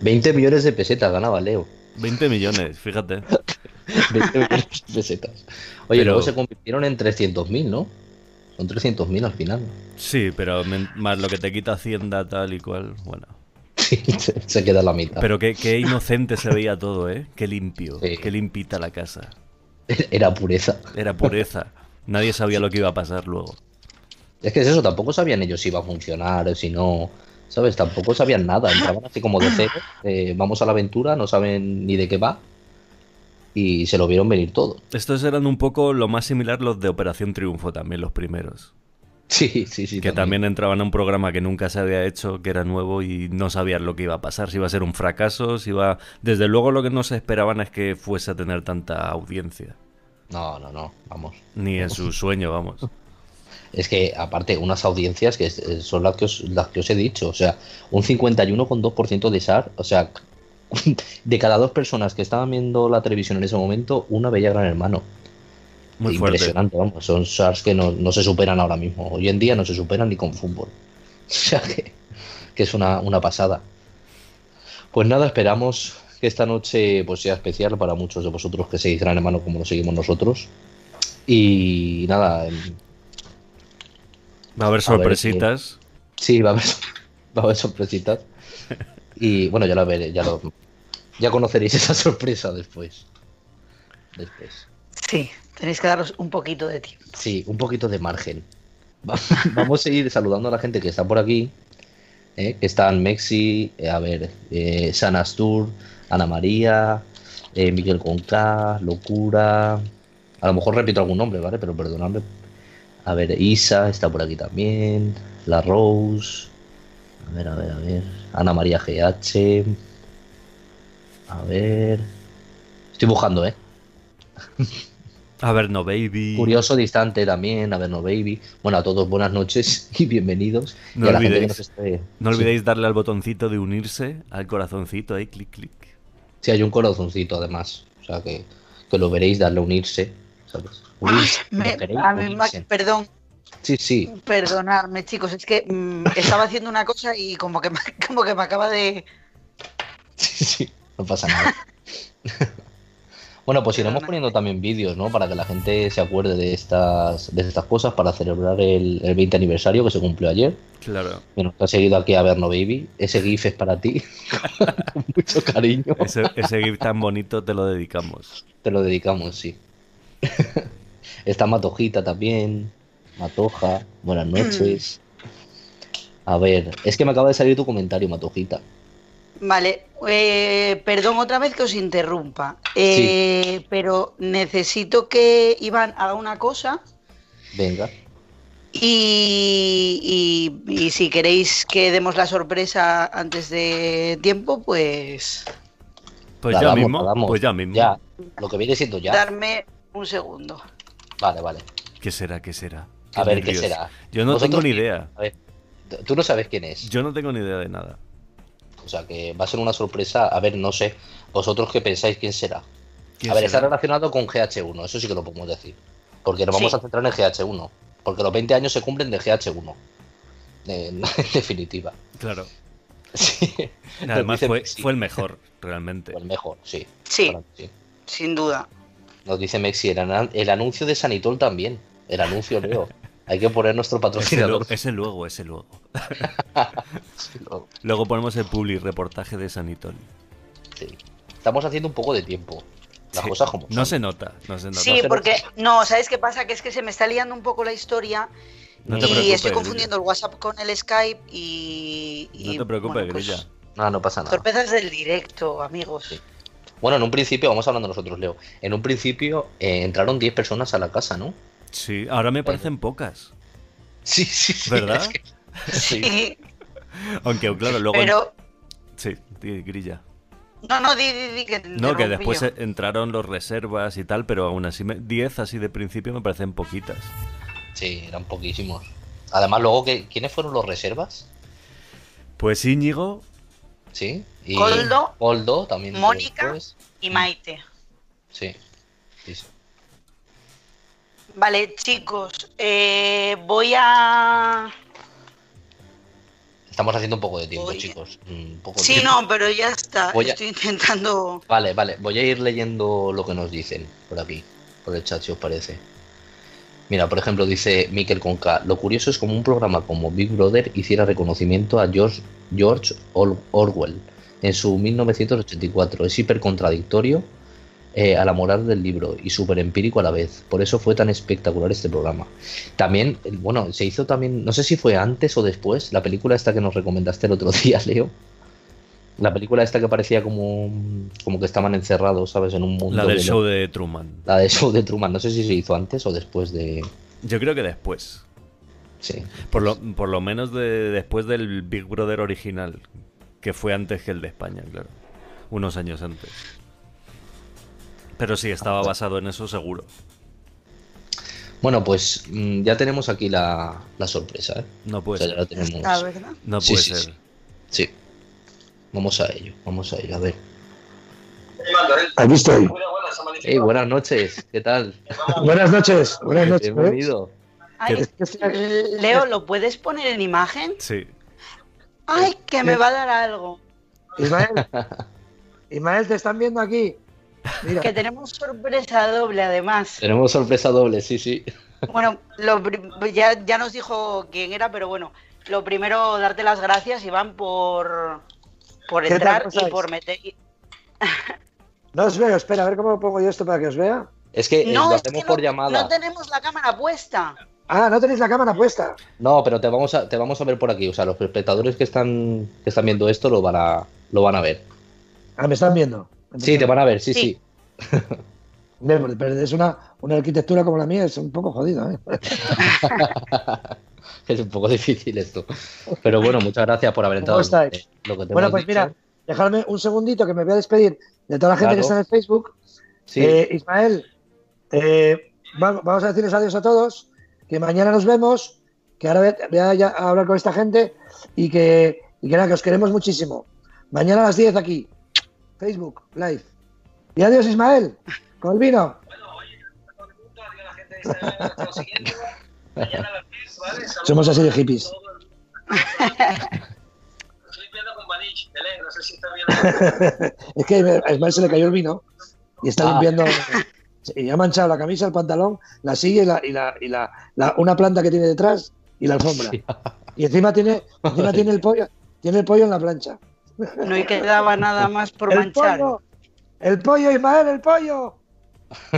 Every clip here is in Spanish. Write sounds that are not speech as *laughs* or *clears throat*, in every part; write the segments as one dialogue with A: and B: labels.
A: 20 millones de pesetas ganaba Leo.
B: 20 millones, fíjate. *laughs*
A: 20 millones de pesetas. Oye,
B: Pero-
A: luego se convirtieron en 300.000, ¿no? Son 300.000 al final.
B: Sí, pero más lo que te quita Hacienda tal y cual, bueno. *laughs*
A: Sí, se, queda la mitad.
B: Pero qué, qué inocente se veía todo, ¿eh? Qué limpio,
A: Sí.
B: qué limpita la casa. *laughs*
A: Era pureza.
B: Era pureza. Nadie sabía lo que iba a pasar luego.
A: Es que es eso, tampoco sabían ellos si iba a funcionar o si no. ¿Sabes? Tampoco sabían nada. Entraban así como de cero. eh, vamos a la aventura, no saben ni de qué va. Y se lo vieron venir todo.
B: Estos eran un poco lo más similar los de Operación Triunfo también, los primeros.
A: Sí, sí, sí.
B: que también entraban a un programa que nunca se había hecho, que era nuevo y no sabían lo que iba a pasar, si iba a ser un fracaso, si iba... Desde luego lo que no se esperaban es que fuese a tener tanta audiencia.
A: No, no, no. Vamos.
B: Ni en su sueño, vamos. *laughs*
A: Es que, aparte, unas audiencias que eh, son las que os, las que os he dicho. O sea, un 51,2% de SAR. O sea, *laughs* de cada dos personas que estaban viendo la televisión en ese momento, una veía Gran Hermano.
B: Muy fuerte.
A: Impresionante, vamos. Son SARs que no, no se superan ahora mismo. Hoy en día no se superan ni con fútbol. *laughs* O sea que, que es una, una pasada. Pues nada, esperamos que esta noche pues sea especial para muchos de vosotros que seguís Gran Hermano como lo seguimos nosotros. Y nada, em,
B: Va a haber
A: A ver,
B: sorpresitas.
A: Sí, va a haber, *laughs* va a haber sorpresitas. Y bueno, ya lo veré, ya lo, ya conoceréis esa sorpresa después. Después.
C: Sí, tenéis que daros un poquito de tiempo.
A: Sí, un poquito de margen. Va- *laughs* Vamos a ir saludando a la gente que está por aquí. ¿eh? Que están Mexi, eh, a ver, eh, San Astur, Ana María, eh, Miguel Conca, Locura. A lo mejor repito algún nombre, ¿vale? Pero perdonadme. A ver, Isa está por aquí también. La Rose. A ver, a ver, a ver. Ana María GH. A ver. Estoy buscando, ¿eh?
B: A ver, no, baby.
A: Curioso distante también, a ver, no baby. Bueno, a todos buenas noches *laughs* y bienvenidos.
B: No
A: y a la gente que
B: olvidéis-
A: nos esté-
B: No olvidéis darle al botoncito de unirse, al corazoncito ahí, clic, clic.
A: Sí, hay un corazoncito además. O sea que, que lo veréis, darle a unirse. ¿Sabes? Unirse,
C: Me-
A: ¿lo queréis?
C: a mí perdón,
A: Sí, sí.
C: perdonadme chicos, es que mm, *laughs* estaba haciendo una cosa y como que, me, *laughs* como que me acaba de...
A: Sí, sí. No pasa nada. *laughs* Bueno, pues iremos poniendo también vídeos, ¿no? Para que la gente se acuerde de estas, de estas cosas, para celebrar el, el 20 aniversario que se cumplió ayer.
B: Claro.
A: Bueno, te has seguido aquí a ver No Baby. Ese GIF es para ti. Con mucho cariño.
B: Ese, ese GIF tan bonito te lo dedicamos.
A: Te lo dedicamos, sí. *laughs* Está Matojita también. Matoja. Buenas noches. A ver, es que me acaba de salir tu comentario, Matojita.
C: Vale, eh, perdón otra vez que os interrumpa, eh, pero necesito que Iván haga una cosa
A: Venga.
C: y, y- y si queréis que demos la sorpresa antes de tiempo, pues
B: Pues
A: La
B: ya
A: damos,
B: mismo. Pues ya mismo.
A: Ya. Lo que viene siendo ya.
C: darme un segundo.
A: Vale, vale.
B: ¿Qué será? ¿Qué será?
A: A ver, ¿qué será?
B: Yo no tengo ni idea.
A: A ver, tú no sabes quién es.
B: Yo no tengo ni idea de nada.
A: O sea, que va a ser una sorpresa. A ver, no sé. ¿Vosotros qué pensáis quién será?
B: ¿Quién
A: A ver, está relacionado con GH1, eso sí que lo podemos decir. Porque nos vamos
C: Sí.
A: a centrar en GH1. Porque los 20 años se cumplen de GH1. *laughs* En, en definitiva.
B: Claro. *laughs*
A: Sí.
B: Además fue, fue el mejor, realmente.
A: El mejor, sí.
C: Sí. sin duda.
A: Nos dice Mexi, el, anuncio de Sanitol también. El anuncio, Leo. Hay que poner nuestro
B: Ese
A: patrocinador.
B: luego, ese luego, ese luego.
A: Sí, *laughs* luego.
B: Luego ponemos el public reportaje de Sanitol.
A: Sí. Estamos haciendo un poco de tiempo. Las
B: Sí.
A: cosas como
B: No se nota, no se nota.
C: Sí, porque
A: nota.
C: no, ¿sabes qué pasa? Que es que se me está liando un poco la historia
B: No
C: y estoy
B: Grilla.
C: confundiendo el WhatsApp con el Skype y... y,
B: No te preocupes,
C: bueno, pues,
B: Grilla.
A: No, no pasa nada.
C: Sorpresas del directo, amigos.
A: Bueno, en un principio, vamos hablando nosotros, Leo. En un principio eh, entraron 10 personas a la casa, ¿no?
B: Sí, ahora me parecen pocas.
A: Sí, sí, sí.
B: ¿Verdad? *laughs*
A: es que- sí.
C: Sí,
B: Aunque, claro, luego.
C: pero...
B: Sí, di, grilla.
C: No, no, di, di, di, que
B: No, que después
C: yo.
B: eh, entraron los reservas y tal, pero aún así, me- 10 así de principio me parecen poquitas.
A: Sí, eran poquísimos. Además, luego, que, ¿quiénes fueron los reservas?
B: Pues Íñigo,
A: Sí. Y
C: Coldo,
A: Coldo también. entró
C: Mónica. Y Maite.
A: Sí. sí, sí.
C: Vale, chicos, eh, voy a...
A: Estamos haciendo un poco de tiempo, chicos.
C: sí, no, pero ya está. Estoy intentando.
A: Vale, vale. Voy a ir leyendo lo que nos dicen por aquí, por el chat, si os parece. Mira, por ejemplo, dice Miquel Conca, lo curioso es como un programa como Big Brother hiciera reconocimiento a George, George Orwell en su 1984. Es hiper contradictorio eh, a la moral del libro y súper empírico a la vez. Por eso fue tan espectacular este programa. También, bueno, se hizo también, no sé si fue antes o después, la película esta que nos recomendaste el otro *laughs* día, Leo. La película esta que parecía como, como que estaban encerrados, ¿sabes? En un mundo.
B: La del show de Truman.
A: La del show de Truman. No sé si se hizo antes o después de.
B: Yo creo que después.
A: Sí.
B: Por lo, por lo menos de, después del Big Brother original, que fue antes que el de España, claro. Unos años antes. Pero sí, estaba basado en eso seguro.
A: Bueno, pues mm, ya tenemos aquí la, sorpresa, ¿eh?
B: No puede ser. No puede ser.
A: Sí, Vamos a ello, vamos a ello, a ver.
D: Aquí estoy.
A: Hey, buenas noches, ¿qué tal?
D: buenas noches, buenas noches.
A: Bienvenido.
C: Leo, ¿lo puedes poner en imagen?
B: Sí.
C: Ay, que me va a dar algo.
D: Ismael, *laughs* Ismael, te están viendo aquí.
C: Que tenemos sorpresa doble, además.
A: Tenemos sorpresa doble, sí, sí.
C: Bueno, ya, ya nos dijo quién era, pero bueno, lo primero, darte las gracias, Iván, por, por entrar y por meter.
D: no os veo, espera, a ver cómo pongo yo esto para que os vea.
A: Es que eh, lo hacemos por llamada.
C: No tenemos la cámara puesta.
D: Ah, no tenéis la cámara puesta.
A: No, pero te vamos a, te vamos a ver por aquí. O sea, los espectadores que están, que están viendo esto lo van a, lo van a ver.
D: Ah, me están viendo.
A: Sí, te van a ver, sí, sí. *laughs*
D: Pero es una, una arquitectura como la mía, es un poco jodido. ¿eh? *laughs*
A: es un poco difícil esto. Pero bueno, muchas gracias por haber entrado.
D: bueno, pues mira, dejadme un segundito que me voy a despedir de toda la gente que está en Facebook. Eh, Ismael, eh, vamos a decirles adiós a todos, que mañana nos vemos, que ahora voy a, hablar con esta gente y que, y que nada, que os queremos muchísimo. Mañana a las 10 aquí, Facebook, live. Y adiós, Ismael, con el vino. Bueno, oye, a la gente lo siguiente. *laughs* Mañana a las 10, ¿vale? Somos así de hippies. Estoy limpiando con Banich, Belén, no sé si está bien. *laughs* es que a Ismael se le cayó el vino y está ah. limpiando. *laughs* Y ha manchado la camisa, el pantalón, la silla y, la, y, la, y la, una planta que tiene detrás y la alfombra. Y encima tiene, encima tiene el pollo, tiene el pollo en la plancha.
C: No y quedaba nada más por manchar.
D: El pollo, Ismael, el pollo. *laughs*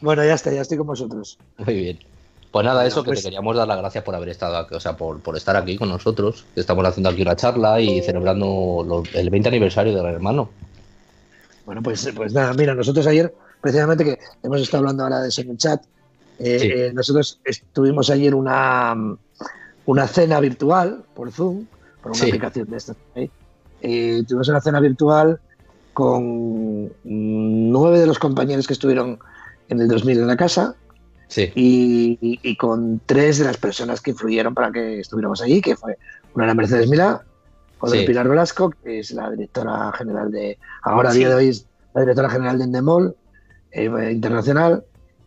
D: bueno, ya está, ya estoy con vosotros.
A: Muy bien. Pues nada, eso que te pues- queríamos dar las gracias por haber estado aquí, o sea, por, estar aquí con nosotros. Estamos haciendo aquí una charla y celebrando el 20 aniversario del hermano.
D: Bueno, pues, pues nada, mira, nosotros ayer, precisamente que hemos estado hablando ahora de eso en el chat, eh, eh, nosotros estuvimos ayer una, una cena virtual por Zoom, por una aplicación de esta. ¿eh? Tuvimos una cena virtual con nueve de los compañeros que estuvieron en el 2000 en la casa y, con tres de las personas que influyeron para que estuviéramos allí, que fue una era Mercedes Milá, otra Pilar Velasco, que es la directora general de, ahora a día de hoy es la directora general de Endemol eh, Internacional,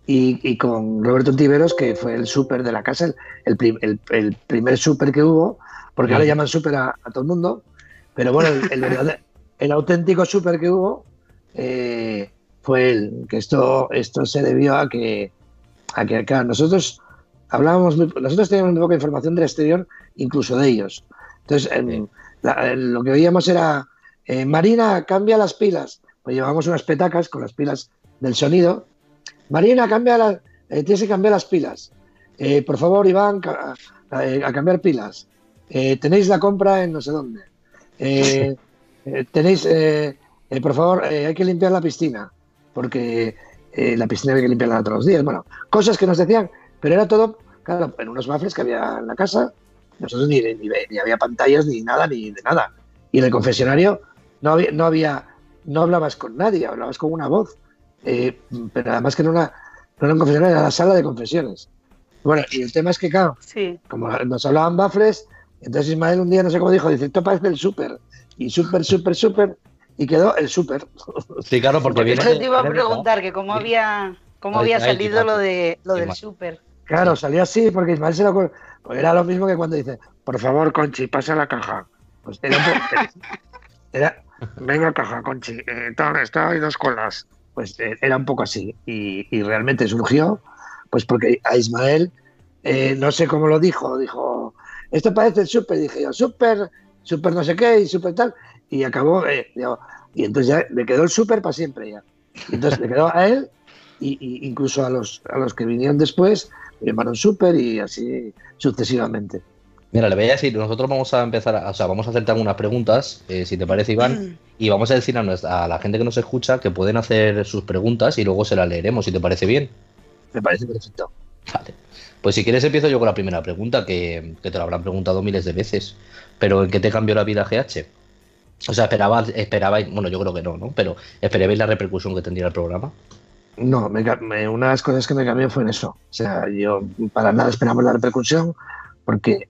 D: y, con Roberto Tiveros, que fue el súper de la casa, el, primer súper que hubo, porque ahora llaman súper a, todo el mundo, pero bueno, el, el, *laughs* auténtico súper que hubo eh, fue el que esto, esto se debió a que, a que acá nosotros hablábamos, nosotros teníamos muy poca información del exterior, incluso de ellos. Entonces, lo que oíamos era, eh, Marina, cambia las pilas. Pues llevamos unas petacas con las pilas del sonido. Marina, cambia las, eh, tienes que cambiar las pilas. por favor, Iván, a cambiar pilas. tenéis la compra en no sé dónde. Eh, eh, tenéis, eh, por favor, hay que limpiar la piscina, porque la piscina hay que limpiarla todos los días. Bueno, cosas que nos decían, pero era todo, claro, en unos baffles que había en la casa, nosotros ni, ni, había pantallas, ni nada, ni de nada. Y en el confesionario no había, no había, no hablabas con nadie, hablabas con una voz. pero además que no era, no era un confesionario, era la sala de confesiones. Bueno, y el tema es que, claro, como nos hablaban baffles, entonces Ismael un día, no sé cómo dijo, dice, esto parece el súper. Y súper, súper, súper. Y quedó el súper.
A: Sí, claro, porque viene...
C: Yo te iba a preguntar que cómo había, cómo había salido lo, de, lo del súper.
D: Claro, salió así porque Ismael se lo... Pues era lo mismo que cuando dice, por favor, Conchi, pasa la caja. Pues era, era, venga caja, Conchi, eh, está hay dos colas. Pues eh, era un poco así. Y, y realmente surgió, pues porque a Ismael, eh, no sé cómo lo dijo, dijo, esto parece el súper, dije yo, súper, súper no sé qué y súper tal. Y acabó, eh, digo, y entonces ya le quedó el súper para siempre ya. Entonces le quedó a él y, y incluso a los, a los que vinieron después, llamaron súper y así sucesivamente.
A: Mira, le voy a decir, nosotros vamos a empezar, a, o sea, vamos a hacerte algunas preguntas, eh, si te parece, Iván, y vamos a decir a, nuestra- a la gente que nos escucha que pueden hacer sus preguntas y luego se las leeremos, si te parece bien.
D: Me parece perfecto.
A: Vale. Pues si quieres empiezo yo con la primera pregunta, que, que te lo habrán preguntado miles de veces. Pero ¿en qué te cambió la vida GH? O sea, esperabas, esperabais, bueno, yo creo que no, ¿no? Pero ¿esperabais la repercusión que tendría el programa?
D: No, me me- una de las cosas que me cambió fue en eso. O sea, yo para nada esperamos la repercusión, porque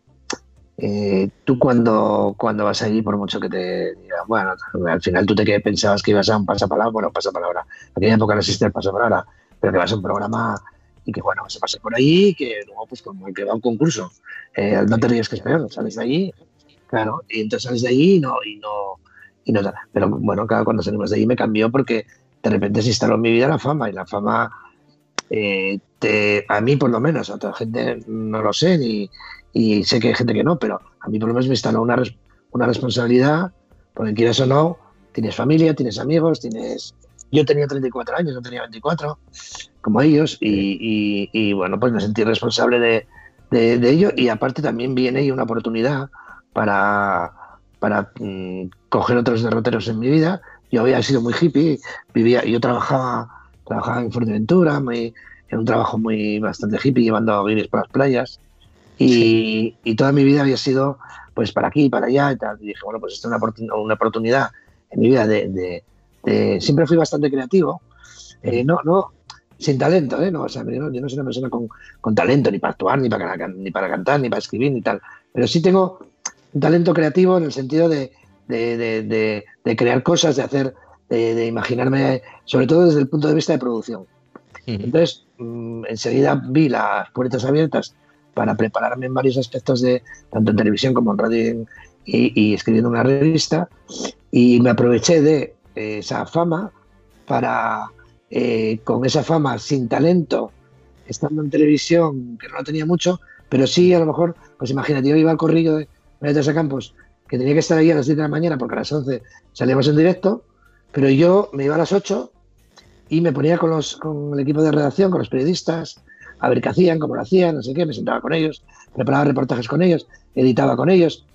D: eh, tú cuando, cuando vas allí, por mucho que te digan, bueno, al final tú te que pensabas que ibas a un pasapalabra, bueno, pasapalabra. Aquella época no existía el pasapalabra, pero que vas a un programa y que, bueno, se pasa por ahí, que luego, pues como el que va a un concurso, eh, no te ríes que es peor, sales de allí, claro, y entonces sales de allí y no, y no, y no, pero bueno, claro, cuando salimos de allí me cambió porque de repente se instaló en mi vida la fama y la fama eh, te- a mí por lo menos, a otra gente no lo sé ni, y sé que hay gente que no, pero a mí por lo menos me instaló una, una responsabilidad, porque quieras o no, tienes familia, tienes amigos, tienes... Yo tenía 34 años, no tenía 24, como ellos, y, y- y, bueno, pues me sentí responsable de, de, de ello y aparte también viene ahí una oportunidad para, para mm, coger otros derroteros en mi vida. Yo había sido muy hippie, vivía, yo trabajaba, trabajaba en Fuerteventura, muy, en un trabajo muy bastante hippie, llevando a guiris por las playas. Y, y toda mi vida había sido pues para aquí, para allá y tal. Y dije, bueno, pues esta es una, una oportunidad en mi vida de, de- de- Siempre fui bastante creativo. Eh, no, no, sin talento, ¿eh? No, o sea, yo no, yo no soy una persona con, con talento ni para actuar, ni para, ni para cantar, ni para escribir, ni tal. Pero sí tengo un talento creativo en el sentido de, de, de- de- de crear cosas, de hacer, de, imaginarme, sobre todo desde el punto de vista de producción. Entonces, mm, enseguida vi las puertas abiertas para prepararme en varios aspectos de tanto en televisión como en radio y, y- escribiendo una revista y me aproveché de eh, esa fama para eh, con esa fama sin talento estando en televisión que no lo tenía mucho pero sí a lo mejor pues imagínate yo iba al corrillo de Mediateca Campos que tenía que estar ahí a las 10 de la mañana porque a las 11 salíamos en directo pero yo me iba a las 8 y me ponía con, los, con el equipo de redacción, con los periodistas, a ver qué hacían, cómo lo hacían, no sé qué, me sentaba con ellos, preparaba reportajes con ellos, editaba con ellos,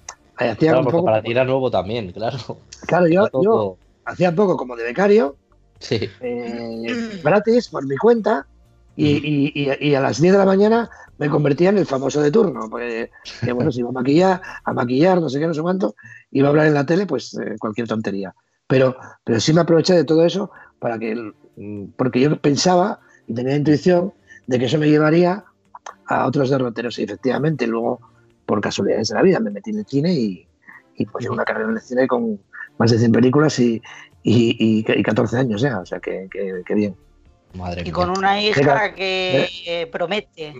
D: eh, hacía
A: Claro,
D: un poco,
A: para ti era nuevo también, claro.
D: claro, yo, yo hacía un poco como de becario,
A: Sí.
D: eh, gratis, por mi cuenta, y, y- y- y a las 10 de la mañana me convertía en el famoso de turno, porque que, bueno, si iba a maquillar, a maquillar, no sé qué, no sé cuánto, iba a hablar en la tele, pues eh, cualquier tontería. Pero, pero sí me aproveché de todo eso para que, mm, porque yo pensaba y tenía la intuición de que eso me llevaría a otros derroteros y efectivamente luego, por casualidades de la vida, me metí en el cine y, y pues una carrera en el cine con más de 100 películas y, y, y- y 14 años ya, o sea que, que- que bien.
A: Madre
C: Y
A: mía.
C: con una hija
D: Venga,
C: que eh, promete.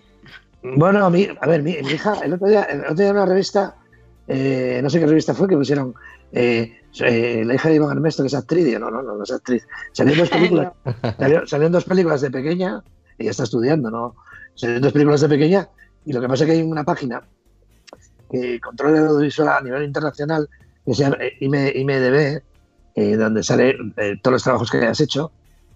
D: Bueno, a, mí, a ver, mi, mi hija, el otro día, el otro día en una revista, eh, no sé qué revista fue, que pusieron eh, eh, la hija de Iván Ernesto, que es actriz, y yo, no, no, no, no es actriz. Salieron dos películas, *laughs* salió- salieron dos películas de pequeña, ella está estudiando, ¿no? Salieron dos películas de pequeña, y lo que pasa es que hay una página que controla el audiovisual a nivel internacional, que se llama eh, IMDB, eh, donde sale todos los trabajos que hayas hecho.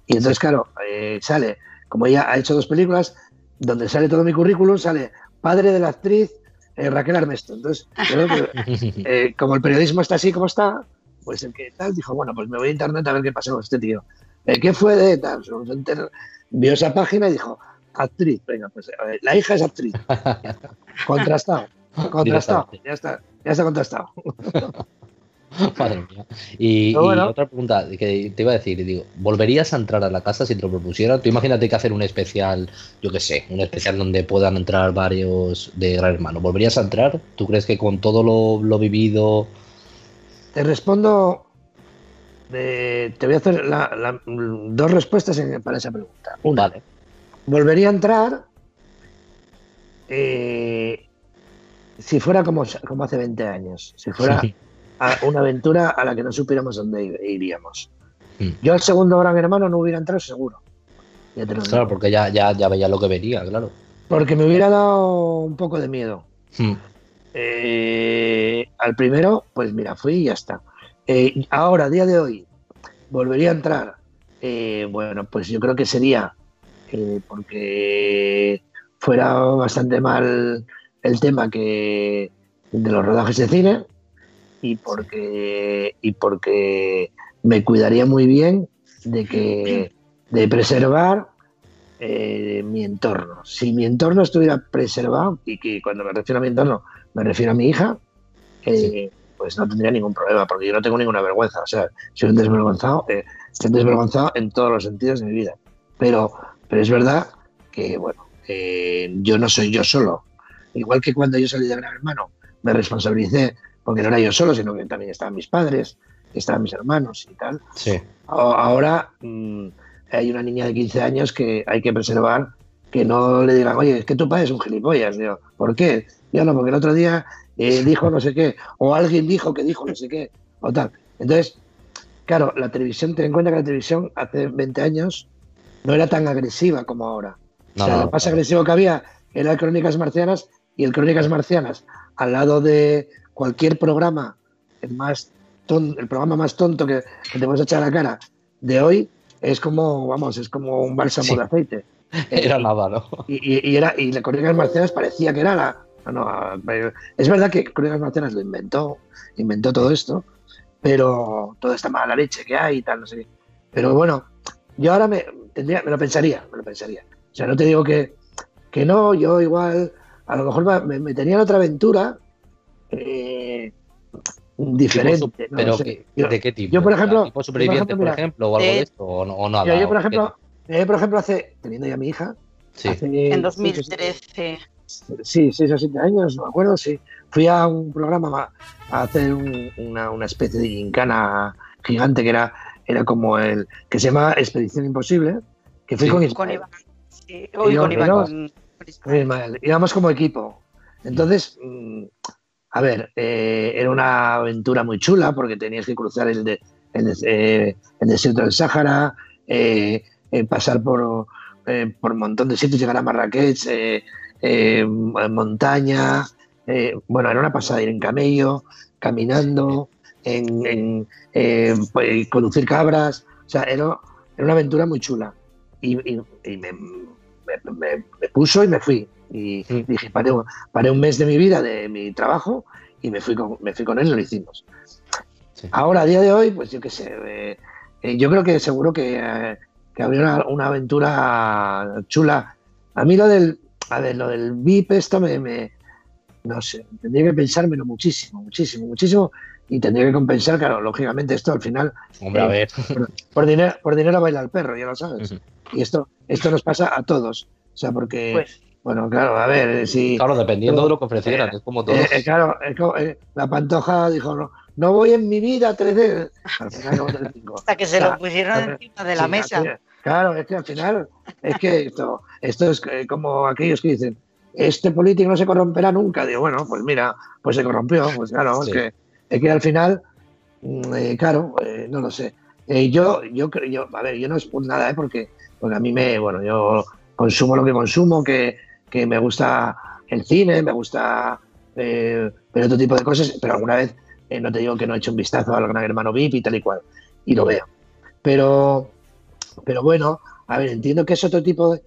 D: Y entonces, claro, eh, sale, como ella ha hecho dos películas, donde sale todo mi currículum, sale padre de la actriz eh, Raquel Armesto. Entonces, creo que, *laughs* eh, como el periodismo está así como está, pues el que tal dijo, bueno, pues me voy a internet a ver qué pasa con este tío. Eh, ¿Qué fue de tal? Se enter- Vio esa página y dijo, actriz, venga, pues la hija es actriz. *laughs* Contrastado, contrastado, ya está, ya está contrastado. *laughs* *laughs*
A: Madre mía. Y,
D: Pero
A: y
D: bueno.
A: otra pregunta que te iba a decir, digo, ¿volverías a entrar a la casa si te lo propusieran? Tú imagínate que hacer un especial, yo qué sé, un especial donde puedan entrar varios de Gran Hermano. ¿Volverías a entrar? ¿Tú crees que con todo lo, lo vivido...
D: Te respondo, de- te voy a hacer la- la- dos respuestas para esa pregunta. Una,
A: Vale.
D: volvería a entrar eh, si fuera como, como hace 20 años, si fuera una aventura a la que no supiéramos dónde iríamos. Mm. Yo al segundo Gran Hermano no hubiera entrado seguro.
A: claro, porque ya, ya, ya veía lo que venía, claro.
D: Porque me hubiera dado un poco de miedo. Mm. Eh, al primero, pues mira, fui y ya está. Eh, ahora, a día de hoy, volvería a entrar. Eh, bueno, pues yo creo que sería porque fuera bastante mal el tema que de los rodajes de cine y porque y porque me cuidaría muy bien de que de preservar eh, mi entorno. Si mi entorno estuviera preservado, y que cuando me refiero a mi entorno me refiero a mi hija, eh, pues no tendría ningún problema, porque yo no tengo ninguna vergüenza. O sea, soy un desvergonzado, eh, estoy desvergonzado en todos los sentidos de mi vida. Pero, pero es verdad que, bueno, yo no soy yo solo. Igual que cuando yo salí de Gran Hermano, me responsabilicé, porque no era yo solo, sino que también estaban mis padres, estaban mis hermanos y tal.
A: Sí.
D: Ahora mm, hay una niña de 15 años que hay que preservar, que no le digan, oye, es que tu padre es un gilipollas. Digo, ¿por qué? Yo no, porque el otro día eh, dijo no sé qué, o alguien dijo que dijo no sé qué, o tal. Entonces, claro, la televisión, ten en cuenta que la televisión hace 20 años no era tan agresiva como ahora. o sea, lo más agresivo que había era Crónicas Marcianas y el Crónicas Marcianas al lado de cualquier programa, el, más el programa más tonto que, te puedes echar a la cara de hoy, es como, vamos, es como un bálsamo de aceite. *laughs*
A: Era nada, ¿no?
D: Y, y, era, y la Crónicas Marcianas parecía que era la. No, es verdad que Crónicas Marcianas lo inventó, inventó todo esto, pero toda esta mala leche que hay y tal, no sé qué. Pero bueno, yo ahora me, tendría, me lo pensaría, me lo pensaría. O sea, no te digo que, que no, yo igual a lo mejor me, me tenía otra aventura eh, diferente.
A: ¿Pero de qué tipo?
D: Yo, por ejemplo.
A: ¿Tipo superviviente, por ejemplo, o algo de esto? O, nada.
D: Yo, por ejemplo, por ejemplo, hace. Teniendo ya mi hija.
A: Sí.
C: en 2013.
D: Sí, seis o siete años, no me acuerdo, sí. Fui a un programa a hacer una, una, especie de gincana gigante que era, era como el. que se llama Expedición Imposible. Que fui con,
C: con Iván. Sí. con Iván.
D: Íbamos como equipo. Entonces, mm, a ver, eh, era una aventura muy chula porque tenías que cruzar el, de, el, eh, desierto del Sáhara, eh, pasar por, por un montón de sitios, llegar a Marrakech, montaña. bueno, era una pasada ir en camello, caminando, conducir cabras. O sea, era, una aventura muy chula. Y, me, me, puso y me fui. Y mm. dije, paré, paré, un mes de mi vida, de mi trabajo, y me fui con, me fui con él y lo hicimos. Ahora, a día de hoy, pues yo qué sé, eh, eh, yo creo que seguro que, eh, que habría una, aventura chula. A mí lo del, a ver, lo del VIP, esto me, me, no sé, tendría que pensármelo muchísimo, muchísimo, muchísimo, y tendría que compensar, claro, lógicamente esto al final...
A: Hombre, a ver.
D: Por, dinero, por dinero baila el perro, ya lo sabes. Y esto, esto nos pasa a todos. O sea, porque... Pues, bueno, claro, a ver, eh, si...
A: Claro, dependiendo de lo que ofrecieran, es como todo.
D: Eh, eh, claro, la Pantoja dijo, no, no voy en mi vida a 3D.
C: Hasta que se lo pusieron encima de la mesa.
D: claro, es que al final, es que esto, esto es como aquellos que dicen, este político no se corromperá nunca. Digo, bueno, pues mira, pues se corrompió, pues claro, es, que, es que al final, mm, claro, no lo sé. yo, yo creo, yo, a ver, yo no es por nada, ¿eh? porque, porque a mí me, bueno, yo consumo lo que consumo, que que me gusta el cine, me gusta eh, otro tipo de cosas, pero alguna vez eh, no te digo que no he hecho un vistazo al Gran Hermano VIP y tal y cual, y lo veo. Pero, pero bueno, a ver, entiendo que es otro tipo de...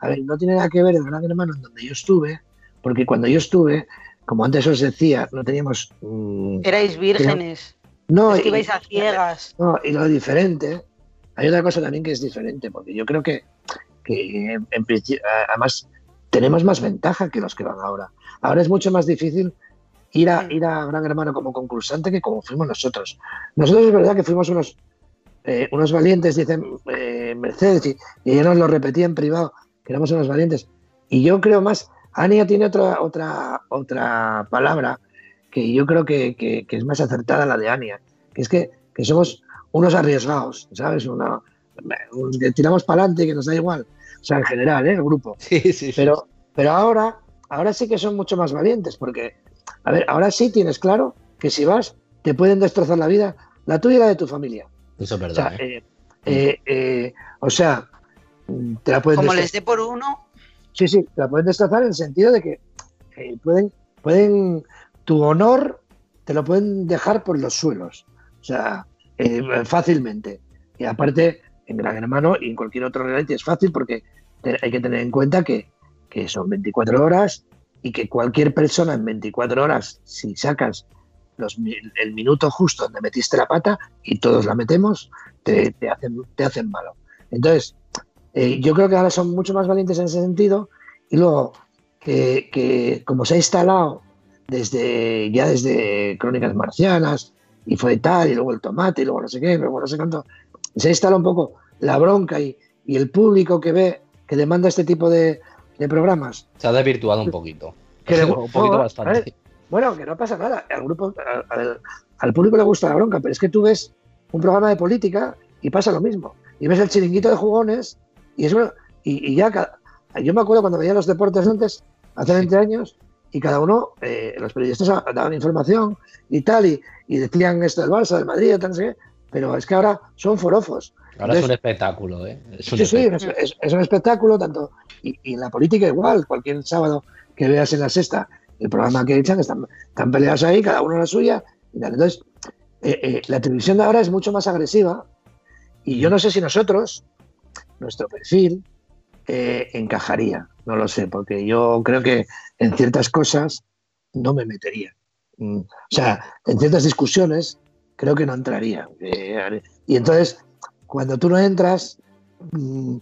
D: A ver, no tiene nada que ver el Gran Hermano en donde yo estuve, porque cuando yo estuve, como antes os decía, no teníamos...
C: Mm, Erais vírgenes.
D: No,
C: es ibais a ciegas.
D: No, y lo diferente, hay otra cosa también que es diferente, porque yo creo que, que en, además tenemos más ventaja que los que van ahora. Ahora es mucho más difícil ir a, ir a Gran Hermano como concursante que como fuimos nosotros. Nosotros es verdad que fuimos unos, eh, unos valientes, dicen eh, Mercedes, y, ella nos lo repetía en privado, que éramos unos valientes. Y yo creo más, Ania tiene otra, otra, otra palabra que yo creo que, es más acertada la de Ania, que es que, somos unos arriesgados, ¿sabes? Una, tiramos para adelante que nos da igual. O sea, en general, ¿eh? el grupo. *laughs*
A: Sí, sí,
D: Pero, pero ahora, ahora sí que son mucho más valientes, porque a ver, ahora sí tienes claro que si vas, te pueden destrozar la vida, la tuya y la de tu familia.
A: Eso es
D: O
A: verdad.
D: sea,
A: ¿eh?
D: eh, eh, eh, o sea, te la pueden
C: Como
D: destrozar.
C: les dé por uno,
D: Sí, sí, te la pueden destrozar en el sentido de que eh, pueden, pueden, tu honor te lo pueden dejar por los suelos. O sea, eh, fácilmente. Y aparte, en Gran Hermano y en cualquier otro reality es fácil porque hay que tener en cuenta que, que son 24 horas y que cualquier persona en 24 horas, si sacas los, el minuto justo donde metiste la pata, y todos la metemos, te, te hacen, te hacen malo. Entonces, eh, yo creo que ahora son mucho más valientes en ese sentido y luego que, que como se ha instalado desde ya desde Crónicas Marcianas y fue tal y luego el tomate y luego no sé qué, luego no sé cuánto, se ha instalado un poco la bronca y, y el público que ve que demanda este tipo de, de programas.
A: Se ha desvirtuado un poquito. *laughs*
D: Que le- *laughs*
A: un poquito bastante.
D: ver, Bueno, que no pasa nada. Al, grupo, al, al- al público le gusta la bronca, pero es que tú ves un programa de política y pasa lo mismo. Y ves el chiringuito de jugones y es bueno, y, y ya cada- yo me acuerdo cuando veía los deportes antes, hace 20 años, y cada uno, eh, los periodistas daban información y tal, y, y decían esto del Barça, del Madrid, tal, no sé qué, pero es que ahora son forofos.
A: Ahora es un
D: Entonces-
A: espectáculo, ¿eh? Es un
D: Sí, sí,
A: espectáculo.
D: es, es- es un espectáculo, tanto. Y, y en la política igual, cualquier sábado que veas en la sexta el programa que echan, están, están peleados ahí, cada uno la suya. Y tal. Entonces, eh, eh, la televisión de ahora es mucho más agresiva. Y yo no sé si nosotros, nuestro perfil, eh, encajaría. No lo sé, porque yo creo que en ciertas cosas no me metería. Mm, O sea, en ciertas discusiones creo que no entraría. Eh, y entonces, cuando tú no entras, mm,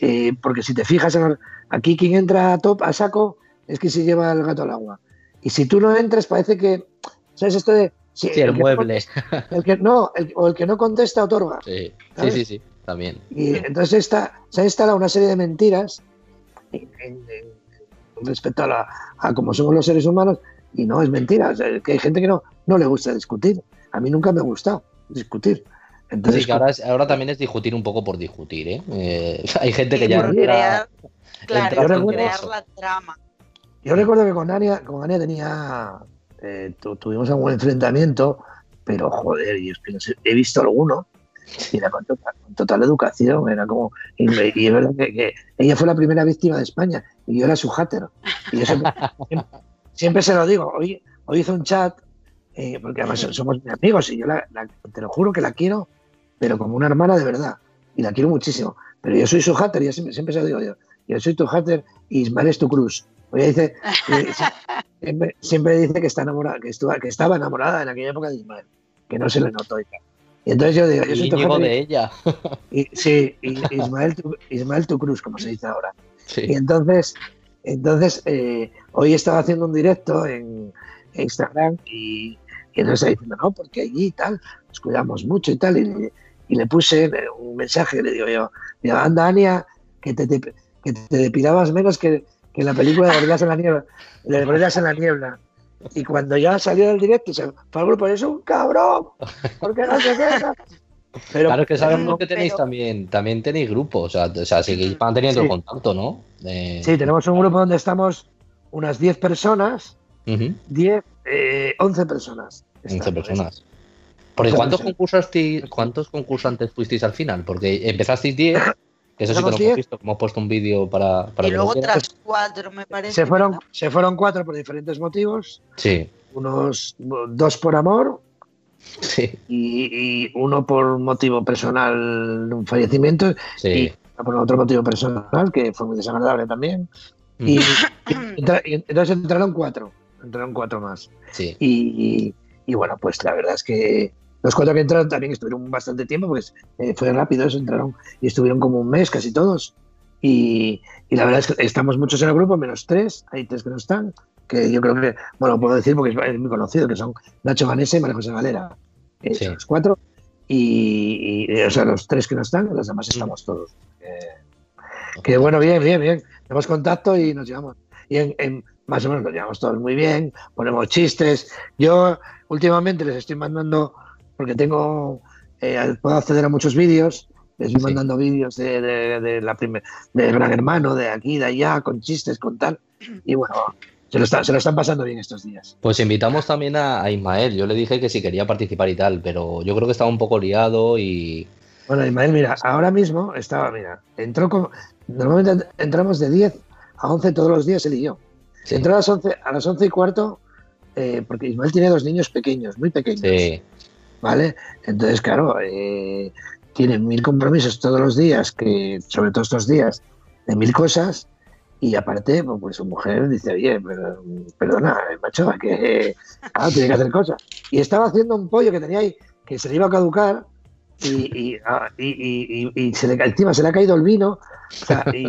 D: eh, porque si te fijas, en- aquí quien entra a top, a saco, es que se lleva el gato al agua. Y si tú no entras, parece que, ¿sabes esto de... si
A: Sí, el
D: no
A: mueble. *laughs*
D: el que, no, el- o el que no contesta otorga.
A: Sí, sí,
D: ¿Sabes?
A: sí, sí, también.
D: Y entonces está, se ha instalado una serie de mentiras en- en- en- respecto a, la, a cómo somos los seres humanos y no es mentira. O sea, que hay gente que no, no le gusta discutir. A mí nunca me ha gustado discutir. Entonces,
A: Sí, que ahora, es- ahora también es discutir un poco por discutir, ¿eh? Eh, *laughs* hay gente que ya entra-
C: crear, claro, crear la trama.
D: yo recuerdo que con Ania, con Ania tenía, eh, tu- tuvimos algún enfrentamiento, pero joder, y es que no sé, he visto alguno y era con total, con total educación, era como, y, me- y es verdad que, que ella fue la primera víctima de España y yo era su hater. Y yo siempre, *laughs* siempre, siempre se lo digo, hoy, hoy hizo un chat, eh, porque además somos amigos y yo la- la- te lo juro que la quiero, pero como una hermana de verdad, y la quiero muchísimo. Pero yo soy su hater, yo siempre, siempre se lo digo yo, yo soy tu hater y Ismael es tu cruz. Ella dice, *laughs* eh, siempre, siempre dice que está enamorada, que, estuvo, que estaba enamorada en aquella época de Ismael, que no se le notó y tal. Y entonces yo digo, yo soy tu hater
A: de ella. *laughs*
D: y- sí, y- Ismael, tu, Ismael tu cruz, como se dice ahora. Y entonces, entonces eh, hoy estaba haciendo un directo en Instagram y, y entonces está diciendo, no, porque allí y tal, nos cuidamos mucho y tal. Y, le- y le puse eh, un mensaje, le digo yo, digo, anda, Ania, que te, te- que te depilabas menos que, que en la película de Gorilas en la Niebla. De Gorilas en la Niebla. Y cuando ya salió del directo, se fue al grupo, es un cabrón, porque no se queda. Pero,
A: claro, es que sabemos
C: pero-
A: que tenéis
C: pero-
A: también, también tenéis grupos, o sea, o sea seguís manteniendo
D: Sí.
A: contacto, ¿no? Eh,
D: Sí, tenemos un grupo donde estamos unas 10 personas,
A: ujú,
D: 10, eh, 11 personas.
A: 11
D: Estamos,
A: personas. Porque ¿cuántos concursantes, ¿cuántos concursantes fuisteis al final? Porque empezasteis 10, que eso sí que lo hemos
D: 10.
A: visto, hemos puesto un vídeo para, para
C: Y luego otras cuatro, me parece.
D: Se fueron,
C: ¿verdad?
D: se fueron cuatro por diferentes motivos,
A: Sí,
D: unos dos por amor
A: sí,
D: y, y uno por motivo personal, un fallecimiento,
A: sí.
D: y por otro motivo personal, que fue muy desagradable también. Y, y entra- y entonces entraron cuatro, entraron cuatro más.
A: sí.
D: Y, y bueno, pues la verdad es que los cuatro que entraron también estuvieron bastante tiempo, pues eh, fue rápido eso, entraron y estuvieron como un mes casi todos. Y, y la verdad es que estamos muchos en el grupo, menos tres, hay tres que no están, que yo creo que, bueno, puedo decir porque es, muy conocido, que son Nacho Vanessa y María José Galera. Eh,
A: Sí.
D: Son los cuatro. Y, y, o sea, los tres que no están, los demás estamos todos. Eh, que bueno, bien, bien, bien. Tenemos contacto y nos llevamos. Y en, en- más o menos nos llevamos todos muy bien, ponemos chistes. Yo últimamente les estoy mandando, porque tengo, eh, puedo acceder a muchos vídeos, les estoy
A: Sí.
D: mandando vídeos de, de, de la primer, de Gran Hermano, de aquí, de allá, con chistes, con tal. Y bueno, se lo, se lo están pasando bien estos días.
A: Pues invitamos también a, Ismael. Yo le dije que si quería participar y tal, pero yo creo que estaba un poco liado y.
D: Bueno, Ismael, mira, ahora mismo estaba, mira, entró con. Normalmente entramos de 10 a 11 todos los días él y yo. Entró a las 11, a las 11 y cuarto, eh, porque Ismael tiene dos niños pequeños, muy pequeños. Sí. ¿Vale? Entonces, claro, eh, tiene mil compromisos todos los días, que sobre todo estos días, de mil cosas y aparte, pues, pues su mujer dice, oye, perdona, macho, que tiene que hacer cosas. Y estaba haciendo un pollo que tenía ahí, que se le iba a caducar, y, y, ah, se le, encima se le ha caído el vino. O sea, y,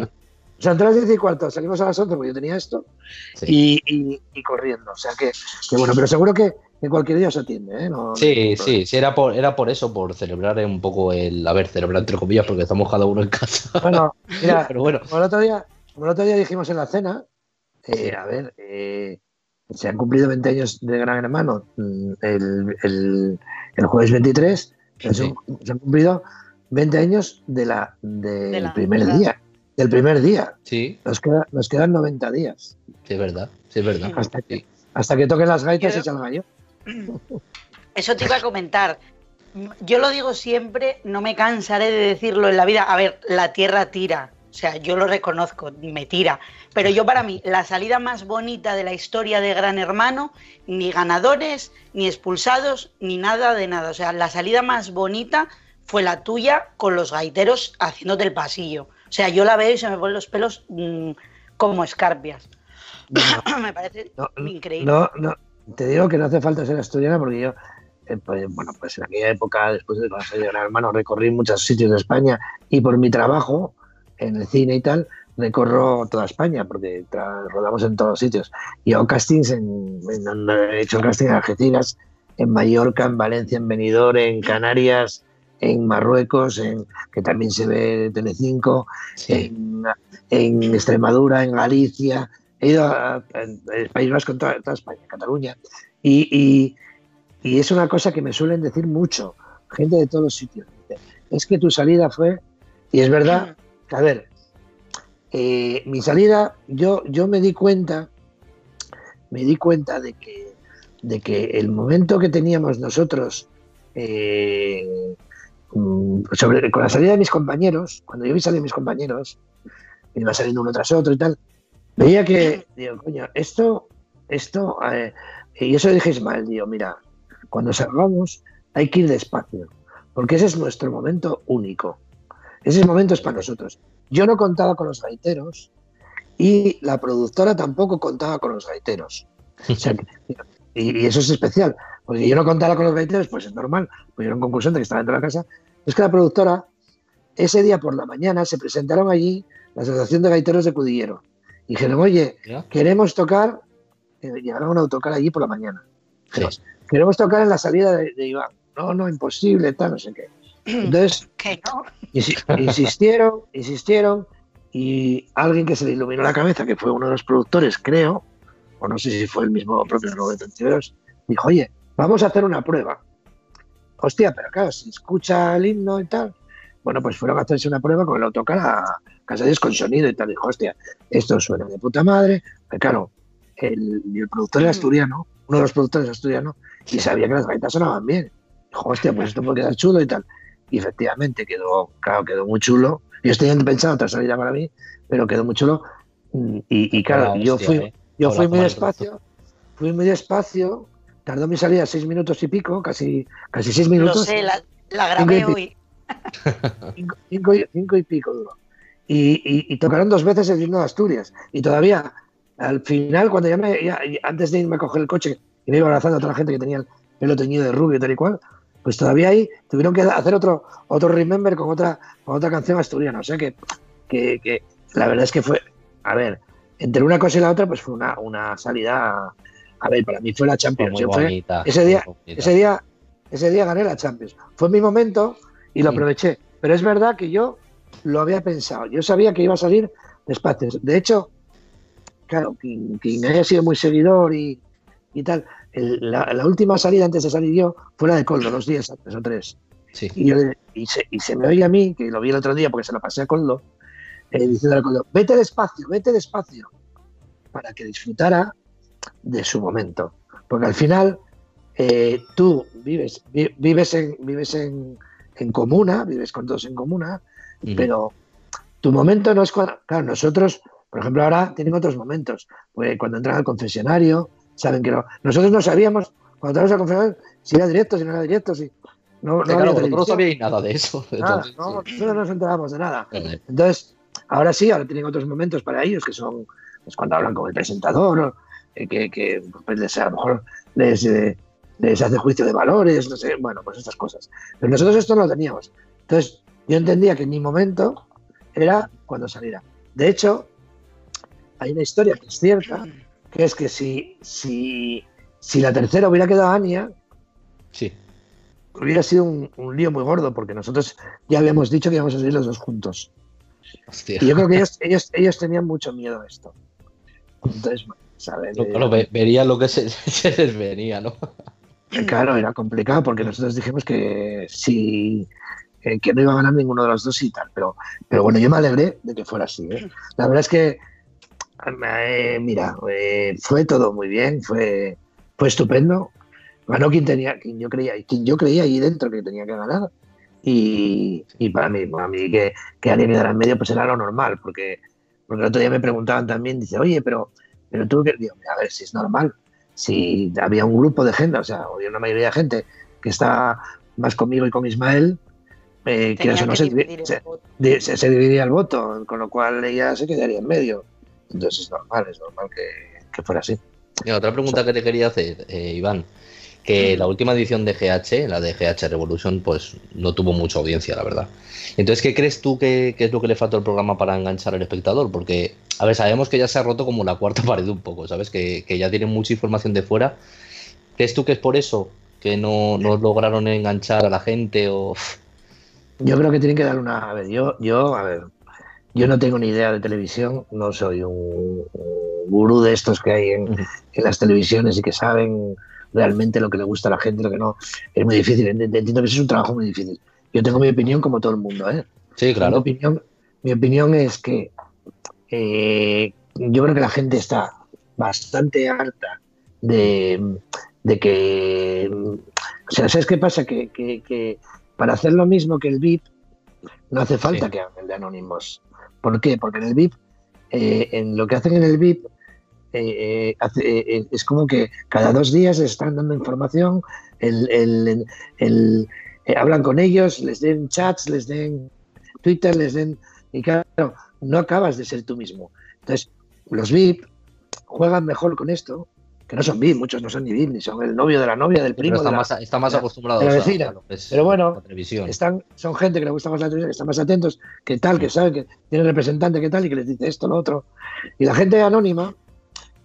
D: o sea, entre las 10 y cuarto salimos a las 11 porque yo tenía esto y, corriendo. O sea que, bueno, pero seguro que en cualquier día se atiende. ¿eh?
A: sí, sí, sí, era por, era por eso, por celebrar un poco el. A ver, celebrar entre comillas porque estamos cada uno en casa.
D: Bueno, mira, *laughs* pero bueno. el otro día como el otro día dijimos en la cena, eh, a ver, eh, se han cumplido 20 años de Gran Hermano mm, el, jueves 23, se, han cumplido 20 años de la, del primer día. Del primer día.
A: Sí.
D: Nos, nos quedan 90 días.
A: Sí, es verdad, sí, es verdad.
D: Hasta, que, hasta que toquen las gaitas y salga yo. *clears throat*
C: Eso te iba a comentar. Yo lo digo siempre, no me cansaré de decirlo en la vida. A ver, la tierra tira o sea, yo lo reconozco, me tira. Pero yo para mí, la salida más bonita de la historia de Gran Hermano, ni ganadores, ni expulsados, ni nada de nada. O sea, la salida más bonita fue la tuya con los gaiteros haciéndote el pasillo. O sea, yo la veo y se me ponen los pelos mm, como escarpias. *coughs* me parece increíble.
D: No, no, te digo que no hace falta ser asturiana porque yo, eh, pues, bueno, pues en aquella época, después de salida de Gran Hermano, recorrí muchos sitios de España y por mi trabajo en el cine y tal, recorro toda España porque rodamos en todos sitios. Y hago castings en, he hecho casting en Algeciras, en Mallorca, en Valencia, en Benidorm, en Canarias, en Marruecos, en, que también se ve Telecinco, en, en, Extremadura, en Galicia. He ido a, el País Vasco, en toda, España, Cataluña. Y, y, es una cosa que me suelen decir mucho, gente de todos los sitios. Es que tu salida fue, y es verdad, a ver, eh, mi salida, yo, yo me di cuenta, me di cuenta de que, de que el momento que teníamos nosotros eh, sobre, con la salida de mis compañeros, cuando yo vi salir mis compañeros, me iba saliendo uno tras otro y tal, veía que, digo, coño, esto, esto, eh, y eso dije Ismael, digo, mira, cuando salgamos hay que ir despacio, porque ese es nuestro momento único. Ese momento es para nosotros. Yo no contaba con los gaiteros y la productora tampoco contaba con los gaiteros. *laughs* y, eso es especial, porque yo no contaba con los gaiteros, pues es normal, pues yo era un concursante que estaba dentro de la casa. Es que la productora, ese día por la mañana, se presentaron allí la Asociación de Gaiteros de Cudillero. Y dijeron, oye, queremos tocar, eh, llegaron a un autocar allí por la mañana. Queremos tocar en la salida de, de Iván. No, no, imposible, tal, no sé qué. *clears throat* Entonces, insistieron, insistieron, y alguien que se le iluminó la cabeza, que fue uno de los productores, creo, o no sé si fue el mismo propio Roberto Antiveros, dijo, oye, vamos a hacer una prueba. Hostia, pero claro, si escucha el himno y tal, bueno, pues fueron a hacerse una prueba con el autocar a Casalles con sonido y tal. Dijo, hostia, esto suena de puta madre. Pero claro, el, el productor era asturiano, uno de los productores asturiano, y sabía que las gaitas sonaban bien. Dijo, hostia, pues esto puede quedar chulo y tal. Y efectivamente quedó, claro, quedó muy chulo. Yo estoy pensando otra salida para mí, pero quedó muy chulo. Y, claro, yo fui, eh. Yo fui muy despacio, fui muy despacio, tardó mi salida seis minutos y pico, casi, casi seis minutos. No
C: sé, la, grabé hoy.
D: Cinco, y, pico duro. Y, tocaron dos veces el himno de Asturias. Y todavía, al final, cuando ya me, antes de irme a coger el coche, y me iba abrazando a toda la gente que tenía el pelo teñido de rubio y tal y cual, pues todavía ahí tuvieron que hacer otro, otro remember con otra, con otra canción asturiana. O sea que, que, la verdad es que fue, a ver, entre una cosa y la otra, pues fue una, una salida. A ver, para mí fue la Champions. ese día, ese día, ese día gané la Champions. Fue mi momento y lo aproveché. Pero es verdad que yo lo había pensado. Yo sabía que iba a salir despacio. De hecho, claro, quien, quien haya sido muy seguidor y, y tal, la, última salida antes de salir yo fue la de Coldo, dos días antes o tres. Y, y, se, me oye a mí, que lo vi el otro día porque se lo pasé a Coldo, eh, diciendo a Coldo, vete despacio, vete despacio, para que disfrutara de su momento. Porque al final eh, tú vives, vives, en, vives en, comuna, vives con todos en comuna, pero tu momento no es cuando. Claro, nosotros, por ejemplo, ahora tienen otros momentos. Pues cuando entran al confesionario, saben que no. Nosotros no sabíamos, cuando entramos al confesionario, si era directo, si no era directo, si.
A: No, no, sabíais nada de eso.
D: no, nosotros no nos enterábamos de nada. Entonces, ahora sí, ahora tienen otros momentos para ellos que son pues, cuando hablan con el presentador, eh, que, que pues, a lo mejor les, eh, les hace juicio de valores, no sé, bueno, pues estas cosas. Pero nosotros esto no lo teníamos. Entonces, yo entendía que en mi momento era cuando saliera. De hecho, hay una historia que es cierta, que es que si, si, si la tercera hubiera quedado Ania,
A: sí.
D: hubiera sido un, lío muy gordo, porque nosotros ya habíamos dicho que íbamos a salir los dos juntos. Y yo creo que ellos, ellos, ellos tenían mucho miedo a esto. Entonces, ¿sabes?
A: Claro, vería lo que se, *laughs* se les venía, ¿no?
D: Claro, era complicado porque nosotros dijimos que si eh, que no iba a ganar ninguno de los dos y tal. Pero, pero bueno, yo me alegré de que fuera así. ¿eh? La verdad es que, eh, mira, fue todo muy bien, fue, fue estupendo. Ganó quien tenía, quien yo creía, quien yo creía ahí dentro que tenía que ganar. Y, para mí, para mí que, que alguien quedara en medio, pues era lo normal, porque, porque el otro día me preguntaban también, dice, oye, pero, pero tú que digo, a ver si es normal. Si había un grupo de gente, o sea, había una mayoría de gente que está más conmigo y con Ismael, eh, que no se, se, dividía el voto, con lo cual ella se quedaría en medio. Entonces es normal, es normal que, fuera así.
A: Y otra pregunta que te quería hacer, eh, Iván, que la última edición de GH, la de GH Revolution, pues no tuvo mucha audiencia, la verdad. Entonces, ¿qué crees tú que, es lo que le falta al programa para enganchar al espectador? Porque, a ver, sabemos que ya se ha roto como la cuarta *laughs* pared un poco, ¿sabes? Que, ya tienen mucha información de fuera. ¿Crees tú que es por eso que no, no lograron enganchar a la gente o *laughs*
D: yo creo que tienen que dar una. A ver, yo, yo, a ver, yo no tengo ni idea de televisión, no soy un, gurú de estos que hay en, las televisiones y que saben realmente lo que le gusta a la gente, lo que no. Es muy difícil, entiendo que es un trabajo muy difícil. Yo tengo mi opinión como todo el mundo, ¿eh?
A: Sí, claro.
D: Mi opinión, mi opinión es que eh, yo creo que la gente está bastante harta de, de que. O sea, ¿sabes qué pasa? que, que para hacer lo mismo que el VIP, no hace falta que hagan el de Anónimos. ¿Por qué? Porque en el VIP, eh, en lo que hacen en el VIP, eh, eh, es como que cada dos días están dando información, hablan con ellos, les den chats, les den Twitter, les den... Y claro, no acabas de ser tú mismo. Entonces, los VIP juegan mejor con esto que no son VIP, muchos no son ni VIP, ni son el novio de la novia, del primo.
A: Está,
D: de
A: más, está más acostumbrado
D: a, Pero bueno, Están, son gente que le gusta más la televisión, que están más atentos, que tal, que sabe que tiene representante, que tal, y que les dice esto, lo otro. Y la gente anónima,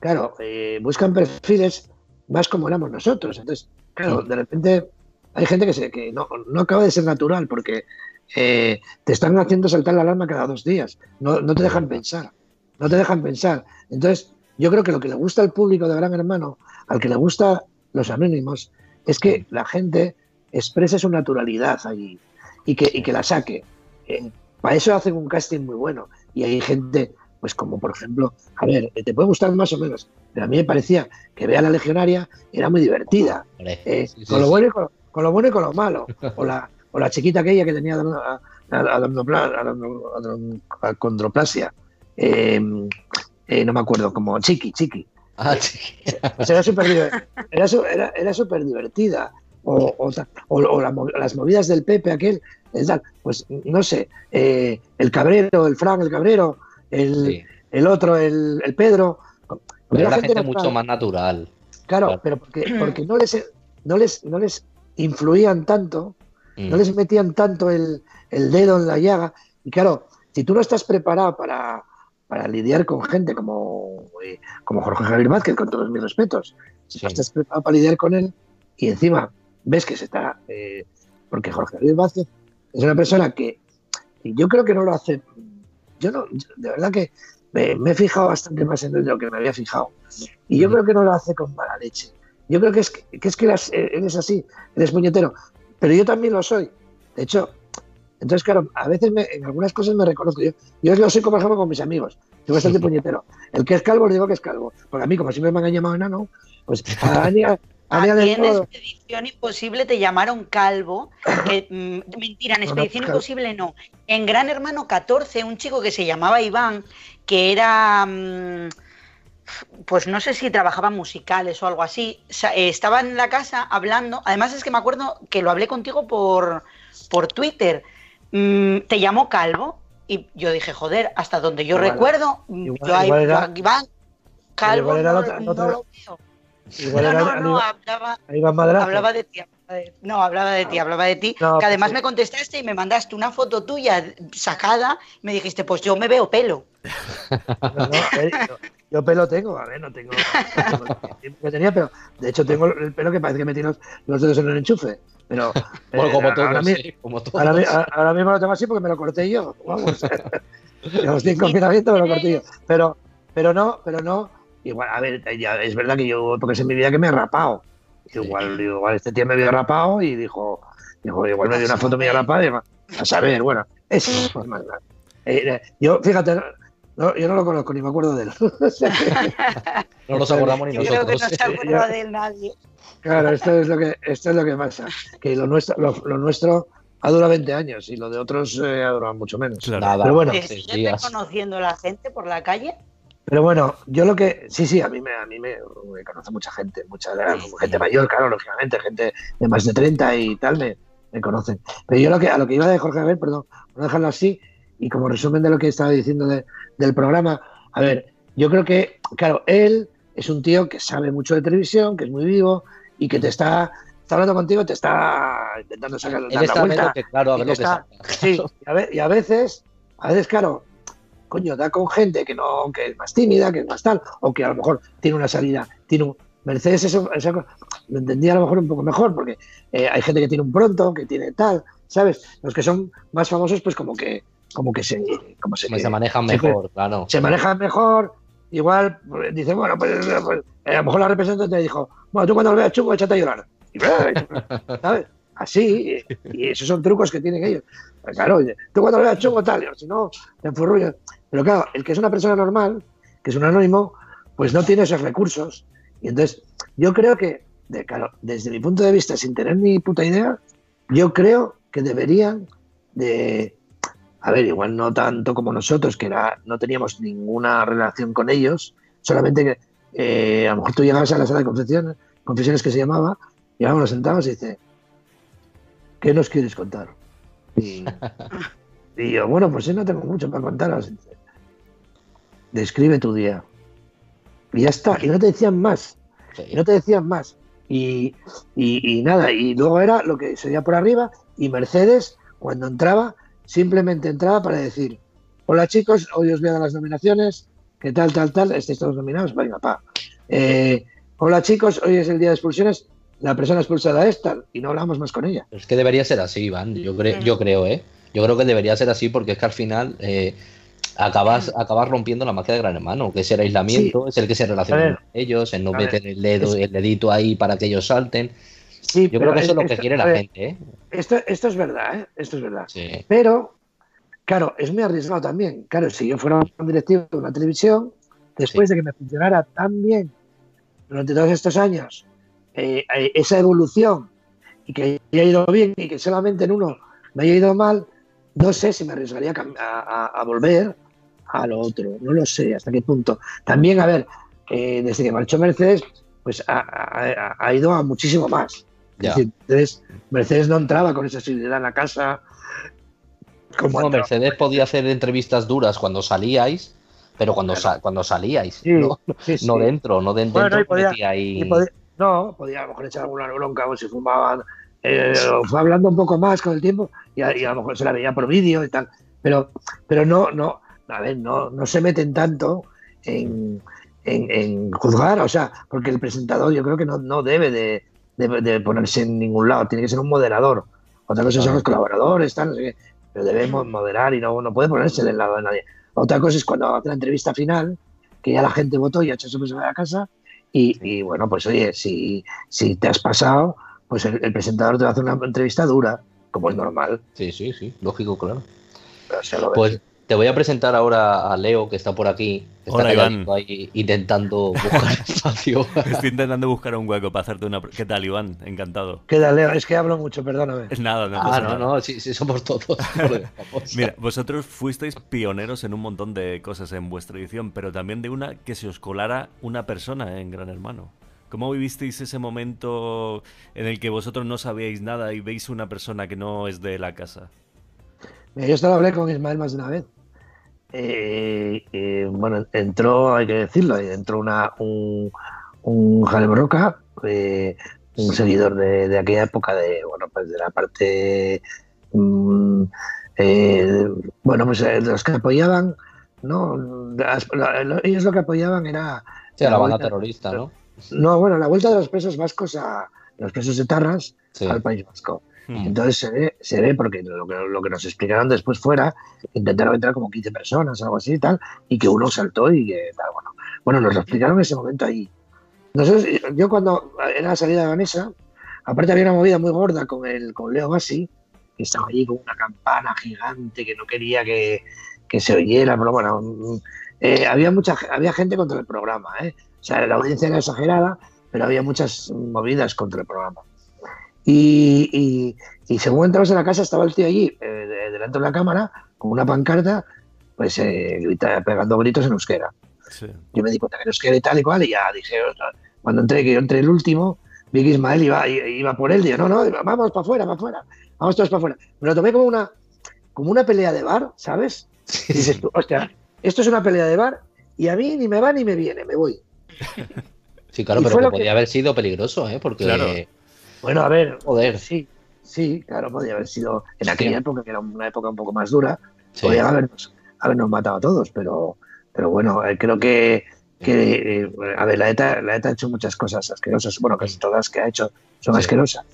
D: claro, eh, buscan perfiles más como éramos nosotros. Entonces, claro, de repente hay gente que, se, que no, no acaba de ser natural porque eh, te están haciendo saltar la alarma cada dos días. No, no te dejan pensar. No te dejan pensar. Entonces, yo creo que lo que le gusta al público de Gran Hermano, al que le gusta los anónimos, es que la gente exprese su naturalidad allí y que, que la saque. Eh, para eso hacen un casting muy bueno. Y hay gente, pues como por ejemplo, a ver, te puede gustar más o menos, pero a mí me parecía que Vea la Legionaria era muy divertida. Eh, con, lo bueno y con, lo bueno y con lo malo. *laughs* O la, o la chiquita aquella que tenía condroplasia. Eh, eh, no me acuerdo, como Chiqui, Chiqui.
A: Ah, Chiqui.
D: era súper era, era, divertida. O, o, las movidas del Pepe, aquel, pues no sé, eh, el Cabrero, el Fran, el Cabrero, el, el otro, el, el Pedro.
A: Pero la gente, mucho más natural.
D: Claro, pero porque, porque no, les, no, les, no les influían tanto, no mm. les metían tanto el, el dedo en la llaga. Y claro, si tú no estás preparado para, para lidiar con gente como, eh, como Jorge Javier Vázquez, con todos mis respetos. Si estás preparado para lidiar con él y encima ves que se está... Eh, porque Jorge Javier Vázquez es una persona que yo creo que no lo hace... Yo no, de verdad que me, he fijado bastante más en él de lo que me había fijado. Y yo creo que no lo hace con mala leche. Yo creo que es que, es que él es así, eres puñetero. Pero yo también lo soy. De hecho, Entonces, claro, a veces en algunas cosas me reconozco. Yo, yo lo soy, por ejemplo, con mis amigos. Soy bastante puñetero. El que es calvo, digo que es calvo. Porque a mí, como siempre me han llamado enano, pues *laughs* a,
C: Aquí en Expedición Imposible te llamaron calvo. *coughs* Mm, mentira, en Expedición Imposible no. En Gran Hermano 14, un chico que se llamaba Iván, que era. Mm, pues no sé si trabajaba musicales o algo así. Eh, estaba en la casa hablando. Además, es que me acuerdo que lo hablé contigo por, por Twitter. Mm, te llamó calvo. Y yo dije, joder, hasta donde yo recuerdo, yo, Iván, calvo, no, lo veo no, no, no, hablaba, hablaba de ti. No, hablaba de ti, hablaba de ti. que además me contestaste y me mandaste una foto tuya sacada. Y me dijiste, pues yo me veo pelo.
D: Eh, yo, pelo tengo, a ver, no tengo. *laughs* No tenía, pero de hecho tengo el pelo que parece que metí los, los dedos en el enchufe. Pero. *laughs*
A: Bueno, como, eh, ahora, como
D: Ahora, mismo lo tengo así porque me lo corté yo. Vamos. *laughs* en confinamiento, me lo corté yo. Pero, pero no, pero no Igual, a ver, ya, es verdad que yo, porque es en mi vida que me he rapado. Igual, igual este tío me había rapado y dijo, dijo igual me dio una foto medio rapada y a saber, bueno, eso es más eh, yo, fíjate, yo no lo conozco ni me acuerdo de él. *laughs*
A: no nos acordamos ni nosotros.
C: Creo que no se *laughs* acuerda de él nadie.
D: Claro, esto es lo que, esto es lo que pasa. Que lo nuestro, lo, nuestro ha durado 20 años y lo de otros eh, ha durado mucho menos.
C: Pero bueno, ¿Sigues conociendo a la gente por la calle?
D: Pero bueno, yo lo que. Sí, sí, a mí me, a mí me, conoce mucha gente, mucha gente mayor, claro, lógicamente, gente de más de 30 y tal, me, me conocen. Pero yo lo que, a lo que iba de Jorge a ver, perdón, por dejarlo así, y como resumen de lo que estaba diciendo del programa, a ver, yo creo que, claro, él es un tío que sabe mucho de televisión, que es muy vivo y que te está, está hablando contigo, te está intentando sacar la vuelta.
A: claro, a ver lo que
D: Sí, y a veces, a veces, claro, coño, da con gente que no, que es más tímida, que es más tal, o que a lo mejor tiene una salida, tiene un, Mercedes eso, lo entendía a lo mejor un poco mejor, porque eh, hay gente que tiene un pronto, que tiene tal, ¿sabes? Los que son más famosos, pues como que, como que se, como se,
A: se manejan mejor, claro.
D: Se manejan mejor, igual, pues, dice, bueno, pues, pues eh, a lo mejor la representante dijo, bueno, tú cuando lo veas chungo, échate a llorar. *laughs* ¿Sabes? Así, y esos son trucos que tienen ellos. Claro, tú cuando lo veas chungo tal, si no, te enfurrullas. Pero claro, el que es una persona normal, que es un anónimo, pues no tiene esos recursos. Y entonces, yo creo que, claro, desde mi punto de vista, sin tener ni puta idea, yo creo que deberían de, a ver, igual no tanto como nosotros, que era, no teníamos ninguna relación con ellos, solamente que eh, a lo mejor tú llegabas a la sala de confesiones, confesiones que se llamaba, llegábamos, nos sentábamos y dice, ¿qué nos quieres contar? *laughs* Y, yo, bueno, pues sí, no tengo mucho para contaros describe tu día. Y ya está, y no te decían más. Y no te decían más. Y, nada, y luego era lo que se veía por arriba, y Mercedes, cuando entraba, simplemente entraba para decir, hola chicos, hoy os voy a dar las nominaciones, que tal, tal, tal, estáis todos nominados, venga, pa. Eh, hola chicos, hoy es el día de expulsiones, la persona expulsada es tal, y no hablamos más con ella.
A: Es que debería ser así, Iván, yo, creo yo creo, ¿eh? Yo creo que debería ser así porque es que al final... Eh, acabas, acabas rompiendo la magia de Gran Hermano, que es el aislamiento, es el que se relaciona con ellos, el no meter el dedo, el dedito ahí para que ellos salten. Sí, Yo creo que eso es lo que quiere la gente. ¿eh?
D: Esto, esto es verdad, ¿eh? esto es verdad. Pero, claro, es muy arriesgado también. Claro, si yo fuera un directivo de una televisión, después de que me funcionara tan bien durante todos estos años, eh, eh, esa evolución y que haya ido bien y que solamente en uno me haya ido mal, no sé si me arriesgaría a volver a lo otro. No lo sé hasta qué punto. También, a ver, eh, desde que marchó Mercedes, pues ha, ido a muchísimo más. entonces, Mercedes no entraba con esa seguridad en la casa.
A: Como Mercedes podía hacer entrevistas duras cuando salíais, pero cuando, cuando salíais, no, dentro, no dentro.
D: no, podía a lo mejor echar alguna bronca o si fumaban. Eh, fue hablando un poco más con el tiempo y a, y a lo mejor se la veía por vídeo y tal. Pero, pero no, no, a ver, no, no se meten tanto en, juzgar, o sea, porque el presentador yo creo que no, no debe de, ponerse en ningún lado, tiene que ser un moderador. Otra cosa son los colaboradores, tal, no sé qué, pero debemos moderar y no, no puede ponerse del lado de nadie. Otra cosa es cuando hace la entrevista final, que ya la gente votó y ha hecho su persona a casa, y, bueno, pues oye, si, si te has pasado, pues el, presentador te va a hacer una entrevista dura, como es normal.
A: Sí, sí, sí, lógico, claro.
D: Pero se lo
A: Pues te voy a presentar ahora a Leo, que está por aquí. que Está
B: Hola, Iván.
A: ahí intentando buscar *laughs* espacio.
B: Estoy intentando buscar un hueco para hacerte una... ¿Qué tal, Iván? Encantado.
D: Queda, Leo, es que hablo mucho, perdóname. *laughs*
B: Nada, no
A: ah, no,
B: nada.
A: no, sí, sí, somos todos. *laughs*
B: Mira, vosotros fuisteis pioneros en un montón de cosas en vuestra edición, pero también de una que se os colara una persona en Gran Hermano. ¿Cómo vivisteis ese momento en el que vosotros no sabíais nada y veis una persona que no es de la casa?
D: Mira, yo esto lo hablé con Ismael más de una vez. Eh, eh, bueno, entró, hay que decirlo, entró una, un, un Jalem Roca, eh, un seguidor de, de aquella época, de, bueno, pues de la parte, mm, eh, bueno, pues eh, los que apoyaban, ¿no? Las- la- lo- ellos lo que apoyaban era...
A: Sí, a la banda
D: vuelta-
A: terrorista, ¿no?
D: No, bueno, la vuelta de los presos vascos a los presos de Tarras
A: Sí.
D: al País Vasco.
B: Hmm.
D: Entonces se ve, se ve porque lo que, lo que nos explicaron después fuera, intentaron entrar como 15 personas, algo así y tal, y que uno saltó y que bueno. Bueno, nos lo explicaron en ese momento ahí. Nosotros, yo cuando era la salida de Vanessa, aparte había una movida muy gorda con el con Leo Bassi, que estaba allí con una campana gigante que no quería que, que se oyera, pero bueno, mm, eh, había mucha había gente contra el programa, ¿eh? O sea, la audiencia era exagerada, pero había muchas movidas contra el programa. Y, y- y según entramos en la casa, estaba el tío allí, eh, de- delante de la cámara, con una pancarta, pues eh, grita- pegando gritos en euskera.
B: Sí.
D: Yo me di cuenta que en euskera y tal y cual, y ya dije, cuando entré, que yo entré el último, vi que Ismael iba, iba por él, digo, no, no, vamos para afuera, para afuera, vamos todos para afuera. Me lo tomé como una, como una pelea de bar, ¿sabes? Y dices tú, hostia, esto es una pelea de bar y a mí ni me va ni me viene, me voy.
A: Sí, claro,
D: Y
A: pero que
D: lo que-
A: haber sido peligroso, ¿eh? Porque,
B: Claro.
D: Bueno, a ver,
A: joder,
D: sí, sí, claro, podía haber sido en aquella
A: Sí.
D: época, que era una época un poco más dura,
A: sí.
D: habernos, habernos matado a todos, pero, pero bueno, eh, creo que, que eh, a ver, la ETA, la ETA ha hecho muchas cosas asquerosas, bueno, casi todas que ha hecho son
A: Sí.
D: asquerosas,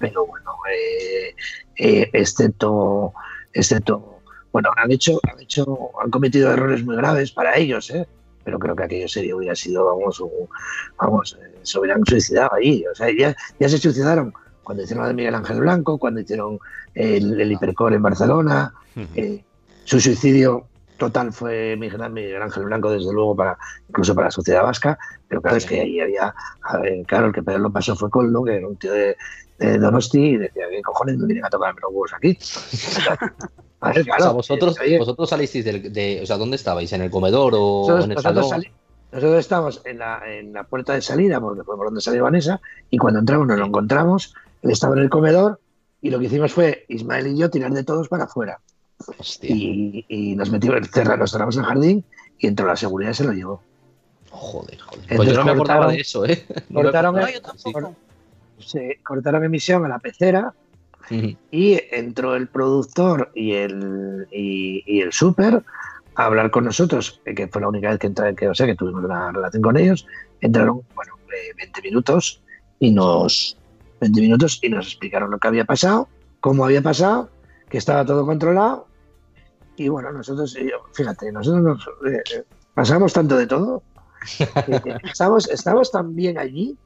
D: pero bueno, eh, eh, excepto, excepto, bueno, han hecho, han hecho, han cometido errores muy graves para ellos, ¿eh? Pero creo que aquello sería hubiera sido, vamos, un- vamos, eh, se hubieran suicidado allí, o sea, ya, ya se suicidaron cuando hicieron la de Miguel Ángel Blanco, cuando hicieron el, el Hipercore en Barcelona, eh, su suicidio total fue Miguel, Miguel Ángel Blanco, desde luego, para incluso para la sociedad vasca, pero claro, es que ahí había, ver, claro, el que peor lo pasó fue Coldo, que era un tío de, de Donosti, y decía, ¿qué cojones me vienen a tocarme los huevos aquí? *laughs* A ver,
A: O
D: claro,
A: sea, vosotros,
D: oye,
A: vosotros salisteis del, de. O sea, ¿dónde estabais? ¿En el comedor o
D: nosotros,
A: en el
D: nosotros
A: salón?
D: sali- nosotros estamos en la, en la puerta de salida, porque fue por donde salió Vanessa, y cuando entramos nos lo encontramos, él estaba en el comedor, y lo que hicimos fue, Ismael y yo, tirar de todos para afuera. Y, y nos metimos, cerramos en el jardín y entró la seguridad y se lo llevó.
A: joder, joder. Pues
D: Entonces
A: yo no me acordaba
D: cortaron-
A: de eso, ¿eh? *laughs* No me
D: cortaron
A: acordaba.
C: No, yo tampoco.
D: Se cortaron emisión a la pecera Y entró el productor y el, y, y el súper a hablar con nosotros, eh, que fue la única vez que, entra, que, o sea, que tuvimos una relación con ellos. Entraron, bueno, eh, 20 minutos y nos 20 minutos y nos explicaron lo que había pasado, cómo había pasado, que estaba todo controlado. Y bueno, nosotros, eh, fíjate, nosotros nos, eh, eh, pasamos tanto de todo. *laughs* estamos, estamos tan bien allí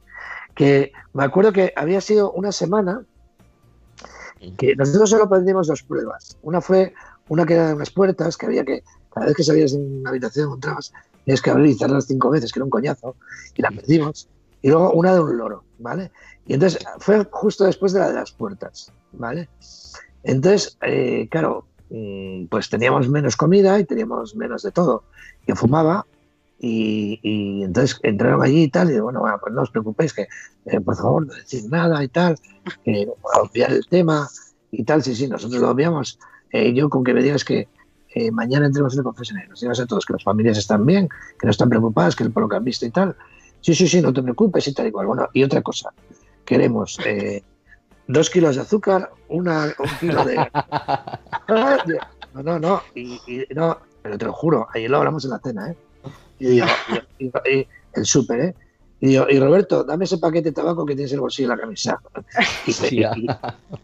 D: que me acuerdo que había sido una semana que nosotros solo aprendimos dos pruebas. Una fue una que era de unas puertas, que había que, cada vez que salías de una habitación entrabas, tenías que abrir y cerrar cinco veces, que era un coñazo, y la perdimos. Y luego una de un loro, ¿vale? Y entonces fue justo después de la de las puertas, ¿vale? Entonces, eh, claro, mm, pues teníamos menos comida y teníamos menos de todo. Yo fumaba y, y entonces entraron allí y tal, y bueno, bueno, pues no os preocupéis, que eh, por favor no decir nada y tal, que obviar el tema y tal, sí, sí, nosotros lo obviamos. Eh, yo con que me digas que eh, mañana entremos en el confesionario, nos digas a todos que las familias están bien, que no están preocupadas, que por lo que han visto y tal. Sí, sí, sí, no te preocupes y tal y cual. Bueno, y otra cosa, queremos eh, dos kilos de azúcar, una, un kilo de... *laughs* *laughs* No, no, no, y, y no, pero te lo juro, ayer lo hablamos en la cena, ¿eh? Y, digo, y- y- el súper, ¿eh? Y digo, y Roberto, dame ese paquete de tabaco que tienes en el bolsillo de la camisa.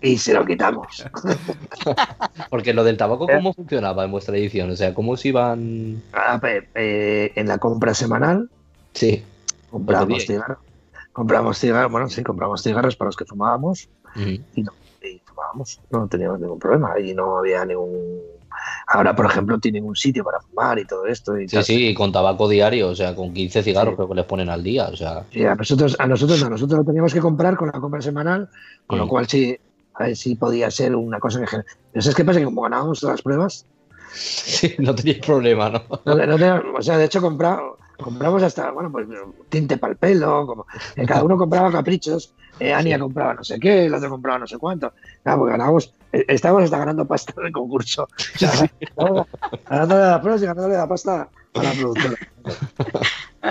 D: Y, se lo quitamos. *laughs*
A: Porque lo del tabaco. ¿cómo funcionaba en vuestra edición? O sea, ¿cómo se iban...?
D: A ver, eh, en la compra semanal
A: Sí.
D: compramos
A: bien.
D: cigarros. Compramos cigarros, bueno, sí, compramos cigarros para los que fumábamos y no teníamos ningún problema y no había ningún Ahora, por ejemplo, tienen un sitio para fumar y todo esto. Y
A: sí, sí, con tabaco diario, o sea, con 15 cigarros creo que les ponen al día, o sea.
D: Sí, a nosotros, a nosotros, a nosotros lo teníamos que comprar con la compra semanal, con lo mm. cual sí, a ver, sí podía ser una cosa que... Pero ¿sabes qué pasa? Que como ganábamos todas las pruebas... *laughs*
A: Sí, no teníais problema, ¿no?
D: o sea, de hecho compramos hasta, bueno, pues tinte para el pelo, como, cada uno compraba caprichos, eh, Ania compraba no sé qué, el otro compraba no sé cuánto. Claro, pues ganábamos, eh, estábamos hasta ganando pasta en el concurso. Ganándole las pruebas y ganándole la pasta a la productora.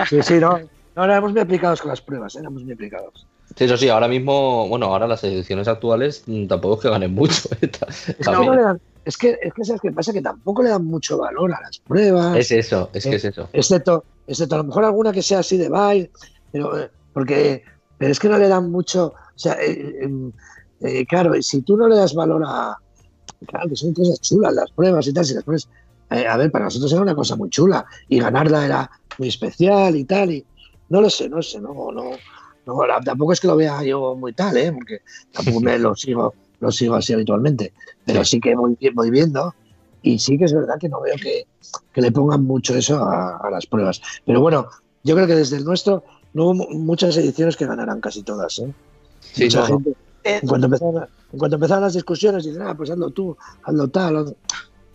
D: Sí, sí, no, no éramos muy aplicados con las pruebas, éramos muy aplicados.
A: Sí, eso sí, ahora mismo, bueno, ahora las ediciones actuales mm, tampoco es que ganen mucho. *laughs*
D: ¿eh? Es, que, es que, ¿sabes qué pasa? Que tampoco le dan mucho valor a las pruebas.
A: Es eso, es que es eso.
D: Excepto, excepto a lo mejor alguna que sea así de baile, pero porque pero es que no le dan mucho, o sea, eh, em, eh, claro, si tú no le das valor a, claro, que son cosas chulas las pruebas y tal, si las pones, eh, a ver, para nosotros era una cosa muy chula y ganarla era muy especial y tal, y no lo sé, no sé, no, no, no tampoco es que lo vea yo muy tal, ¿eh? porque tampoco me *laughs* lo sigo, lo sigo así habitualmente, pero sí que voy, voy viendo y sí que es verdad que no veo que, que le pongan mucho eso a, a, las pruebas. Pero bueno, yo creo que desde el nuestro no hubo muchas ediciones que ganarán casi todas. ¿eh?
A: Sí,
D: gente, en, cuanto empezaron, en cuanto empezaron las discusiones, dicen, ah, pues hazlo tú, hazlo tal.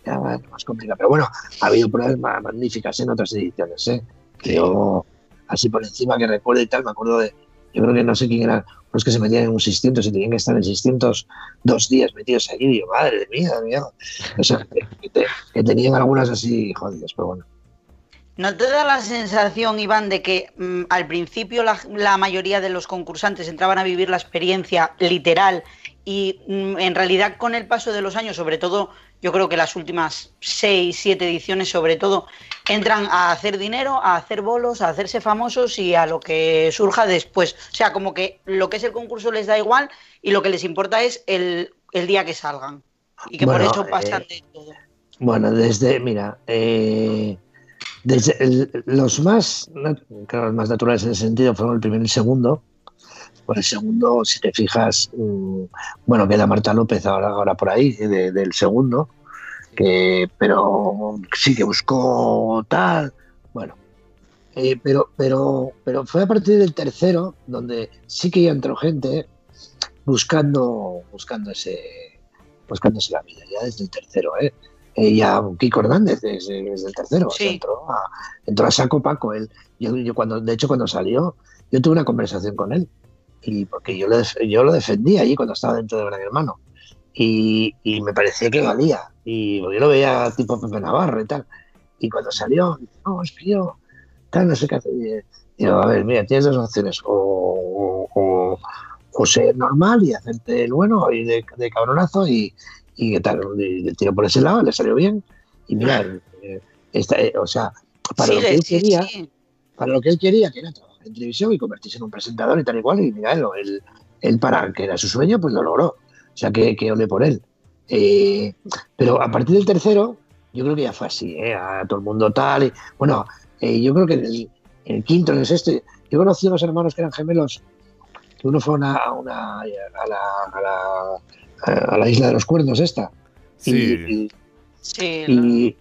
D: Ya, más complicado. Pero bueno, ha habido pruebas magníficas en otras ediciones. ¿eh? Yo, así por encima que recuerdo y tal, me acuerdo de. Yo creo que no sé quién eran los que se metían en un 600 y tenían que estar en 600 dos días metidos allí. Yo, madre mía, mía. O sea, que, que tenían algunas así jodidas, pero bueno.
C: ¿No te da la sensación, Iván, de que mm, al principio la, mayoría de los concursantes entraban a vivir la experiencia literal y mm, en realidad con el paso de los años, sobre todo yo creo que las últimas seis, siete ediciones sobre todo, entran a hacer dinero, a hacer bolos, a hacerse famosos y a lo que surja después. O sea, como que lo que es el concurso les da igual y lo que les importa es el, día que salgan. Y que por eso pasan
D: eh,
C: de todo.
D: Bueno, desde, mira, eh, desde los más, claro, los más naturales en ese sentido fueron el primero y el segundo. Por el segundo, si te fijas, mm, bueno, queda Marta López ahora, ahora por ahí, del segundo, que, pero sí que buscó tal, bueno. Eh, pero, pero, pero fue a partir del tercero donde sí que ya entró gente buscando, buscando ese, buscándose la vida, ya desde el tercero, ¿eh? ya Kiko Hernández desde, el tercero. entró, a, saco Paco. Él, yo, cuando, de hecho, cuando salió, yo tuve una conversación con él. Y porque yo lo, yo lo defendía allí cuando estaba dentro de Gran Hermano. Y, me parecía que valía. Y yo lo veía tipo Pepe Navarro y tal. Y cuando salió, no, es que yo, tal, no sé qué hacer. Y yo, a ver, mira, tienes dos opciones. O, o, ser normal y hacerte el bueno y de, de cabronazo y, y que tal, le tiró por ese lado, le salió bien. Y mira, eh, eh, o sea, para lo que él quería, para lo que él quería, que era trabajar en televisión y convertirse en un presentador y tal igual, y mira, él, él, para que era su sueño, pues lo logró. O sea, que, que ole por él. Eh, pero a partir del tercero, yo creo que ya fue así, a todo el mundo tal. Y, bueno, yo creo que en el, el, quinto, en el sexto, yo conocí a unos hermanos que eran gemelos, que uno fue una, una, a, la, a la a la isla de los cuernos esta.
B: Sí.
D: Y,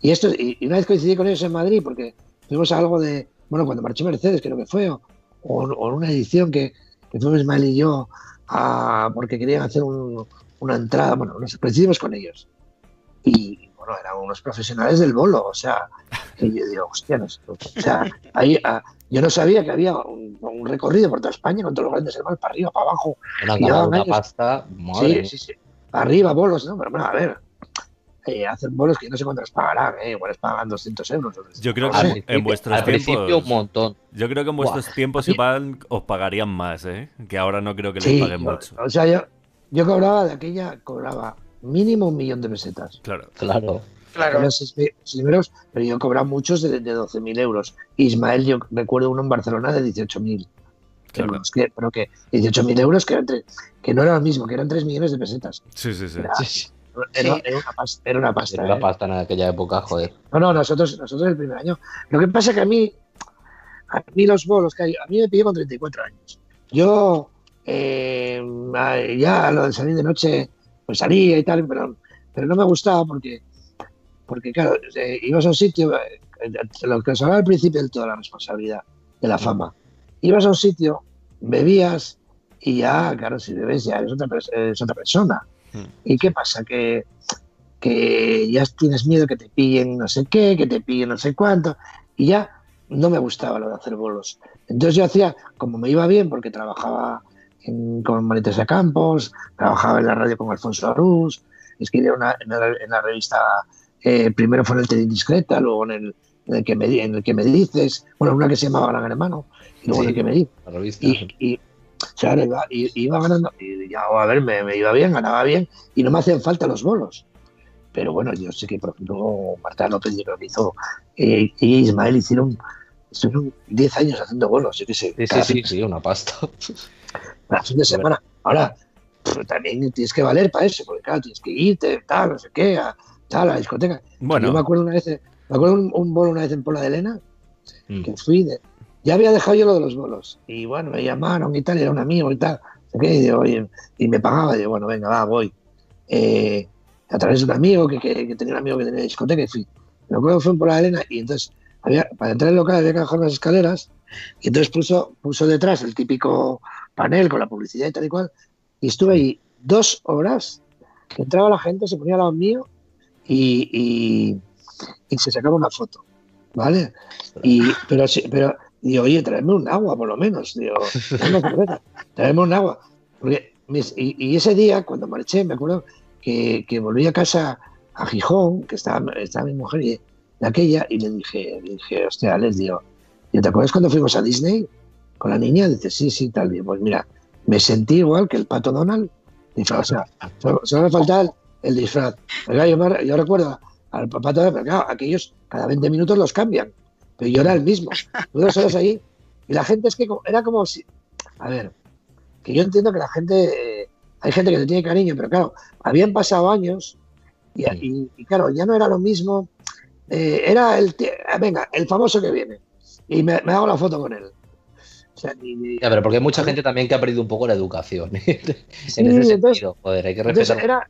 D: y, esto, y, una vez coincidí con ellos en Madrid, porque tuvimos algo de, bueno, cuando marchó Mercedes, creo que fue, o, o una edición que, que fuimos Ismael y yo, a, porque querían hacer una entrada, bueno, nos coincidimos con ellos. Y bueno, eran unos profesionales del bolo, o sea, y yo digo, hostia, no, o sea, ahí, yo no sabía que había un, recorrido por toda España con todos los grandes hermanos, para arriba, para abajo.
A: Una, pasta,
D: Sí, sí, sí. Arriba, bolos, ¿no? Pero bueno, a ver. Eh, hacen bolos que no sé cuánto les pagarán, ¿eh? igual les pagan 200 euros.
B: Yo creo que en, vuestros tiempos.
A: un montón.
B: Yo creo que en vuestros tiempos igual os pagarían más, ¿eh? Que ahora no creo que les paguen mucho.
D: O sea, yo, yo cobraba de aquella, cobraba mínimo un millón de pesetas.
B: Claro.
A: Claro.
C: Claro.
D: pero yo he cobrado muchos de, de 12.000 euros. Ismael, yo recuerdo uno en Barcelona de 18.000. Claro. Que, pero que 18.000 euros que, que no era lo mismo, que eran 3 millones de pesetas.
B: Sí, sí, sí.
D: Era, una pasta. Era una pasta,
A: era una ¿eh? pasta en aquella época, joder.
D: No, no, nosotros, nosotros el primer año. Lo que pasa es que a mí, a mí los bolos que hay, a mí me pillé con 34 años. Yo eh, ya lo de salir de noche, pues salía y tal, pero, pero no me gustaba porque, porque claro, eh, ibas a un sitio, eh, lo que os hablaba al principio de toda la responsabilidad, de la fama. Ibas a un sitio, bebías y ya, claro, si bebes ya eres otra, eres otra persona. ¿Y qué pasa? Que, que ya tienes miedo que te pillen no sé qué, que te pillen no sé cuánto, y ya no me gustaba lo de hacer bolos. Entonces yo hacía, como me iba bien, porque trabajaba con Marites de Campos, trabajaba en la radio con Alfonso Arús, escribía una, en, la, revista, eh, primero fue en el Te Indiscreta, luego en el, en el, que me, en el que me dices, bueno, una que se llamaba Gran Hermano, y luego en el que me dices. Y, y, iba, iba, ganando, y ya, a ver, me, me, iba bien, ganaba bien, y no me hacían falta los bolos. Pero bueno, yo sé que, por ejemplo, Marta López lo hizo, eh, y Ismael hicieron, estuvieron 10 años haciendo bolos, yo qué sé.
A: Sí, sí, sí, una pasta. *laughs*
D: Para fin de semana. Ahora, también tienes que valer para eso, porque claro, tienes que irte, tal, no sé qué, a, tal, a la discoteca. Bueno. Yo me acuerdo una vez, me acuerdo un, bolo una vez en Pola de Elena, mm. que fui de, ya había dejado yo lo de los bolos. Y bueno, me llamaron y tal, era un amigo y tal. y, me pagaba. Y digo, bueno, venga, va, voy. Eh, a través de un amigo que, tenía un amigo que tenía discoteca y fui. Me acuerdo que fue por la arena y entonces había, para entrar al local había que bajar las escaleras y entonces puso, puso detrás el típico panel con la publicidad y tal y cual y estuve ahí dos horas que entraba la gente, se ponía al lado mío y, y, se sacaba una foto, ¿vale? Y, pero, pero digo, oye, traeme un agua por lo menos, digo, *laughs* traeme un agua. Porque, y, y, ese día, cuando marché, me acuerdo que, volví a casa a Gijón, que estaba, estaba mi mujer y de aquella, y le dije, le dije, hostia, les digo, ¿te acuerdas cuando fuimos a Disney con la niña? Dice, sí, sí, tal. Digo, pues mira, me sentí igual que el pato Donald. Dice, o sea, solo, me falta el, disfraz. yo, yo, recuerdo al pato Donald, pero claro, aquellos cada 20 minutos los cambian. Pero yo era el mismo. *laughs* Dos horas ahí. Y la gente es que era como si. A ver, que yo entiendo que la gente. Eh, hay gente que te tiene cariño, pero claro, habían pasado años y, claro, ya no era lo mismo. Eh, era el, ah, venga, el famoso que viene y me, hago la foto con él.
A: ya, pero porque hay mucha gente también que ha perdido un poco la educación. *laughs* en ese sentido, joder, hay que respetar.
D: Entonces era,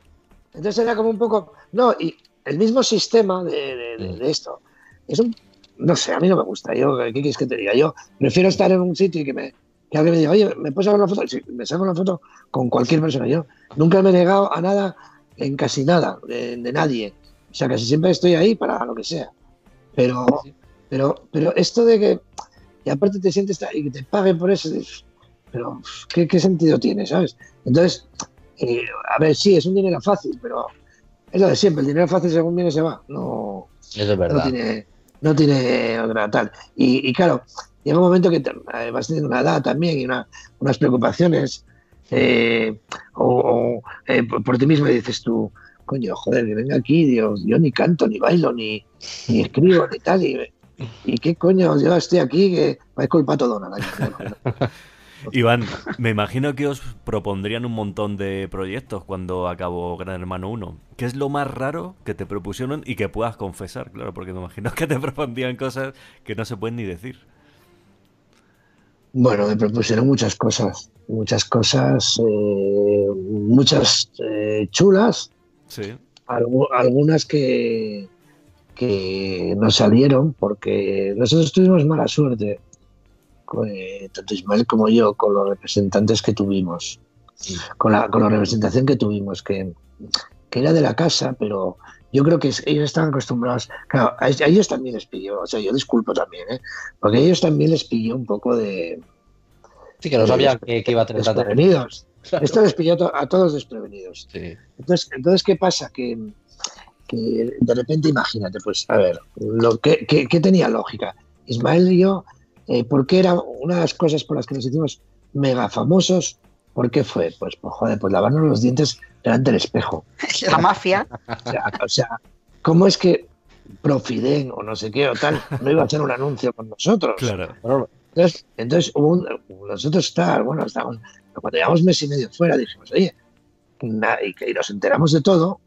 D: entonces era como un poco. No, y el mismo sistema de, de, esto. Es un. No sé, a mí no me gusta. Yo, ¿qué quieres que te diga? Yo prefiero estar en un sitio y que me, que alguien me diga, oye, ¿me puedes sacar una foto? Sí, me saco una foto con cualquier persona. Yo nunca me he negado a nada, en casi nada, de, nadie. O sea, casi siempre estoy ahí para lo que sea. Pero, pero, pero esto de que, y aparte te sientes y que te paguen por eso, pero ¿qué, sentido tiene, sabes? Entonces, eh, a ver, sí, es un dinero fácil, pero es lo de siempre, el dinero fácil según viene se va. No,
A: Eso es verdad.
D: No tiene, no tiene otra tal. Y, claro, llega un momento que vas teniendo una edad también y unas preocupaciones, eh, o, eh, por, ti mismo dices tú, coño, joder, que venga aquí, Dios, yo ni canto, ni bailo, ni, ni escribo, ni tal, y, qué coño, yo estoy aquí, que es culpa todo nada. *laughs*
B: Iván, me imagino que os propondrían un montón de proyectos cuando acabó Gran Hermano 1. ¿Qué es lo más raro que te propusieron y que puedas confesar? Claro, porque me imagino que te *laughs* propondrían cosas que no se pueden ni decir.
D: Bueno, me propusieron muchas cosas, muchas cosas, eh, muchas eh, chulas,
B: sí.
D: algunas que, que no salieron porque nosotros tuvimos mala suerte, eh, tanto Ismael como yo, con los representantes que tuvimos, con, la, con la representación que tuvimos, que, que era de la casa, pero yo creo que ellos estaban acostumbrados, claro, a, ellos también les pilló, o sea, yo disculpo también, ¿eh? porque a ellos también les pilló un poco de...
A: Sí, que no sabían que, iba a tener
D: desprevenidos. Esto les pilló a todos desprevenidos. Entonces, entonces, ¿qué pasa? Que, de repente, imagínate, pues, a ver, lo que, tenía lógica. Ismael y yo, eh, ¿por qué era una de las cosas por las que nos hicimos mega famosos? ¿Por qué fue? Pues, pues joder, pues lavarnos los dientes delante del espejo. *laughs*
C: La mafia.
D: O sea, ¿cómo es que Profiden o no sé qué o tal no iba a hacer un anuncio con nosotros?
B: Claro.
D: Entonces, entonces hubo nosotros está, bueno, estábamos, cuando llevamos mes y medio fuera, dijimos, oye, y, nos enteramos de todo.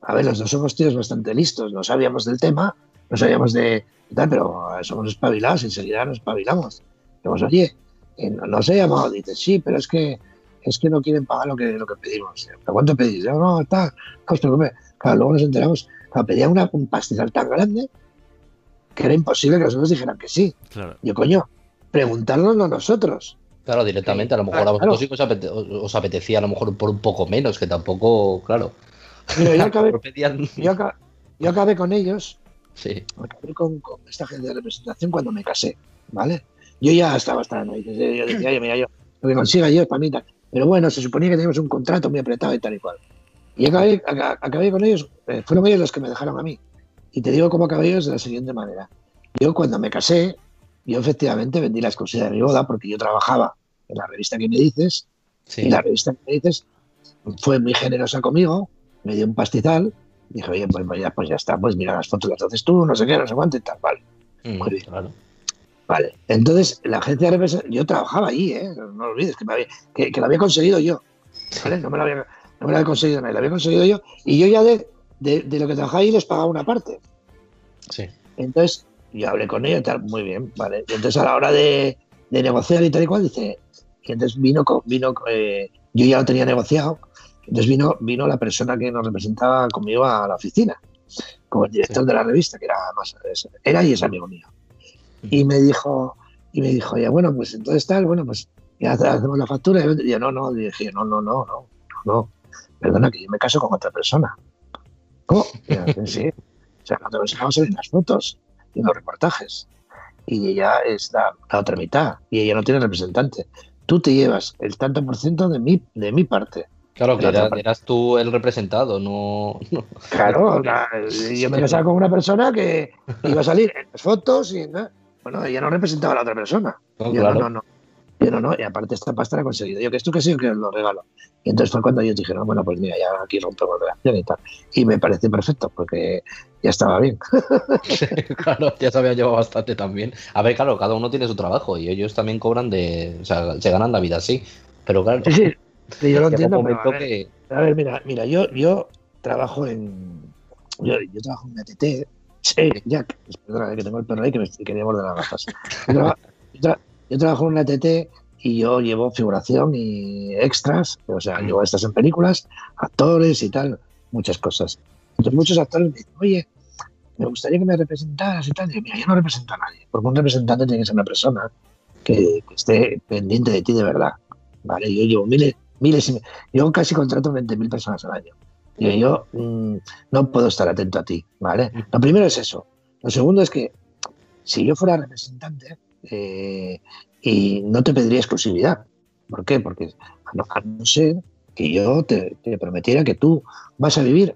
D: A ver, los dos somos tíos bastante listos, no sabíamos del tema, no sabíamos de tal, pero somos espabilados, enseguida nos espabilamos. Dijimos, oye, no, se ha llamado, dice, sí, pero es que es que no quieren pagar lo que, lo que pedimos. ¿Pero cuánto pedís? No, está, no os preocupéis. Claro, luego nos enteramos, claro, pedía una, un pastizal tan grande que era imposible que nosotros dijeran que sí.
B: Claro.
D: Yo, coño, preguntárnoslo nosotros.
A: Claro, directamente, a lo mejor a vosotros sí os, apete- os apetecía a lo mejor por un poco menos, que tampoco, claro.
D: Mira, yo acabé, *laughs*
A: Pedían-
D: yo aca- yo acabé con ellos
A: Sí,
D: acabé con, con esta gente de representación cuando me casé, ¿vale? Yo ya estaba hasta ahí. Yo decía, oye, mira, yo lo que consiga yo es para mí. tal. Pero bueno, se suponía que teníamos un contrato muy apretado y tal y cual. Y acabé, aca- acabé con ellos, eh, fueron ellos los que me dejaron a mí. Y te digo cómo acabé ellos de la siguiente manera. Yo cuando me casé, yo efectivamente vendí la exclusividad de mi boda porque yo trabajaba en la revista que me dices
A: sí.
D: y la revista que me dices fue muy generosa conmigo, me dio un pastizal, dije, oye, pues, pues ya, pues ya está, pues mira las fotos las haces tú, no sé qué, no sé cuánto y tal, vale.
A: Mm,
D: muy bien.
A: claro.
D: Vale, entonces la agencia de representación, yo trabajaba allí, ¿eh? no lo olvides, que, me había- que, que lo había conseguido yo, ¿vale? No me lo había, no me lo había conseguido nadie, lo había conseguido yo, y yo ya de, de, de lo que trabajaba ahí les pagaba una parte.
A: Sí.
D: Entonces, yo hablé con ellos y tal, muy bien, vale. Y entonces a la hora de, de negociar y tal y cual, dice, y entonces vino, vino eh, yo ya lo tenía negociado, entonces vino, vino la persona que nos representaba conmigo a la oficina, como el director
A: Sí.
D: de la revista, que era más, era y es amigo mío. Y me dijo, y me dijo, ya bueno, pues entonces tal, bueno, pues ya hace- hacemos la factura. Y yo, no, no, dije, no, no, no, no, no, perdona, que yo me caso con otra persona. ¿Cómo? Yo, sí, o sea, nosotros dejamos en las fotos y en los reportajes. Y ella es la, la otra mitad. Y ella no tiene representante. Tú te llevas el tanto por ciento de mi, de mi parte.
A: Claro, que
D: La otra
A: era-
D: parte.
A: eras tú el representado, no. no.
D: Claro, *laughs* la- yo me casaba con una persona que iba a salir en las fotos y ¿no? bueno, ella no representaba a la otra persona.
A: No,
D: Yo
A: claro.
D: no, no. Yo no, no. Y aparte esta pasta la he conseguido. Yo que esto que sí que os lo regalo. Y entonces fue cuando ellos dijeron, bueno, pues mira, ya aquí rompemos relación y tal. Y me pareció perfecto porque ya estaba bien. *laughs* *laughs*
A: claro, ya se habían llevado bastante también. A ver, claro, cada uno tiene su trabajo y ellos también cobran de. O sea, se ganan la vida así. Pero claro,
D: Sí, sí. Sí, yo lo entiendo. pero a ver,
A: que.
D: A ver, mira, mira, yo, yo trabajo en. Yo, yo trabajo en ATT. Sí, Jack, perdona, que tengo el perro ahí que me que quería morder las gafas. Yo, traba- yo tra- yo trabajo en ATT y yo llevo figuración y extras, o sea,
A: Mm.
D: llevo extras en películas, actores y tal, muchas cosas. Entonces, muchos actores me dicen, oye, me gustaría que me representaras y tal. Y yo, mira, yo no represento a nadie, porque un representante tiene que ser una persona que, que esté pendiente de ti de verdad. ¿vale? Yo llevo miles, miles y yo casi contrato 20.000 personas al año. Y yo mm, no puedo estar atento a ti, ¿vale? Lo primero es eso. Lo segundo es que si yo fuera representante eh, y no te pediría exclusividad. ¿Por qué? Porque a no, a no ser que yo te, te prometiera que tú vas a vivir,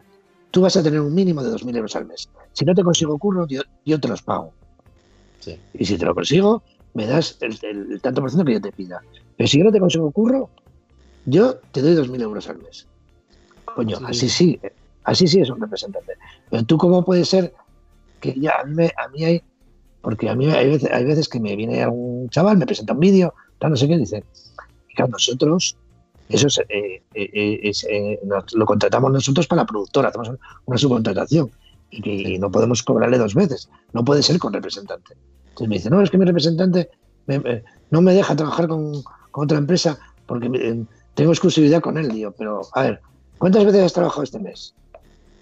D: tú vas a tener un mínimo de 2.000 euros al mes. Si no te consigo curro, yo, yo te los pago.
A: Sí.
D: Y si te lo consigo, me das el, el- el tanto por ciento que yo te pida. Pero si yo no te consigo curro, yo te doy 2.000 euros al mes. Coño,
A: Sí.
D: así sí, así sí es un representante. Pero tú, ¿cómo puede ser que ya a mí, me- a mí hay, porque a mí hay veces, hay veces que me viene algún chaval, me presenta un vídeo, tal, no sé qué, dice, claro, nosotros, eso es, eh, eh, eh, es, eh, nos- lo contratamos nosotros para la productora, hacemos una subcontratación y y no podemos cobrarle dos veces, no puede ser con representante. Entonces me dice, no, es que mi representante me- me- no me deja trabajar con, con otra empresa porque me- eh, tengo exclusividad con él. Digo, pero a ver, ¿cuántas veces has trabajado este mes?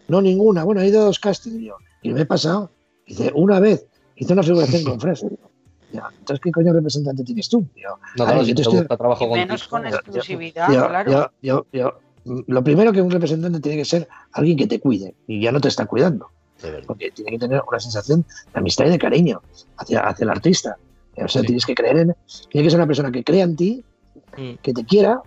D: No, ninguna. Bueno, he ido a dos castings. Digo, y me he pasado. Dice, una vez hice una figuración con ya, entonces, ¿qué coño representante tienes tú? Digo,
A: No, claro,
D: ver,
A: si
D: yo te
A: te
D: estoy-
A: trabajo
C: Y menos con exclusividad,
D: yo,
C: claro.
D: yo- yo- yo- lo primero que un representante tiene que ser alguien que te cuide y ya no te está cuidando porque tiene que tener una sensación de amistad y de cariño hacia, hacia el artista. O sea,
A: Sí.
D: tienes que creer en. Tiene que ser una persona que crea en ti,
A: Mm.
D: que te quiera,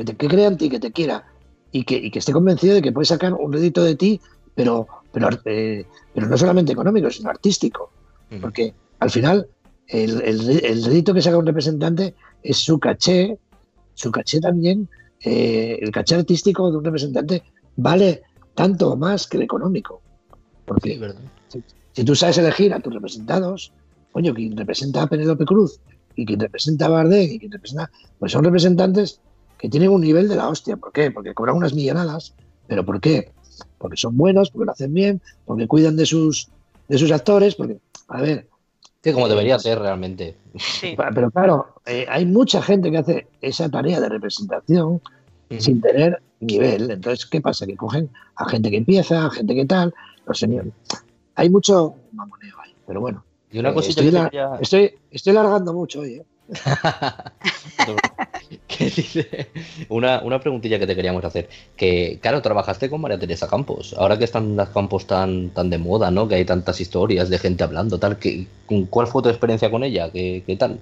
D: que, te, que crea en ti, que te quiera y que, y que esté convencido de que puede sacar un rédito de ti, pero, pero, eh, pero no solamente económico, sino artístico. Porque al final, el, el, el rédito que saca un representante es su caché, su caché también, eh, el caché artístico de un representante vale tanto o más que el económico. Porque
A: Sí, verdad.
D: si tú sabes elegir a tus representados, coño, quien representa a Penélope Cruz y quien representa a Bardem y quien representa, pues son representantes que tienen un nivel de la hostia. ¿Por qué? Porque cobran unas millonadas. ¿Pero por qué? Porque son buenos, porque lo hacen bien, porque cuidan de sus, de sus actores, porque, a ver,
A: Sí, como debería ser realmente.
C: Sí. *laughs*
D: Pero claro, eh, hay mucha gente que hace esa tarea de representación sin tener nivel. Entonces, ¿qué pasa? Que cogen a gente que empieza, a gente que tal, los señores. Hay mucho mamoneo ahí, pero bueno.
A: Y una
D: Eh,
A: cosita
D: estoy,
A: que
D: la-
A: quería-
D: estoy, estoy largando mucho hoy, ¿eh? *laughs*
A: ¿Qué dice? Una, una preguntilla que te queríamos hacer. Que, claro, trabajaste con María Teresa Campos. Ahora que están las Campos tan, tan de moda, ¿no? Que hay tantas historias de gente hablando, tal. ¿qué- ¿Cuál fue tu experiencia con ella? ¿Qué, qué tal?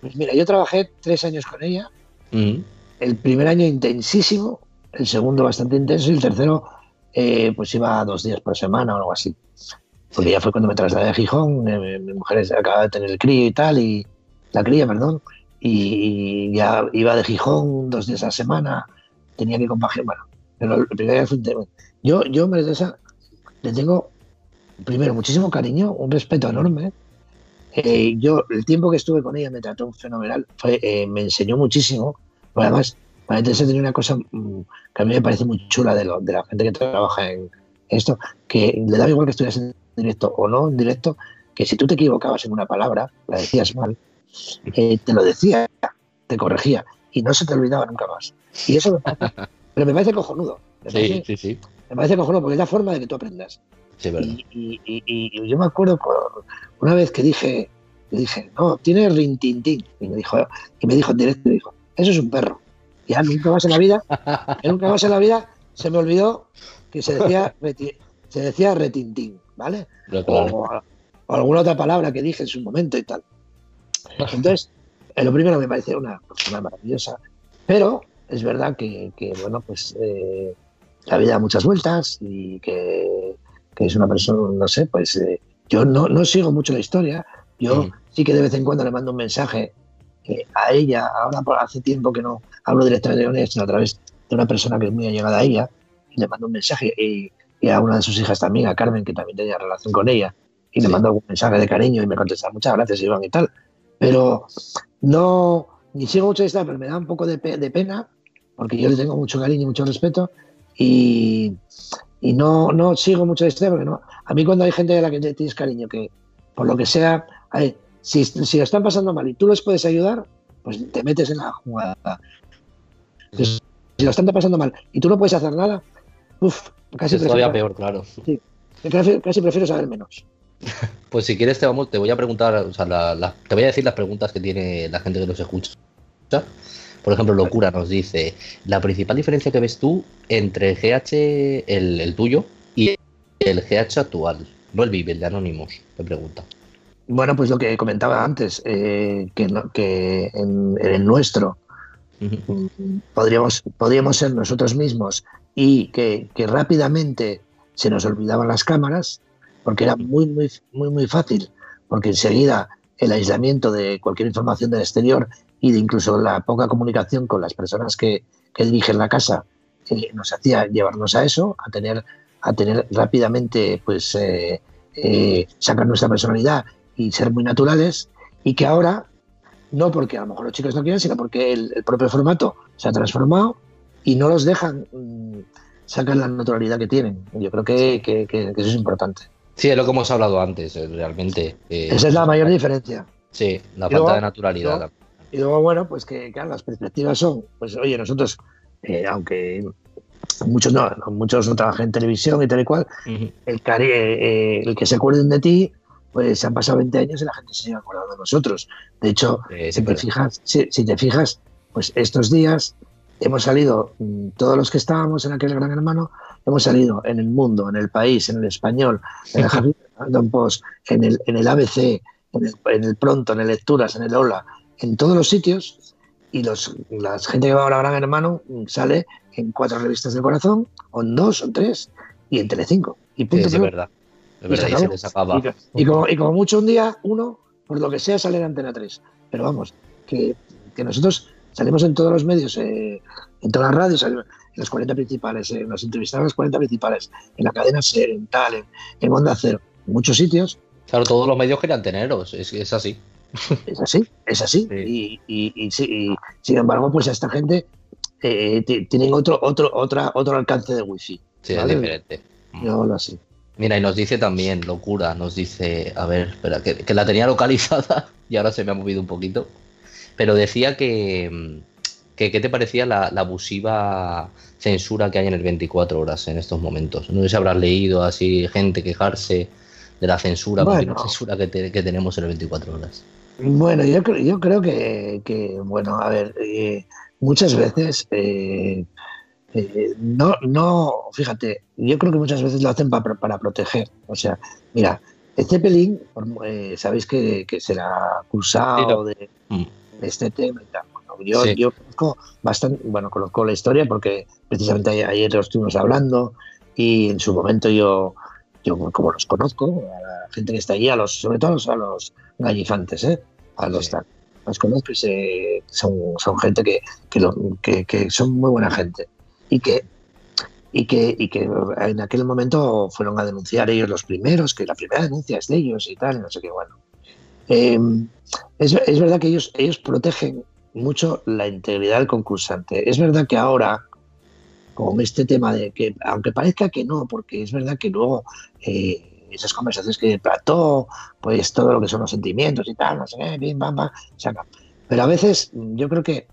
D: Pues mira, yo trabajé tres años con ella.
A: Mm,
D: El primer año intensísimo, el segundo bastante intenso y el tercero eh, pues iba dos días por semana o algo así. Porque ya fue cuando me trasladé a Gijón, eh, mi mujer acababa de tener el crío y tal, y la cría, perdón, y ya iba de Gijón dos días a la semana, tenía que compaginar, bueno, pero el primer día fue un tema. Yo, yo Teresa, le tengo, primero, muchísimo cariño, un respeto enorme. Eh, yo, el tiempo que estuve con ella me trató fenomenal, fue, eh, me enseñó muchísimo, pero además, María Teresa tenía una cosa mm, que a mí me parece muy chula de, lo- de la gente que trabaja en esto, que le daba igual que estuvieras en directo o no en directo, que si tú te equivocabas en una palabra, la decías mal, eh, te lo decía, te corregía y no se te olvidaba nunca más. Y eso me parece, *laughs* pero me parece cojonudo. Me
A: Sí,
D: parece,
A: sí, sí.
D: me parece cojonudo porque es la forma de que tú aprendas.
A: Sí, verdad.
D: Y, y- y- y yo me acuerdo con- una vez que dije, dije, no, tiene rintintín. Y me dijo, y me dijo en directo, me dijo, eso es un perro. Ya nunca más en la vida, nunca más en la vida se me olvidó que se decía, se decía retintín, ¿vale?
A: Pero claro.
D: O, o alguna otra palabra que dije en su momento y tal. Entonces, eh, lo primero me pareció una persona maravillosa, pero es verdad que, que, bueno, pues eh, la vida da muchas vueltas y que, que es una persona, no sé, pues eh, yo no, no sigo mucho la historia, yo
A: Mm.
D: sí que de vez en cuando le mando un mensaje eh, a ella, ahora por hace tiempo que no hablo directamente con ella, sino a través de una persona que es muy allegada a ella, y le mando un mensaje. Y, y a una de sus hijas también, a Carmen, que también tenía relación con ella, y le mando algún mensaje de cariño y me contesta, muchas gracias Iván y tal, pero no, ni sigo mucho esta, pero me da un poco de, pe- de pena, porque yo le tengo mucho cariño y mucho respeto, y, y no, no sigo mucho esta, porque no, a mí cuando hay gente a la que tienes cariño, que por lo que sea, si, si lo están pasando mal y tú les puedes ayudar, pues te metes en la jugada. Entonces, si lo están pasando mal y tú no puedes hacer nada, uff, casi
A: Es todavía peor, claro.
D: casi, casi prefiero saber menos. *laughs*
A: Pues si quieres te vamos, te voy a preguntar, o sea, la- la- te voy a decir las preguntas que tiene la gente que nos escucha. Por ejemplo, Locura nos dice, la principal diferencia que ves tú entre el GH, el, el tuyo, y el GH actual, no el Vive, el de Anonymous, te pregunta.
D: Bueno, pues lo que comentaba antes, eh, que, no- que en, en el nuestro mm, podríamos, podríamos ser nosotros mismos y que, que rápidamente se nos olvidaban las cámaras, porque era muy, muy, muy, muy fácil, porque enseguida el aislamiento de cualquier información del exterior y de incluso la poca comunicación con las personas que, que dirigen la casa eh, nos hacía llevarnos a eso, a tener, a tener rápidamente, pues, eh, eh, sacar nuestra personalidad y ser muy naturales, y que ahora, no porque a lo mejor los chicos no quieren, sino porque el, propio formato se ha transformado y no los dejan mm, sacar la naturalidad que tienen. Yo creo que- que eso es importante.
A: Sí, es lo que hemos hablado antes, eh, realmente. eh,
D: Esa es la mayor diferencia.
A: Sí, la
D: Y
A: falta
D: luego-
A: de naturalidad.
D: luego- Y luego, bueno, pues que claro, las perspectivas son, pues oye, nosotros, eh, aunque muchos no, muchos no trabajan en televisión y tal y cual,
A: Ujú.
D: el, cari- eh, el que se acuerden de ti, pues se han pasado 20 años y la gente se sigue acordando de nosotros. De hecho,
A: Eh,
D: si te fijas, si, si te fijas, pues estos días hemos salido, mm, todos los que estábamos en aquel gran hermano, hemos salido en el mundo, en el país, en el español, en el *laughs* Huffington Post, en el, en el ABC, en el, en el Pronto, en el Lecturas, en el Hola, en todos los sitios, y los, la gente que va ahora a Gran Hermano sale en cuatro revistas del corazón, o en dos, o en tres, y en Telecinco. Y punto
A: sí, es verdad. Es
D: Y
A: verdad,
D: se
A: y se les acaba.
D: Y, y como, y como mucho un día, uno, por lo que sea, sale en Antena 3. Pero vamos, que, que nosotros salimos en todos los medios, eh, en todas las radios, salimos en las 40 principales, eh, nos entrevistaron en las 40 principales, en la cadena SER, en Tal, en, en Onda Cero, en muchos sitios.
A: Claro, todos los medios querían teneros, es, es así.
D: Es así, es así.
A: Sí.
D: Y, y- y sí, y, sin embargo, pues a esta gente eh, ti- tienen otro, otro, otra, otro alcance de wifi.
A: Sí,
D: Vale.
A: es diferente.
D: Yo hablo así.
A: Mira, y nos dice también, locura, nos dice, a ver, espera, que, la tenía localizada *laughs* y ahora se me ha movido un poquito, pero decía que, ¿qué te parecía la, abusiva censura que hay en el 24 horas en estos momentos? No sé si habrás leído así gente quejarse de la censura, la censura que, tenemos en el 24 horas.
D: Bueno, yo, yo creo que, bueno, a ver, eh, muchas veces... Eh, eh, no, no, fíjate, yo creo que muchas veces lo hacen para, proteger. O sea, mira, este pelín, eh, sabéis que, que será acusado mm. de, este tema y tal. Yo, yo conozco bastante, bueno, conozco la historia porque precisamente ayer lo estuvimos hablando y en su momento yo, yo como los conozco, a la gente que está allí, a los, sobre todo a los gallifantes, ¿eh? a los los conozco y son, son gente que, que, que son muy buena gente y que, y que, y que en aquel momento fueron a denunciar ellos los primeros, que la primera denuncia es de ellos y tal, no sé qué, bueno. Em, es, es, verdad que ellos, ellos protegen mucho la integridad del concursante. Es verdad que ahora, con este tema de que, aunque parezca que no, porque es verdad que luego eh, esas conversaciones que plató, pues todo lo que son los sentimientos y tal, no sé qué, bim, bam, bam, Pero a veces yo creo que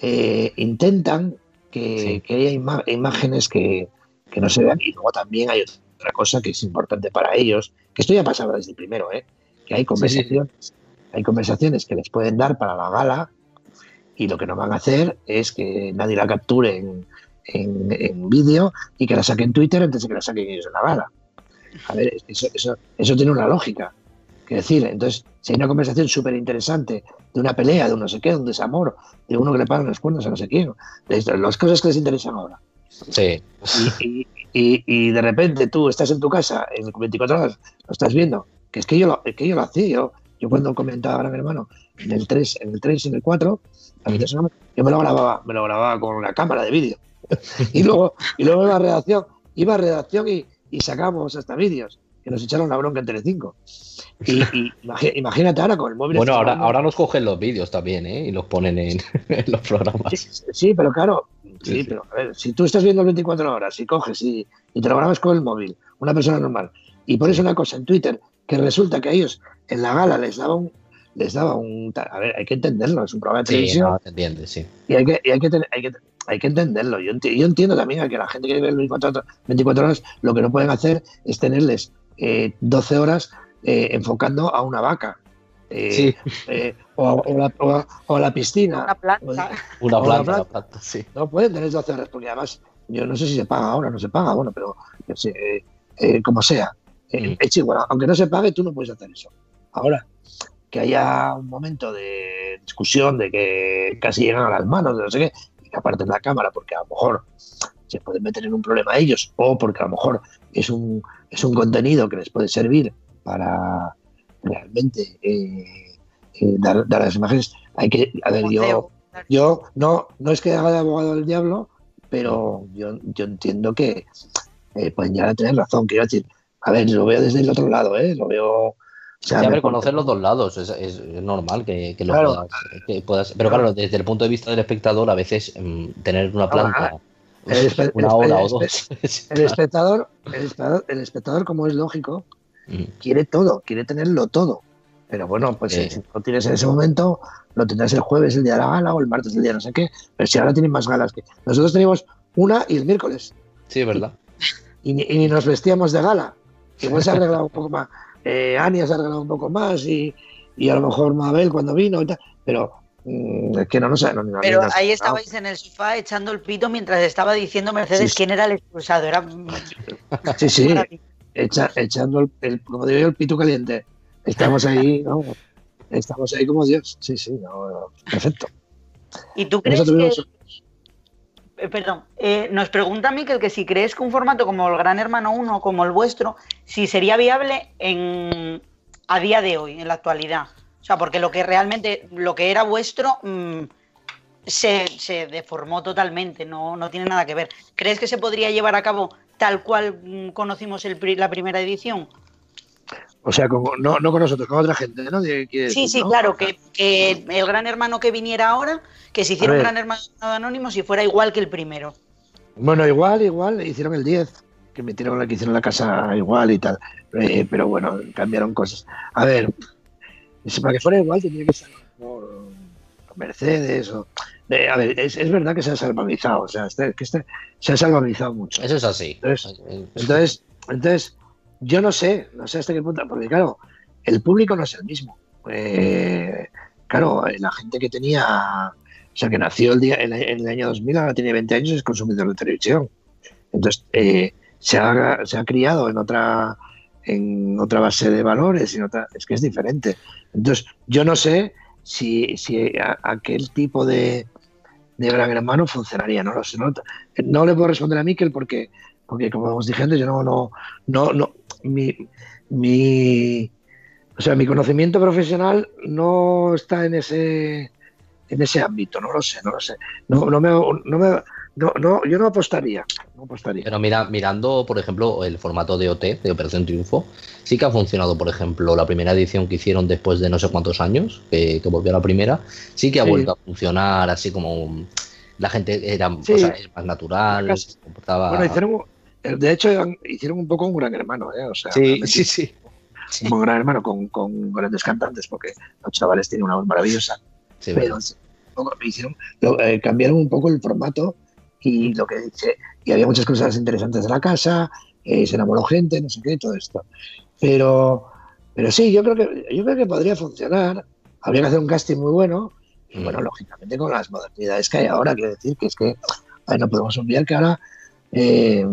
D: eh, intentan que, haya imágenes que, no se vean. Y luego también hay otra cosa que es importante para ellos, que esto ya pasaba desde el primero, ¿eh? que hay conversaciones, hay conversaciones que les pueden dar para la gala y lo que no van a hacer es que nadie la capture en, en, vídeo y que la saquen en Twitter antes de que la saquen ellos en la gala. A ver, eso, eso, eso tiene una lógica. Que decir, entonces, si hay una conversación súper interesante de una pelea, de un no sé qué, de un desamor, de uno que le pagan las cuerdas a no sé quién, de las cosas que les interesan ahora.
A: Sí.
D: Y, de repente tú estás en tu casa, en 24 horas, lo estás viendo, que es que yo lo, que yo lo hacía, yo, yo cuando comentaba a mi hermano, en el 3, en el 3 y en el 4, yo me lo grababa, me lo grababa con una cámara de vídeo. *laughs* y luego, y luego iba a redacción, iba a redacción y, y sacamos hasta vídeos que nos echaron la bronca en Telecinco. Y, imagínate ahora con el móvil.
A: Bueno, ahora, ahora nos cogen los vídeos también, ¿eh? Y los ponen en, *laughs* los programas.
D: Sí, pero claro, sí, pero a ver, si tú estás viendo 24 horas y coges y, te lo grabas con el móvil, una persona normal, y pones una cosa en Twitter que resulta que a ellos en la gala les daba un, les daba un a ver hay que entenderlo es un programa de televisión
A: sí, entiende, sí.
D: y hay que, y hay que, hay que hay que entenderlo. Yo, yo, entiendo también que la gente que vive 24, 24 horas lo que no pueden hacer es tenerles 12 eh, horas eh, enfocando a una vaca. Eh, o, a, la, piscina.
C: Una planta.
A: Una planta, sí.
D: No pueden tener 12 horas, porque además, yo no sé si se paga ahora, no se paga, bueno, pero como sea. Es igual, aunque no se pague, tú no puedes hacer eso. Ahora, que haya un momento de discusión, de que casi llegan a las manos, de no sé qué, y que aparten la cámara, porque a lo mejor se pueden meter en un problema ellos, o porque a lo mejor es un, es un contenido que les puede servir para realmente eh, eh, dar, las imágenes. Hay que, a ver, yo, yo no, no es que haga de abogado del diablo, pero yo, yo entiendo que eh, pueden llegar a tener razón. Quiero decir, a ver, lo veo desde el otro lado, ¿eh? Lo veo.
A: O sea, reconocer los dos lados, es, normal que, lo puedas, Pero claro, desde el punto de vista del espectador, a veces mm, tener una planta. *laughs* una hora o dos. *laughs*
D: El espectador, el espectador, como es lógico, mm. quiere todo, quiere tenerlo todo. Pero bueno, pues si lo tienes en ese momento, lo tendrás el jueves, el día de la gala, o el martes, el día no sé qué. Pero si ahora tienen más galas que. Nosotros teníamos una y el miércoles.
A: Sí, es verdad.
D: Y, ni nos vestíamos de gala. Igual se ha *laughs* arreglado un poco más. Eh, Ania se ha arreglado un poco más y, y a lo mejor Mabel cuando vino y tal. Pero Mm, es que no, no sé.
C: Pero ahí estabais en el sofá echando el pito mientras estaba diciendo Mercedes quién era el expulsado. Era... *laughs*
D: Sí, sí. echando el, como digo yo, el pito caliente. Estamos ahí, *laughs* ¿no? Estamos ahí como Dios. Sí, sí, perfecto.
C: ¿Y tú crees que... Eh, perdón, eh, nos pregunta Miquel que si crees que un formato como el Gran Hermano 1, como el vuestro, si sería viable en, a día de hoy, en la actualidad. O sea, porque lo que realmente, lo que era vuestro mm, se, deformó totalmente, no, no, tiene nada que ver. ¿Crees que se podría llevar a cabo tal cual mm, conocimos la primera edición?
D: O sea, no, con nosotros, con otra gente, ¿no?
C: sí, sí, claro, que, el gran hermano que viniera ahora, que se hiciera un gran hermano anónimo si fuera igual que el primero.
D: Bueno, igual, igual, hicieron el 10. que metieron la que hicieron la casa igual y tal. Eh, pero bueno, cambiaron cosas. A ver, para que fuera igual tendría que ser por Mercedes o. Eh, a ver, es, verdad que se ha salvamizado, o sea, este, que este, se ha salvamizado mucho.
A: Eso es así.
D: Entonces, entonces, yo no sé, no sé hasta qué punto, porque claro, el público no es el mismo. Eh, claro, la gente que tenía, o sea, que nació el día en, el año 2000, ahora tiene 20 años, es consumidor de televisión. Entonces, eh, se, ha, se ha criado en otra en otra base de valores, en otra, es que es diferente. Entonces, yo no sé si, si aquel tipo de, de gran hermano funcionaría, no lo sé. No, le puedo responder a Miquel porque, porque como os dije yo no, no, no, no mi, mi, o sea, mi conocimiento profesional no está en ese en ese ámbito, no lo sé, no lo sé. No, no me, no me no, no, yo no apostaría, no apostaría.
A: Pero mira, mirando, por ejemplo, el formato de OT, de Operación Triunfo, sí que ha funcionado, por ejemplo, la primera edición que hicieron después de no sé cuántos años, que, volvió a la primera, sí que ha vuelto a funcionar así como la gente era, más natural, se comportaba...
D: Bueno, hicieron, de hecho, hicieron un poco un gran hermano, ¿eh? O sea,
A: sí, sí, sí. *laughs*
D: Un gran hermano con, con, grandes cantantes, porque los chavales tienen una voz maravillosa. Sí, pero hicieron, eh, cambiaron un poco el formato y lo que dice, y había muchas cosas interesantes de la casa, eh, se enamoró gente, no sé qué, todo esto. Pero, pero sí, yo creo que yo creo que podría funcionar. Habría que hacer un casting muy bueno. Y bueno, mm. lógicamente con las modernidades que hay ahora, quiero decir que es que no podemos olvidar que ahora eh,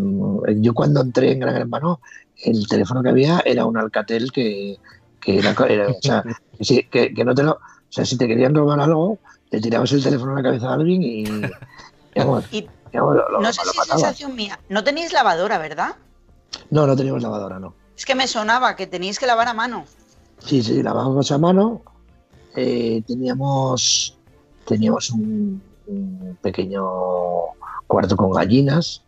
D: yo cuando entré en Gran Hermano, el teléfono que había era un Alcatel que, que era, o sea, *laughs* que, que, no te lo, o sea, si te querían robar algo, le tirabas el teléfono a la cabeza a alguien y,
C: y no sé si es sensación mía. No tenéis lavadora, ¿verdad?
D: No, no teníamos lavadora, no.
C: Es que me sonaba que teníais que lavar a mano.
D: Sí, sí, lavábamos a mano. Eh, teníamos teníamos un, pequeño cuarto con gallinas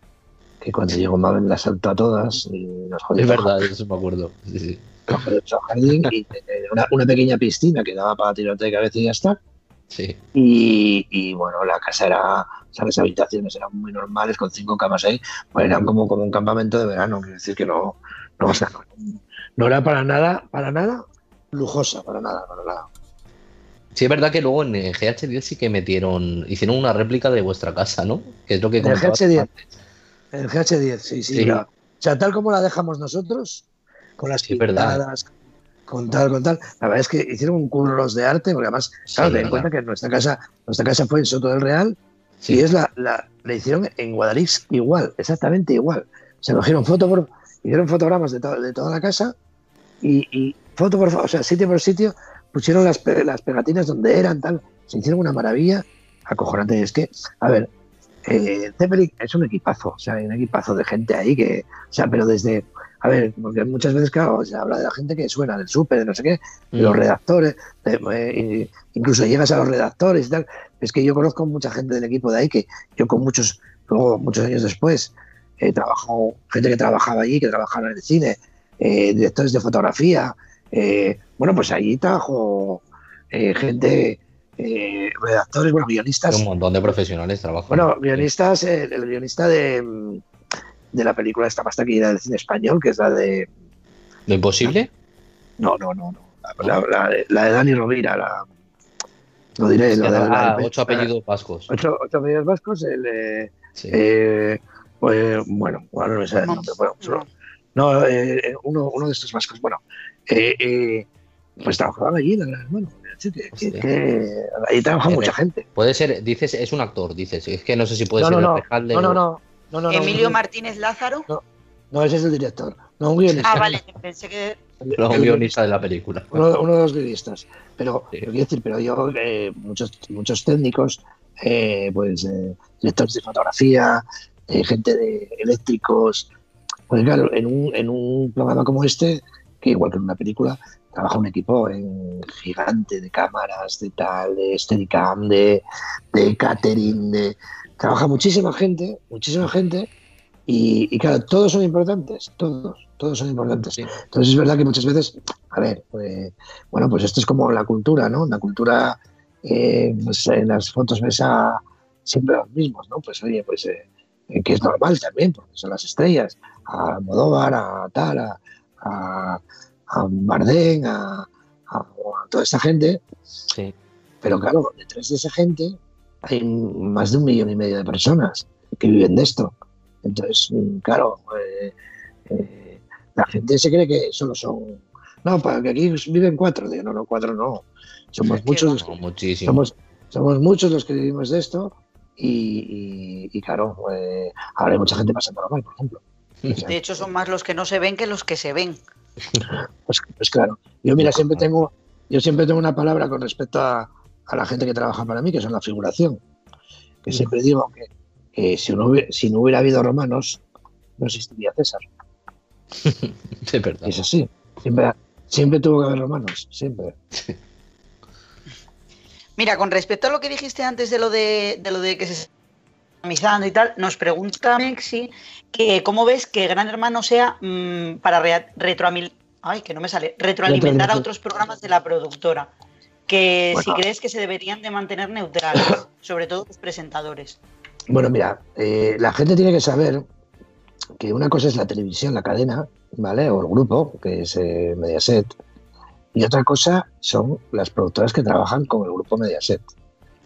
D: que cuando llegó Mabel las saltó a todas y nos jodió.
A: Es verdad, eso me acuerdo. Sí, sí.
D: Jardín y una, una, pequeña piscina que daba para tirarte de cabeza y ya está.
A: Sí.
D: Y, y, bueno, la casa era las habitaciones eran muy normales, con cinco camas ahí, pues eran como, como un campamento de verano, quiero decir que no, no, no, era para nada, para nada lujosa, para nada, para nada.
A: Sí, es verdad que luego en GH10 sí que metieron, hicieron una réplica de vuestra casa, ¿no? Que es lo que
D: En el GH10, en el GH10, sí, sí. o sea, tal como la dejamos nosotros, con las sí, pintadas, con tal, con tal. La verdad es que hicieron un curros de arte, porque además, claro, ten en cuenta que nuestra casa, nuestra casa fue en Soto del Real, y es la, la, hicieron en Guadalix igual, exactamente igual. Se cogieron foto por, hicieron fotogramas de, de toda la casa y, y, foto por o sea, sitio por sitio, pusieron las, las pegatinas donde eran, tal. Se hicieron una maravilla acojonante. Es que, a ver, eh, es un equipazo, o sea, hay un equipazo de gente ahí que, o sea, pero desde, a ver, porque muchas veces, claro, se habla de la gente que suena del súper, de no sé qué, de los mm. redactores, eh, incluso llegas a los redactores y tal. Es que yo conozco mucha gente del equipo de ahí que yo con muchos, luego muchos años después, he trabajado, gente que trabajaba allí, que trabajaba en el cine, eh, directores de fotografía. Eh, bueno, pues allí trabajo gente, redactores, bueno, guionistas.
A: Un montón de profesionales trabajan.
D: Bueno, guionistas, el guionista de de la película esta más taquillera del cine español, que es la de...
A: ¿Lo imposible?
D: No, no, no. no. La, de Dani Rovira, la... Lo diré. La,
A: ah, ocho apellidos vascos.
D: Ocho, apellidos vascos. El, eh, pues, bueno, bueno, no me sale el nombre. no, eh, uno, uno de estos vascos. Bueno, eh, pues trabajaban allí, bueno, que, que, ahí trabaja mucha gente.
A: Puede ser, dices, es un actor, dices. Es que no sé si puede
D: no,
A: ser
D: no, no, no, no,
C: Emilio Martínez Lázaro.
D: No, ese es el director. No, un guionista.
C: Ah, vale, pensé que. *laughs*
A: No, un guionista de la película.
D: Uno, de los guionistas. Pero, quiero decir, pero yo, eh, muchos, muchos técnicos, eh, pues, eh, directores de fotografía, gente de eléctricos. Pues claro, en un, en un programa como este, que igual que en una película, trabaja un equipo en gigante de cámaras, de tal, de Steadicam, de, de catering, de trabaja muchísima gente, muchísima gente, y, claro, todos son importantes, todos, todos son importantes. Entonces es verdad que muchas veces, a ver, pues, bueno, pues esto es como la cultura, ¿no? La cultura, eh, pues en las fotos ves a siempre los mismos, ¿no? Pues oye, pues eh, eh, que es normal también, porque son las estrellas, a Modóvar, a Tal, a, a, a Bardén, a, toda esta gente. Pero claro, detrás de esa gente hay más de un millón y medio de personas que viven de esto. Entonces, claro, eh, eh, la gente se cree que solo son. No, para que aquí viven cuatro. Digo, no, no, cuatro no. Somos muchos. somos, somos muchos los que vivimos de esto y, claro, eh, ahora hay mucha gente pasando mal, por ejemplo. *laughs*
C: De hecho, son más los que no se ven que los que se ven.
D: Pues, pues claro. Yo, mira, siempre tengo, yo siempre tengo una palabra con respecto a, la gente que trabaja para mí, que son la figuración. Que siempre digo que, si, no hubiera, si no hubiera habido romanos, no existiría César. *laughs*
A: Es verdad.
D: Es así. Siempre, siempre tuvo que haber romanos, siempre.
C: Mira, con respecto a lo que dijiste antes de lo de, lo de que se y tal, nos pregunta Mexi que cómo ves que Gran Hermano sea mm, para Ay, que no me sale. retroalimentar a otros programas de la productora. Que si crees que se deberían de mantener neutrales, sobre todo los presentadores.
D: Bueno, mira, eh, la gente tiene que saber que una cosa es la televisión, la cadena, ¿vale? O el grupo, que es eh, Mediaset, y otra cosa son las productoras que trabajan con el grupo Mediaset.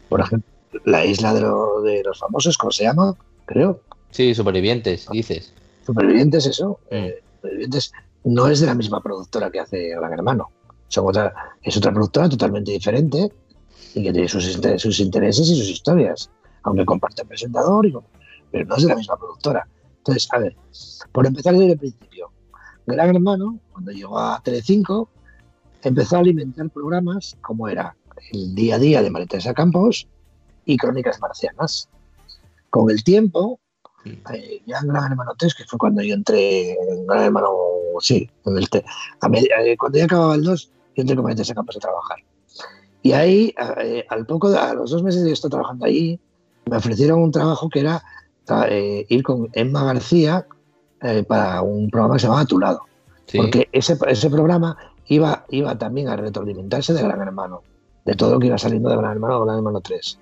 D: Por ejemplo, la isla de, los famosos, ¿cómo se llama? Creo.
A: Sí, Supervivientes, dices.
D: Supervivientes, eso. Mm. Eh, supervivientes no es de la misma productora que hace Gran Hermano. Son otra, es otra productora totalmente diferente y que tiene sus, sus intereses y sus historias. Aunque comparte el presentador, y, pero no es de la misma productora. Entonces, a ver, por empezar desde el principio, Gran Hermano, cuando llegó a Telecinco, empezó a alimentar programas como era el día a día de María Campos y Crónicas Marcianas. Con el tiempo, eh, ya en Gran Hermano 3, que fue cuando yo entré en Gran Hermano, sí, en el eh, cuando ya acababa el 2, yo entré con María Campos a trabajar. Y ahí, eh, al poco, a los dos meses de estar trabajando allí, me ofrecieron un trabajo que era ir con Emma García para un programa que se llamaba A Tu Lado. Porque ese, ese programa iba, iba también a retroalimentarse de Gran Hermano, de todo lo que iba saliendo de Gran Hermano o Gran Hermano 3.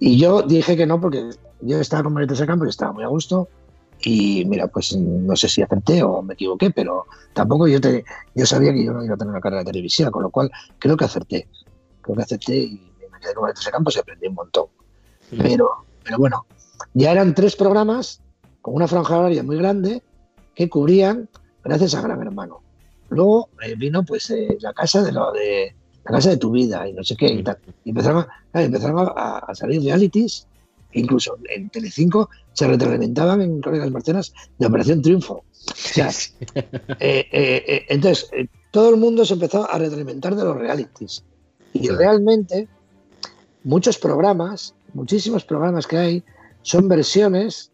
D: Y yo dije que no, porque yo estaba con María Campos y estaba muy a gusto. Y mira, pues no sé si acerté o me equivoqué, pero tampoco yo, te, yo sabía que yo no iba a tener una carrera televisiva, con lo cual creo que acerté. Creo que acerté y me quedé con María Campos y aprendí un montón. Pero, pero bueno, ya eran tres programas con una franja horaria muy grande que cubrían gracias a Gran Hermano. Luego eh, vino pues eh, la casa de lo de la casa de tu vida y no sé qué y tal. Y empezaron, a, salir realities, incluso en Telecinco se retroalimentaban en Crónicas Marcianas de Operación Triunfo. Eh, entonces, todo el mundo se empezó a retroalimentar de los realities. Y realmente, muchos programas, muchísimos programas que hay, son versiones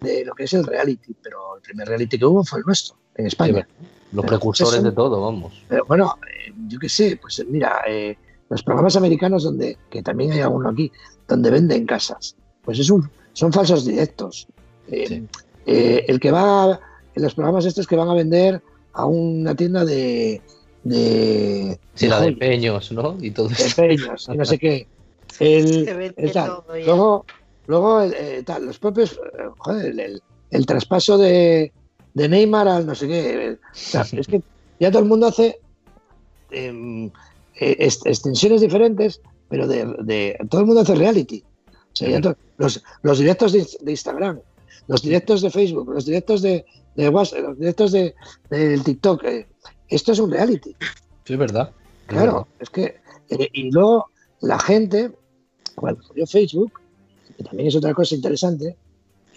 D: de lo que es el reality. Pero el primer reality que hubo fue el nuestro, en España.
A: Los precursores de todo, vamos.
D: Pero bueno, eh, yo qué sé, pues mira, eh, los programas americanos donde, que también hay alguno aquí, donde venden casas, pues es un, son falsos directos. Eh, el que va, en los programas estos que van a vender a una tienda de... de
A: sí, la de peños, ¿no? Y todo
D: De peños, y no sé qué. *laughs* El, luego, luego tal, los propios, joder, el, el traspaso de, de Neymar al no sé qué. es que ya todo el mundo hace em, eh, extensiones diferentes, pero de, todo el mundo hace reality. los, directos de, Instagram, los directos de Facebook, los directos de, WhatsApp, los directos de, del TikTok. Eh, esto es un reality.
A: Sí, es verdad.
D: Claro, es que. Eh, y luego la gente, cuando salió Facebook, que también es otra cosa interesante,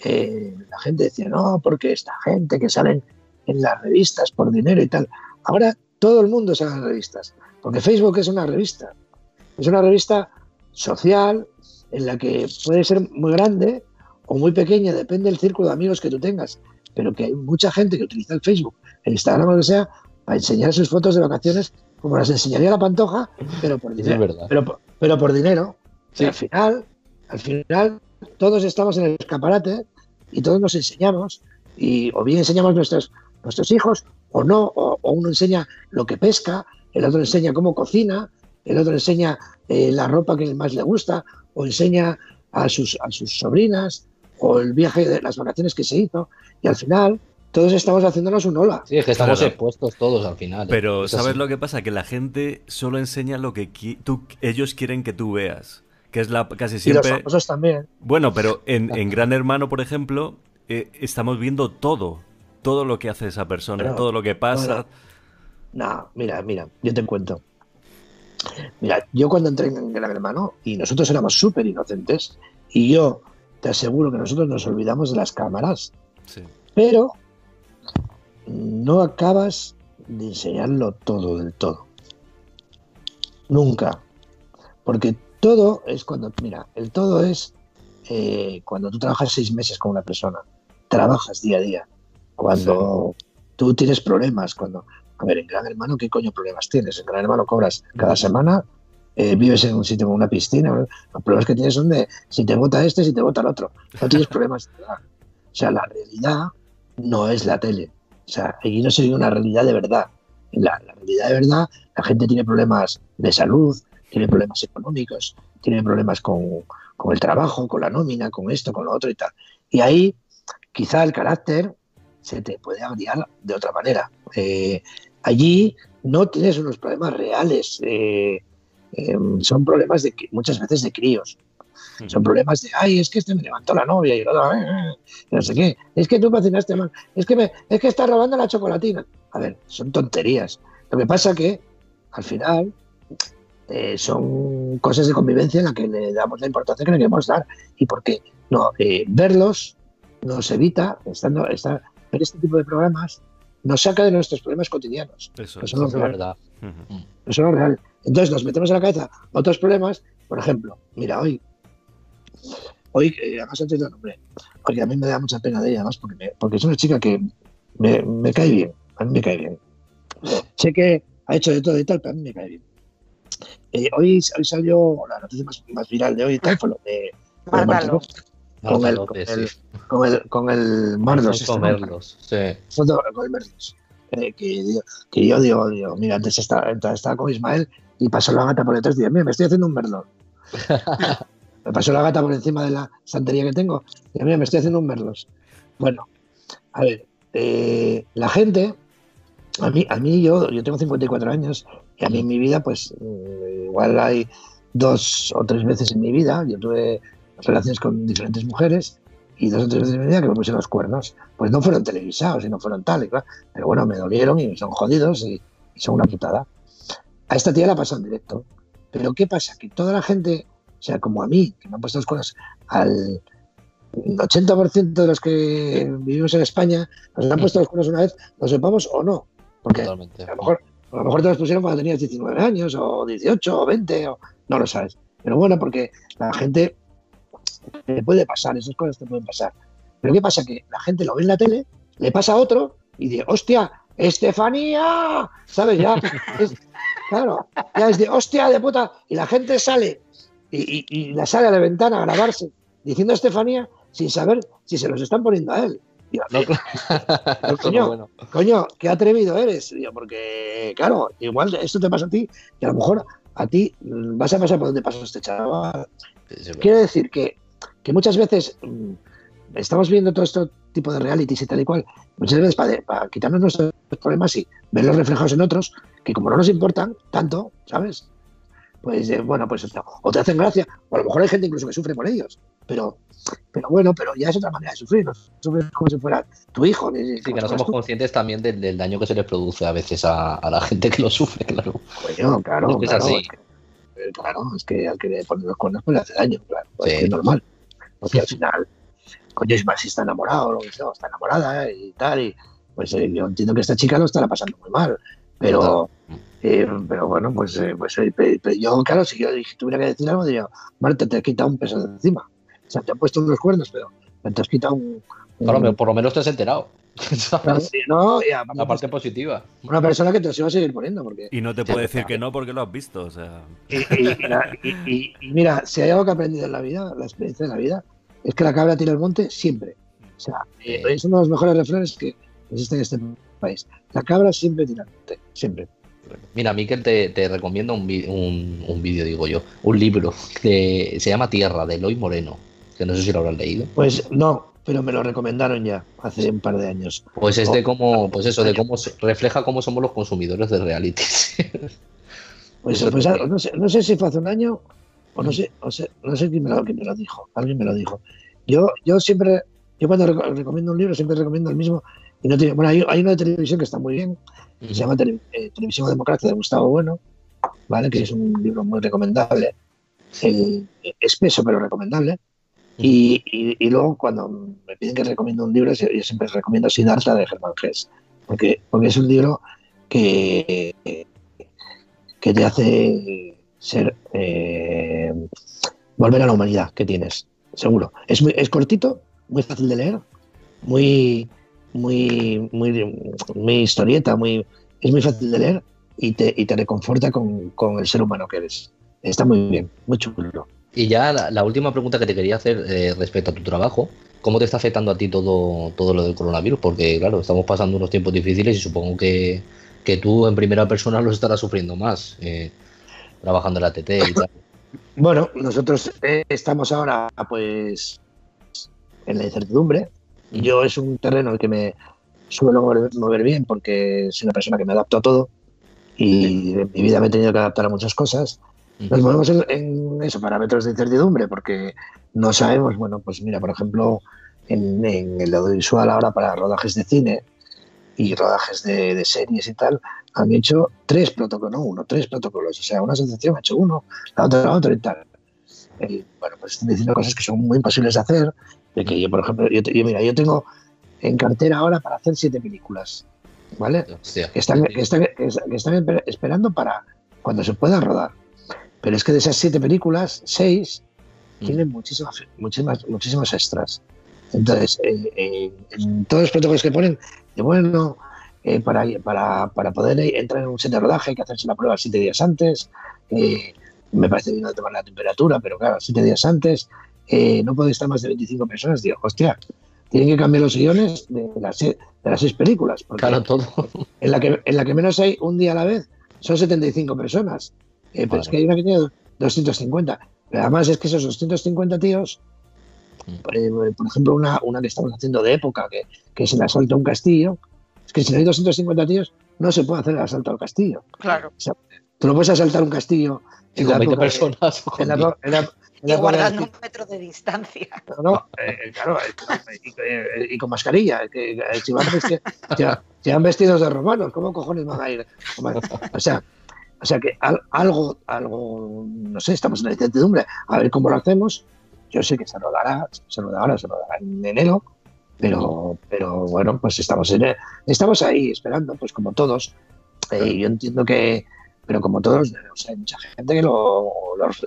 D: la gente decía, no, porque esta gente que salen en las revistas por dinero y tal. Ahora todo el mundo sale en revistas, porque Facebook es una revista. Es una revista social en la que puede ser muy grande o muy pequeña, depende del círculo de amigos que tú tengas, pero que hay mucha gente que utiliza el Facebook, el Instagram o lo que sea, para enseñar sus fotos de vacaciones como las enseñaría la pantoja, pero por dinero. pero, pero, por dinero. al final, al final, todos estamos en el escaparate y todos nos enseñamos, y o bien enseñamos nuestros, nuestros hijos o no, o, uno enseña lo que pesca, el otro enseña cómo cocina, el otro enseña eh, la ropa que más le gusta, o enseña a sus, a sus sobrinas, o el viaje de las vacaciones que se hizo, y al final todos estamos haciéndonos un hola.
A: Sí, es que estamos
B: Claro.
A: expuestos todos al final. ¿eh?
B: Pero
A: Es
B: ¿sabes
A: así.
B: lo que pasa? Que la gente solo enseña lo que tú, ellos quieren que tú veas. Que es la casi
D: Y los
B: siempre...
D: famosos también.
B: Bueno, pero en, *laughs* en Gran Hermano, por ejemplo, eh, estamos viendo todo. Todo lo que hace esa persona,
D: Pero-
B: todo lo que pasa.
D: No, mira, mira, yo te cuento. Mira, yo cuando entré en Gran Hermano, y nosotros éramos súper inocentes, y yo te aseguro que nosotros nos olvidamos de las cámaras,
B: Sí.
D: pero no acabas de enseñarlo todo del todo. Nunca. Porque todo es cuando, mira, el todo es eh, cuando tú trabajas seis meses con una persona, trabajas día a día, cuando tú tienes problemas, cuando, a ver, en Gran Hermano, ¿qué coño problemas tienes? En Gran Hermano cobras cada semana, eh, vives en un sitio con una piscina, los problemas que tienes son de si te vota este, si te vota el otro, no tienes problemas. de verdad. O sea, la realidad no es la tele. O sea, allí no se vive una realidad de verdad. En la, la realidad de verdad, la gente tiene problemas de salud, tiene problemas económicos, tiene problemas con, con el trabajo, con la nómina, con esto, con lo otro y tal. Y ahí quizá el carácter se te puede agriar de otra manera. Eh, allí no tienes unos problemas reales, eh, eh, son problemas de muchas veces de críos. Son problemas de, ay, es que este me levantó la novia y el otro, no sé qué. Es que tú cocinaste mal. Es que, me, es que está robando la chocolatina. A ver, son tonterías. Lo que pasa que, al final, eh, son cosas de convivencia en las que le damos la importancia que le queremos dar. Y porque no, eh, verlos nos evita, estando, estar, ver este tipo de programas, nos saca de nuestros problemas cotidianos.
B: Eso es.
A: Eso es verdad.
D: Eso es real. Entonces nos metemos en la cabeza otros problemas. Por ejemplo, mira, hoy, hoy, eh, además antes lo nombré, porque a mí me da mucha pena de ella, además, porque, me- porque es una chica que me, me cae bien, a mí me cae bien. Sé que ha hecho de todo y tal, pero a mí me cae bien. Eh, hoy, hoy salió la noticia más, más viral de hoy tal, fue lo de, de
C: Marta
D: Marta
C: López.
D: López, con, el, con, el,
A: sí.
D: con el con el Mardos. este,
A: sí.
D: foto con el Mercedes. Eh, que, que yo digo, digo, mira, antes estaba, estaba con Ismael y pasó la gata por detrás y digo, mira, me estoy haciendo un merlón. *laughs* me pasó la gata por encima de la santería que tengo y mira, me estoy haciendo un merlos. Bueno, a ver, eh, la gente, a mí, a mí yo, yo tengo 54 años y a mí en mi vida, pues mm, igual hay dos o tres veces en mi vida, yo tuve relaciones con diferentes mujeres y dos o tres veces en mi vida que me pusieron los cuernos. Pues no fueron televisados y no fueron tal y claro. Pero bueno, me dolieron y son jodidos y, y son una putada. A esta tía la pasó en directo. Pero ¿qué pasa? Que toda la gente, o sea, como a mí, que me han puesto los cuernos, al 80% de los que vivimos en España, nos han puesto los cuernos una vez, lo sepamos o no. Porque a
A: Totalmente.
D: lo mejor, a lo mejor te los pusieron cuando tenías 19 años, o 18, o 20, o no lo sabes. Pero bueno, porque la gente te puede pasar, esas cosas te pueden pasar. Pero ¿qué pasa? Que la gente lo ve en la tele, le pasa a otro y dice, hostia, Estefanía, ¿sabes? Ya, es- claro, ya es de hostia de puta. Y la gente sale y, y- y la sale a la ventana a grabarse diciendo Estefanía sin saber si se los están poniendo a él.
A: No, *laughs* claro. *laughs*
D: Coño.
A: lo bueno.
D: coño, qué atrevido eres. Porque, claro, igual esto te pasa a ti y a lo mejor a ti mm, vas a pasar por donde pasó este chaval. Quiero decir que, que muchas veces mm, estamos viendo todo este tipo de realities y tal y cual, muchas veces para, para quitarnos nuestros problemas y verlos reflejados en otros, que como no nos importan tanto, ¿sabes? Pues eh, bueno, pues o te hacen gracia, o a lo mejor hay gente incluso que sufre por ellos, pero, pero bueno, pero ya es otra manera de sufrir, no sufres como si fuera tu hijo.
A: Sí, que no somos
D: tú.
A: conscientes también del, del daño que se les produce a veces a, a la gente que lo sufre, claro.
D: Coño, claro,
A: Es
D: claro,
A: así.
D: es que- claro, es que al que le ponen los cuernos pues le hace daño, claro, pues
A: Sí.
D: es que es normal. Porque al final, coño, es más si está enamorado o lo que sea, está enamorada y tal, y pues eh, yo entiendo que esta chica lo estará pasando muy mal, pero, eh, pero bueno, pues, eh, pues eh, yo, claro, si yo tuviera que decir algo, diría, Marta, te has quitado un peso de encima. O sea, te han puesto unos cuernos, pero te has quitado un... un-
A: Claro, por lo menos te has enterado. ¿sabes? *laughs*
D: no, y aparte,
A: La parte positiva.
D: una persona que te los iba a seguir poniendo, porque
B: Y no te puede decir que no porque lo has visto. O sea,
D: Y, y- y la- y- y- y mira, si hay algo que he aprendido en la vida, la experiencia de la vida, es que la cabra tira el monte siempre. O sea, eh, es uno de los mejores refranes que existen en este país. La cabra siempre tira el monte, siempre.
A: Mira, Miquel, te, te recomiendo un, un, un vídeo, digo yo, un libro que se llama Tierra, de Eloy Moreno. Que no sé si lo habrás leído.
D: Pues no, pero me lo recomendaron ya hace un par de años.
A: Pues es de cómo, pues eso, de cómo refleja cómo somos los consumidores de reality. *laughs*
D: pues, pues no, sé, no, sé, si fue hace un año o no sé, o sé no sé quién me, lo, quién me lo dijo, alguien me lo dijo. Yo, yo siempre, yo cuando recomiendo un libro siempre recomiendo el mismo y no tiene, bueno, hay, hay, una de televisión que está muy bien, se llama eh, Televisión Democracia de Gustavo Bueno, ¿vale? Que es un libro muy recomendable, espeso pero recomendable. Y, y, luego cuando me piden que recomiendo un libro, yo siempre recomiendo Siddhartha de Germán Gess, porque, porque es un libro que, que te hace ser eh, volver a la humanidad que tienes, seguro. Es, muy, es cortito, muy fácil de leer, muy, muy, muy, muy historieta, muy, es muy fácil de leer y te, y te reconforta con, con el ser humano que eres. Está muy bien, muy chulo.
A: Y ya la, última pregunta que te quería hacer eh, respecto a tu trabajo, ¿cómo te está afectando a ti todo, todo lo del coronavirus? Porque, claro, estamos pasando unos tiempos difíciles y supongo que, tú en primera persona lo estarás sufriendo más, eh, trabajando en la TT y tal. *laughs*
D: Bueno, nosotros eh, estamos ahora, pues, en la incertidumbre. Yo es un terreno en el que me suelo mover, bien porque soy una persona que me adapto a todo y en mi vida me he tenido que adaptar a muchas cosas. Nos movemos en, en esos parámetros de incertidumbre porque no sabemos, bueno, pues mira, por ejemplo, en, el audiovisual ahora para rodajes de cine y rodajes de, series y tal, han hecho tres protocolos, no uno, tres protocolos. O sea, una asociación ha hecho uno, la otra la otra y tal. bueno, pues están diciendo cosas que son muy imposibles de hacer. De que yo, por ejemplo, yo, mira, yo tengo en cartera ahora para hacer siete películas, ¿vale? Que están, que están, que están esperando para cuando se pueda rodar. Pero es que de esas siete películas, seis mm. tienen muchísimas, muchísimas, muchísimos extras. Entonces, eh, eh, en todos los protocolos que ponen, de bueno, eh, para, para, para, poder entrar en un set de rodaje hay que hacerse la prueba siete días antes. me parece bien tomar la temperatura, pero claro, siete días antes. no puede estar más de 25 personas. Digo, hostia, tienen que cambiar los guiones de las, de las seis películas.
A: claro, todo.
D: En la, que, en la que menos hay un día a la vez son 75 personas. Eh, pero es que hay una que tiene 250. Pero además es que esos 250 tíos, mm. eh, por, ejemplo, una, una que estamos haciendo de época, que, que es el asalto a un castillo, es que si no hay 250 tíos, no se puede hacer el asalto al castillo.
C: Claro.
D: tú no puedes asaltar un castillo
A: y con 20 personas.
C: y guardando un metro de distancia. *laughs*
D: No, eh, claro, y, con mascarilla. Que, si, van vestidos, *laughs* si, van vestidos de romanos, ¿cómo cojones van a ir? O sea, o sea que algo, algo, no sé, estamos en la incertidumbre, a ver cómo lo hacemos. Yo sé que se rodará, se rodará, se rodará en enero, pero, pero bueno, pues estamos, en, estamos ahí esperando, pues como todos. Eh, yo entiendo que, pero como todos, hay mucha gente que lo,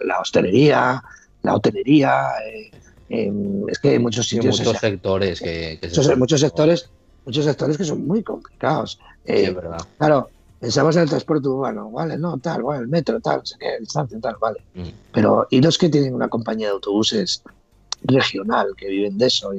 D: la hostelería, la hotelería, eh, em, es que hay muchos sitios.
A: muchos sectores que,
D: muchos, sectores, muchos sectores que son muy complicados.
A: Eh, verdad.
D: Claro, pensamos en el transporte urbano, vale, no, tal, vale, el metro, tal, qué, distancia, tal, vale. Mm. Pero, y los que tienen una compañía de autobuses regional, que viven de eso,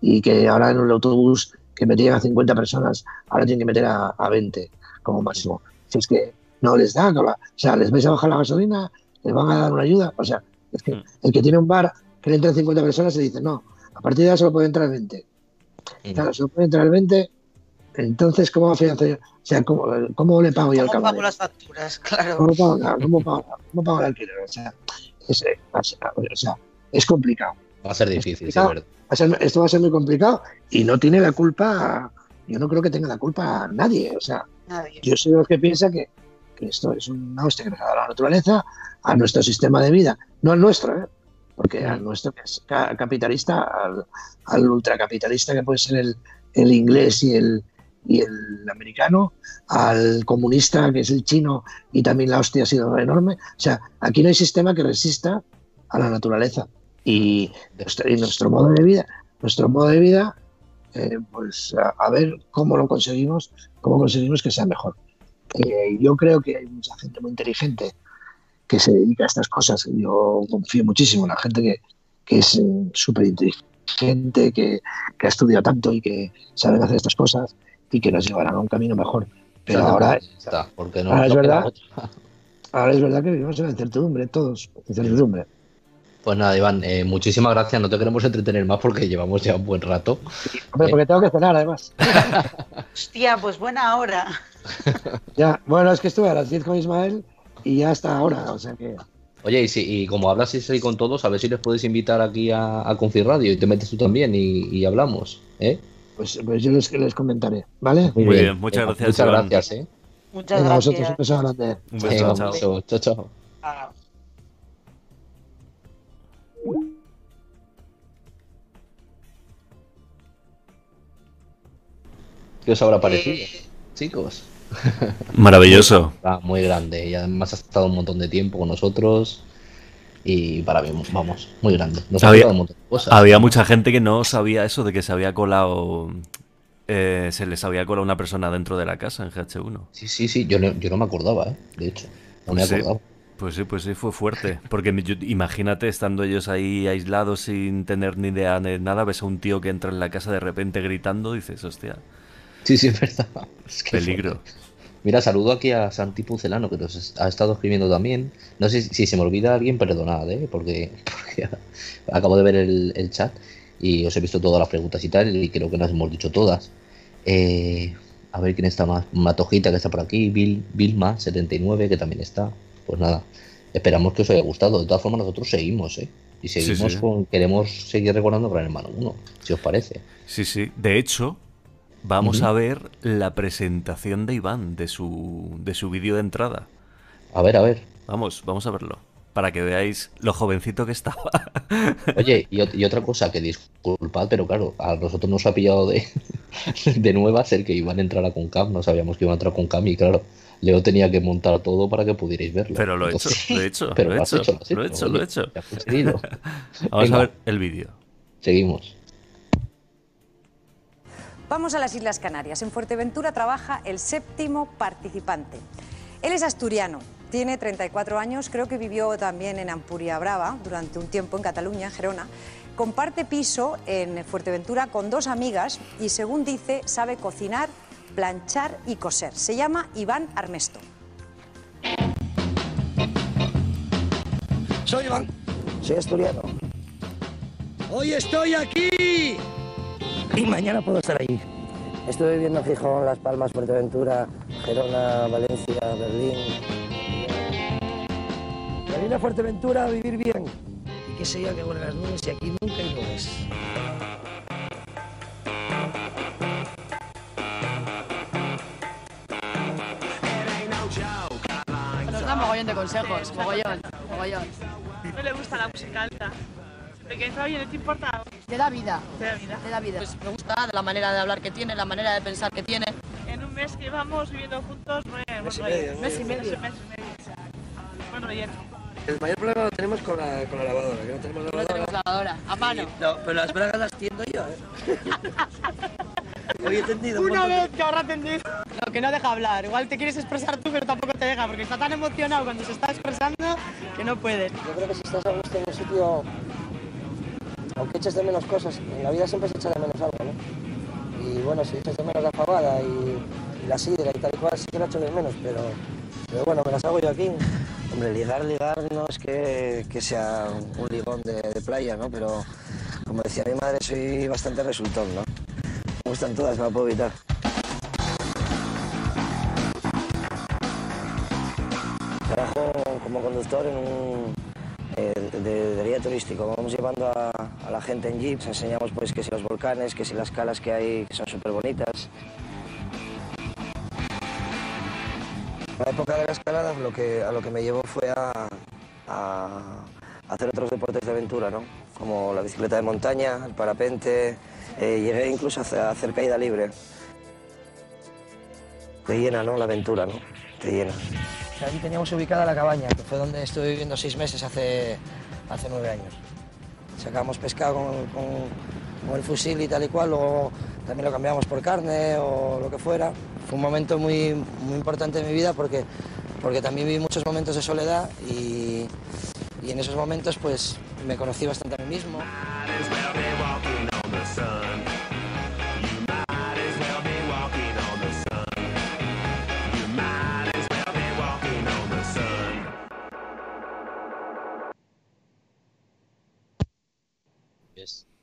D: y, que ahora en un autobús que metían a 50 personas, ahora tienen que meter a, 20 como máximo. Si es que no les da, o sea, les vais a bajar la gasolina, les van a dar una ayuda, o sea, es que mm. el que tiene un bar que le entran 50 personas se dice, no, a partir de ahora solo puede entrar 20. Mm. Claro, solo puede entrar 20 entonces, ¿cómo, o sea, ¿cómo, ¿cómo, le pago yo al camarero?
C: ¿Cómo pago las facturas? *laughs* Claro.
D: ¿Cómo pago, cómo pago, cómo pago el alquiler? O sea, es, eh, o sea, es complicado.
A: Va a ser difícil, sí, verdad.
D: esto va a ser muy complicado y no tiene la culpa, yo no creo que tenga la culpa nadie. O sea, nadie. yo soy de los que piensa que, que esto es una hostia que nos ha dado la naturaleza, a nuestro sistema de vida, no al nuestro, ¿eh? porque al nuestro que es capitalista, al, al ultracapitalista que puede ser el, el inglés y el, y el americano, al comunista, que es el chino, y también la hostia ha sido enorme. O sea, aquí no hay sistema que resista a la naturaleza. Y, nuestro modo de vida, nuestro modo de vida, eh, pues a, ver cómo lo conseguimos, cómo conseguimos que sea mejor. Eh, yo creo que hay mucha gente muy inteligente que se dedica a estas cosas. Yo confío muchísimo en la gente que, que es eh, súper inteligente, que, que ha estudiado tanto y que sabe hacer estas cosas y que nos llevarán a un camino mejor. Pero ahora,
A: está, porque no,
D: ahora, es verdad, ahora es verdad que vivimos en la incertidumbre, todos, incertidumbre.
A: Pues nada, Iván, eh, muchísimas gracias. No te queremos entretener más porque llevamos ya un buen rato.
D: Hombre, porque tengo que cenar, además. *laughs*
C: Hostia, pues buena hora. *laughs*
D: ya, bueno, es que estuve a las 10 con Ismael y ya hasta ahora, o sea que.
A: Oye, y, si, y como hablas así con todos, a ver si les puedes invitar aquí a, a Confi Radio y te metes tú también y, y hablamos, ¿eh?
D: Pues, pues yo les, les comentaré, ¿vale?
B: Muy, bien. bien. muchas gracias.
A: Muchas Iván. gracias, ¿eh?
C: Muchas Venga, gracias.
D: Vosotros, un beso grande.
B: Un beso, chao.
A: chao. chao, chao.
C: Ah.
A: ¿Qué os habrá parecido, eh... chicos?
B: Maravilloso. *laughs*
A: Está muy grande y además ha estado un montón de tiempo con nosotros y para mí, vamos, muy grande. Nos
B: había,
A: ha un montón de cosas.
B: había mucha gente que no sabía eso de que se había colado, eh, se les había colado una persona dentro de la casa en GH1.
A: Sí, sí, sí, yo no, yo no me acordaba, ¿eh? de hecho, no me
B: Pues sí.
A: acordaba.
B: Pues sí, pues sí, fue fuerte. Porque yo- imagínate estando ellos ahí aislados sin tener ni idea de nada, ves a un tío que entra en la casa de repente gritando, dices, hostia,
A: Sí, sí, es verdad. *laughs* Es que
B: peligro.
A: Mira, saludo aquí a Santi Pucelano, que nos ha estado escribiendo también. No sé si, se me olvida alguien, perdonad, ¿eh? porque, *laughs* porque acabo de ver el, el chat y os he visto todas las preguntas y tal, y creo que las hemos dicho todas. Eh, a ver quién está más. Matojita, que está por aquí. Bill, Vilma, 79, que también está. Pues nada, esperamos que os haya gustado. De todas formas, nosotros seguimos, ¿eh? Y
B: Sí,
A: seguimos
B: sí.
A: con. Queremos seguir recordando Gran Hermano 1, si os parece.
B: Sí, sí. De hecho, vamos a ver la presentación de Iván, de su, de su vídeo de entrada.
A: A ver, a ver.
B: Vamos, vamos a verlo. Para que veáis lo jovencito que estaba. *laughs*
A: Oye, y, ot- y otra cosa que disculpad, pero claro, a nosotros nos ha pillado de, *laughs* de nuevas el que iban a entrar a Concam, no sabíamos que iban a entrar a Concam y claro, Leo tenía que montar todo para que pudierais verlo.
B: Pero lo he hecho, lo he hecho, *laughs*
A: pero
B: lo he hecho,
A: lo has
B: lo he hecho, lo he hecho. Vamos
A: Venga.
B: a ver el vídeo.
A: Seguimos.
E: Vamos a las Islas Canarias. En Fuerteventura trabaja el séptimo participante. Él es asturiano, tiene 34 años, creo que vivió también en Ampuria Brava durante un tiempo en Cataluña, en Gerona. Comparte piso en Fuerteventura con dos amigas y, según dice, sabe cocinar, planchar y coser. Se llama Iván Armesto.
F: Soy Iván.
D: Soy asturiano.
F: Hoy estoy aquí. Y mañana puedo estar allí.
G: Estuve viviendo en Gijón, Las Palmas, Fuerteventura, Gerona, Valencia, Berlín.
F: Venir a Fuerteventura a vivir bien. Y que se diga que huelen las nubes y aquí nunca hay nubes.
H: Nos da mogollón de consejos, mogollón, mogollón.
I: No le gusta la música alta. De que está bien, ¿no te importa?
H: Te da vida,
I: Te da vida.
H: te da vida. Pues me gusta la manera de hablar que tiene, la manera de pensar que tiene.
I: En un mes que llevamos viviendo juntos, buen, buen
F: Mes y medio, ¿no?
H: Mes y medio.
I: Mes y mes y medio.
F: El mayor problema lo tenemos con la, con la lavadora, que no tenemos
H: No
F: lavadora.
H: tenemos lavadora, a mano.
F: No, pero las bragas las tiendo yo, ¿eh? Hoy he tendido un
H: Una vez que ahora atendí. No, que no deja hablar. Igual te quieres expresar tú, pero tampoco te deja, porque está tan emocionado cuando se está expresando que no puede.
G: Yo creo que si estás a gusto en un sitio, aunque eches de menos cosas, en la vida siempre se echa de menos algo, ¿no? Y bueno, si echas de menos la fabada y, y la sidra y tal y cual, sí que la echo de menos, pero, bueno, me las hago yo aquí. *laughs* Hombre, ligar, ligar no es que, que sea un ligón de, playa, ¿no? Pero como decía mi madre, soy bastante resultón, ¿no? Me gustan todas, no puedo evitar. Trabajo como conductor en un de, de turístico. Vamos llevando a, la gente en jeeps, enseñamos pues que si los volcanes, que si las calas que hay, que son súper bonitas. La época de la escalada a lo que me llevó fue a, hacer otros deportes de aventura, ¿no? como la bicicleta de montaña, el parapente, eh, llegué incluso a hacer, a hacer caída libre. Te llena, ¿no? La aventura, ¿no? Te llena.
F: Allí teníamos ubicada la cabaña, que fue donde estuve viviendo seis meses hace, hace nueve años. Sacábamos pescado con el fusil y tal y cual, luego también lo cambiamos por carne o lo que fuera. Fue un momento muy, muy importante en mi vida porque, porque también viví muchos momentos de soledad y, y en esos momentos pues me conocí bastante a mí mismo.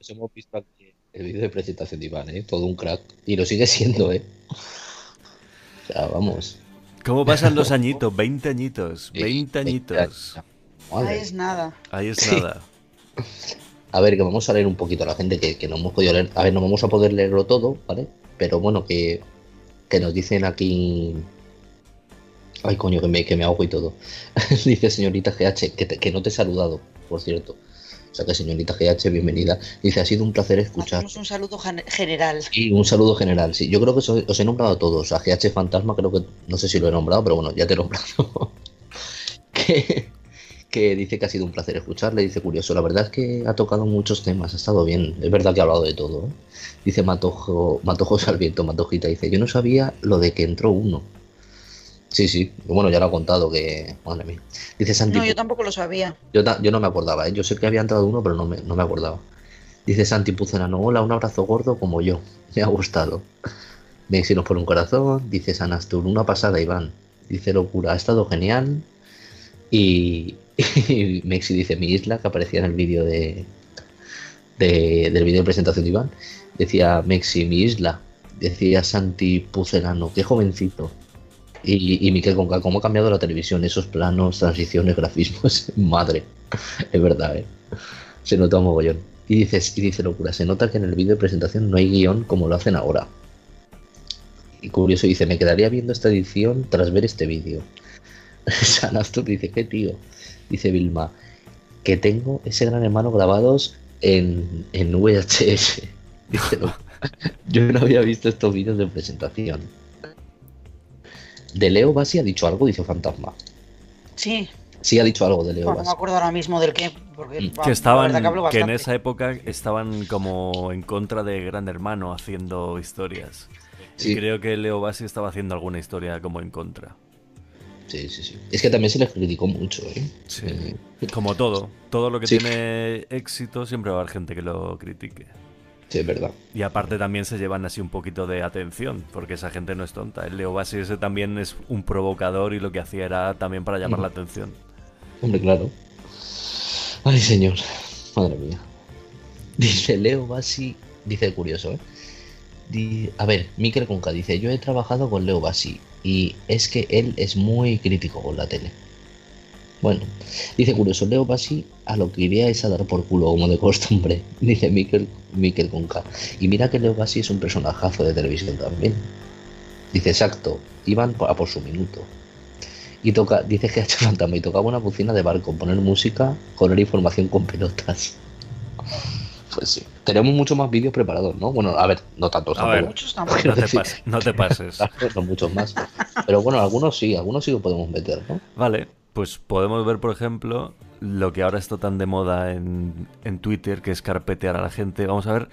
A: Pues hemos visto aquí el vídeo de presentación de Iván, ¿eh? Todo un crack. Y lo sigue siendo, ¿eh? O sea, vamos.
B: ¿Cómo pasan los añitos? 20 añitos. 20 añitos.
C: Ahí es nada.
B: Ahí es
A: Sí.
B: nada.
A: A ver, que vamos a leer un poquito a la gente que, que no hemos podido leer. A ver, no vamos a poder leerlo todo, ¿vale? Pero bueno, que, que nos dicen aquí. Ay, coño, que me, que me ahogo y todo. *laughs* Dice señorita GH, que, te- que no te he saludado, por cierto. O sea que señorita GH, bienvenida. Dice, ha sido un placer escuchar.
C: Hacemos un saludo gen- general.
A: Y un saludo general, sí. Yo creo que os, os he nombrado a todos. A GH Fantasma creo que, no sé si lo he nombrado, pero bueno, ya te he nombrado. *laughs* que, que dice que ha sido un placer escucharle. Dice curioso, la verdad es que ha tocado muchos temas, ha estado bien. Es verdad que ha hablado de todo. ¿eh? Dice Matojo, Matojo Salviento, Matojita, dice, yo no sabía lo de que entró uno. Sí, sí, bueno, ya lo ha contado que, madre mía. Dice Santi,
C: No, yo tampoco lo sabía.
A: yo, ta- yo no me acordaba, ¿eh? yo sé que había entrado uno, pero no me, no me acordaba. Dice Santi Pucerano, hola, un abrazo gordo como yo, me ha gustado. Mexinos por un corazón, dice Sanastur, una pasada Iván. Dice Locura, ha estado genial. Y, *laughs* y Mexi dice, mi isla, que aparecía en el vídeo de, de- del vídeo de presentación de Iván. Decía Mexi, mi isla. Decía Santi Pucerano, qué jovencito. Y, y Miquel Conca, cómo ha cambiado la televisión, esos planos, transiciones, grafismos. *laughs* Madre, es verdad, ¿eh? Se nota un mogollón. Y dices, y dice locura, se nota que en el vídeo de presentación no hay guion como lo hacen ahora. Y curioso dice, me quedaría viendo esta edición tras ver este vídeo. *laughs* Sanastur dice, ¿qué tío? Dice Vilma, que tengo ese gran hermano grabados en, en VHS. *laughs* Dice, "No, yo no había visto estos vídeos de presentación. De Leo Basi ha dicho algo, dice Fantasma.
C: Sí,
A: Sí ha dicho algo de Leo
C: no me acuerdo ahora mismo del qué. Porque,
A: Mm.
C: va,
B: Que estaban,
C: que
B: en esa época estaban como en contra de Gran Hermano haciendo historias.
A: Sí.
B: Y creo que Leo Bassi estaba haciendo alguna historia como en contra.
A: Sí, sí, sí. Es que también se les criticó mucho, ¿eh?
B: Sí. Como todo. Todo lo que
A: Sí.
B: tiene éxito siempre va a haber gente que lo critique.
A: Sí, es verdad.
B: Y aparte también se llevan así un poquito de atención, porque esa gente no es tonta. El Leo Bassi ese también es un provocador y lo que hacía era también para llamar
A: Mm.
B: la atención.
A: Hombre, claro. Ay, señor. Madre mía. Dice Leo Bassi, dice curioso, ¿eh? A ver, Mikel Conca dice, yo he trabajado con Leo Bassi y es que él es muy crítico con la tele. Bueno, dice curioso, Leo Bassi a lo que iría es a dar por culo como de costumbre, *laughs* dice Mikel, Mikel Conca. Y mira que Leo Bassi es un personajazo de televisión también. Dice, exacto, iban a por su minuto. Y toca, dice que ha hecho fantasma y tocaba una bocina de barco, poner música, poner información con pelotas. *laughs* Pues sí. Tenemos muchos más vídeos preparados, ¿no? Bueno, a ver, no tantos
B: A ver,
C: Muchos tampoco.
B: No te, pases, *laughs* no te pases.
A: no muchos más. Pero bueno, algunos sí, algunos sí lo podemos meter, ¿no?
B: Vale, pues podemos ver, por ejemplo, lo que ahora está tan de moda en, en Twitter, que es carpetear a la gente. Vamos a ver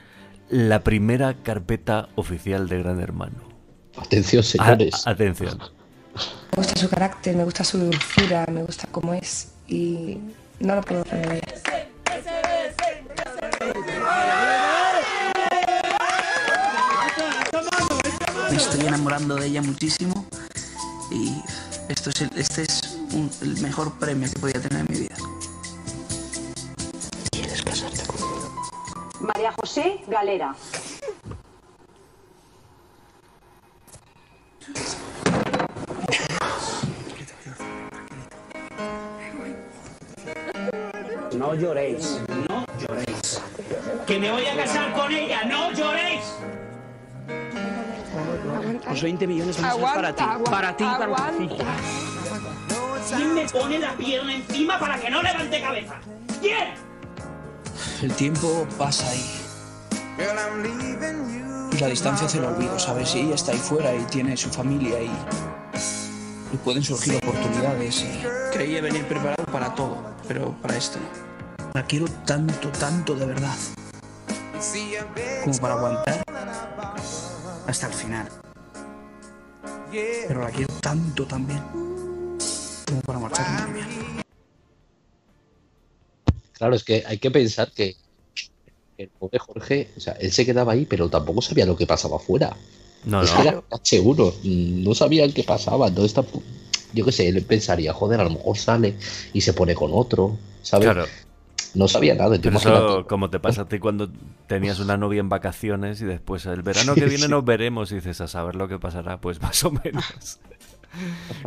B: la primera carpeta oficial de Gran Hermano.
A: Atención,
B: A-
A: señores.
B: atención.
J: Me gusta su carácter, me gusta su dulzura, me gusta cómo es y no lo puedo remediar.
K: Me estoy enamorando de ella muchísimo y esto es el- este es un- el mejor premio que podía tener en mi vida.
E: María José Galera.
K: No lloréis, no lloréis. Que me voy a casar con ella, no lloréis. Los 20 millones van a ser para ti, para ti, para ti. ¿Quién me pone la pierna encima para que no levante cabeza? ¿Quién? El tiempo pasa y... Y la distancia hace el olvido, ¿sabes? Y ella está ahí fuera y tiene su familia y... Y pueden surgir oportunidades y... Creía venir preparado para todo, pero para esto no. La quiero tanto, tanto de verdad. Como para aguantar hasta el final. Pero la quiero tanto también. Como para marcharme.
A: Claro, es que hay que pensar que el pobre Jorge, o sea, él se quedaba ahí, pero tampoco sabía lo que pasaba afuera.
B: No,
A: es
B: no.
A: que era H1, mm, no sabían qué pasaba. Entonces, yo qué sé, él pensaría, joder, a lo mejor sale y se pone con otro, ¿sabes?
B: Claro.
A: No sabía nada.
B: Pero eso, como te pasa a ti cuando tenías una novia en vacaciones y después el verano *laughs* que viene
A: Sí.
B: nos veremos y dices a saber lo que pasará, pues más o menos. *laughs*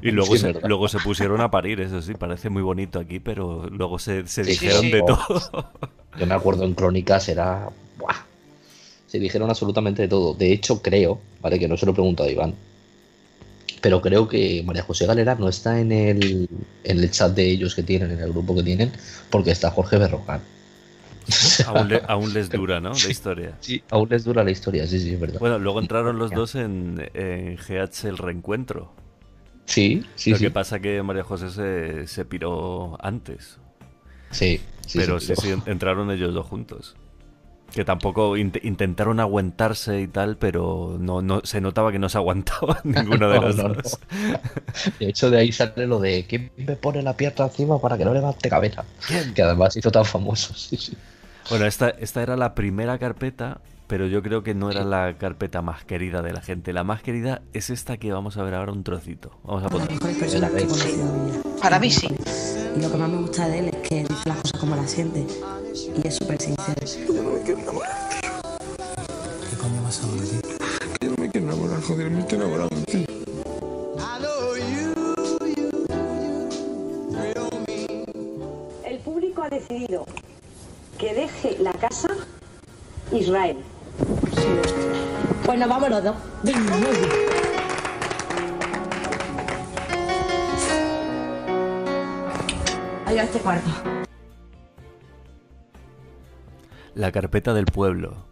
B: Y luego,
A: Sí,
B: se, luego se pusieron a parir, eso sí, parece muy bonito aquí, pero luego se, se
A: Sí,
B: dijeron
A: sí.
B: de
A: Oh.
B: todo.
A: Yo me acuerdo en Crónicas era. ¡buah! Se dijeron absolutamente de todo. De hecho, creo, ¿vale? Que no se lo he preguntado a Iván. Pero creo que María José Galera no está en el, en el chat de ellos que tienen, en el grupo que tienen, porque está Jorge Berrocal. *laughs*
B: aún, le- aún les dura, ¿no? La historia.
A: Sí, aún les dura la historia, sí, sí, es verdad.
B: Bueno, luego entraron los dos en, en GH El Reencuentro.
A: Sí, sí,
B: Lo
A: sí.
B: que pasa que María José se, se piró antes.
A: Sí, sí,
B: Pero
A: sí,
B: sí, entraron ellos dos juntos. Que tampoco int- intentaron aguantarse y tal, pero no, no se notaba que no se aguantaba *laughs* ninguno de *laughs*
A: No,
B: los
A: no, no.
B: dos.
A: De hecho, de ahí sale lo de ¿quién me pone la pierna encima para que no levante cabeza? Que además hizo tan famoso, sí, sí.
B: Bueno, esta, esta era la primera carpeta, pero yo creo que no era la carpeta más querida de la gente. La más querida es esta que vamos a ver ahora un trocito. Vamos a poner.
L: que.
C: Para mí sí.
L: Y lo que más me gusta de él es que dice las cosas como las siente. Y es súper sincero.
K: Yo no me quiero enamorar, tío. ¿Qué coño vas ahora, tío? Que yo no me quiero enamorar, joder, me estoy enamorando, tío.
M: El público ha decidido que deje la casa Israel. Pues nos vamos los dos. Ahí va este cuarto.
B: La carpeta del pueblo.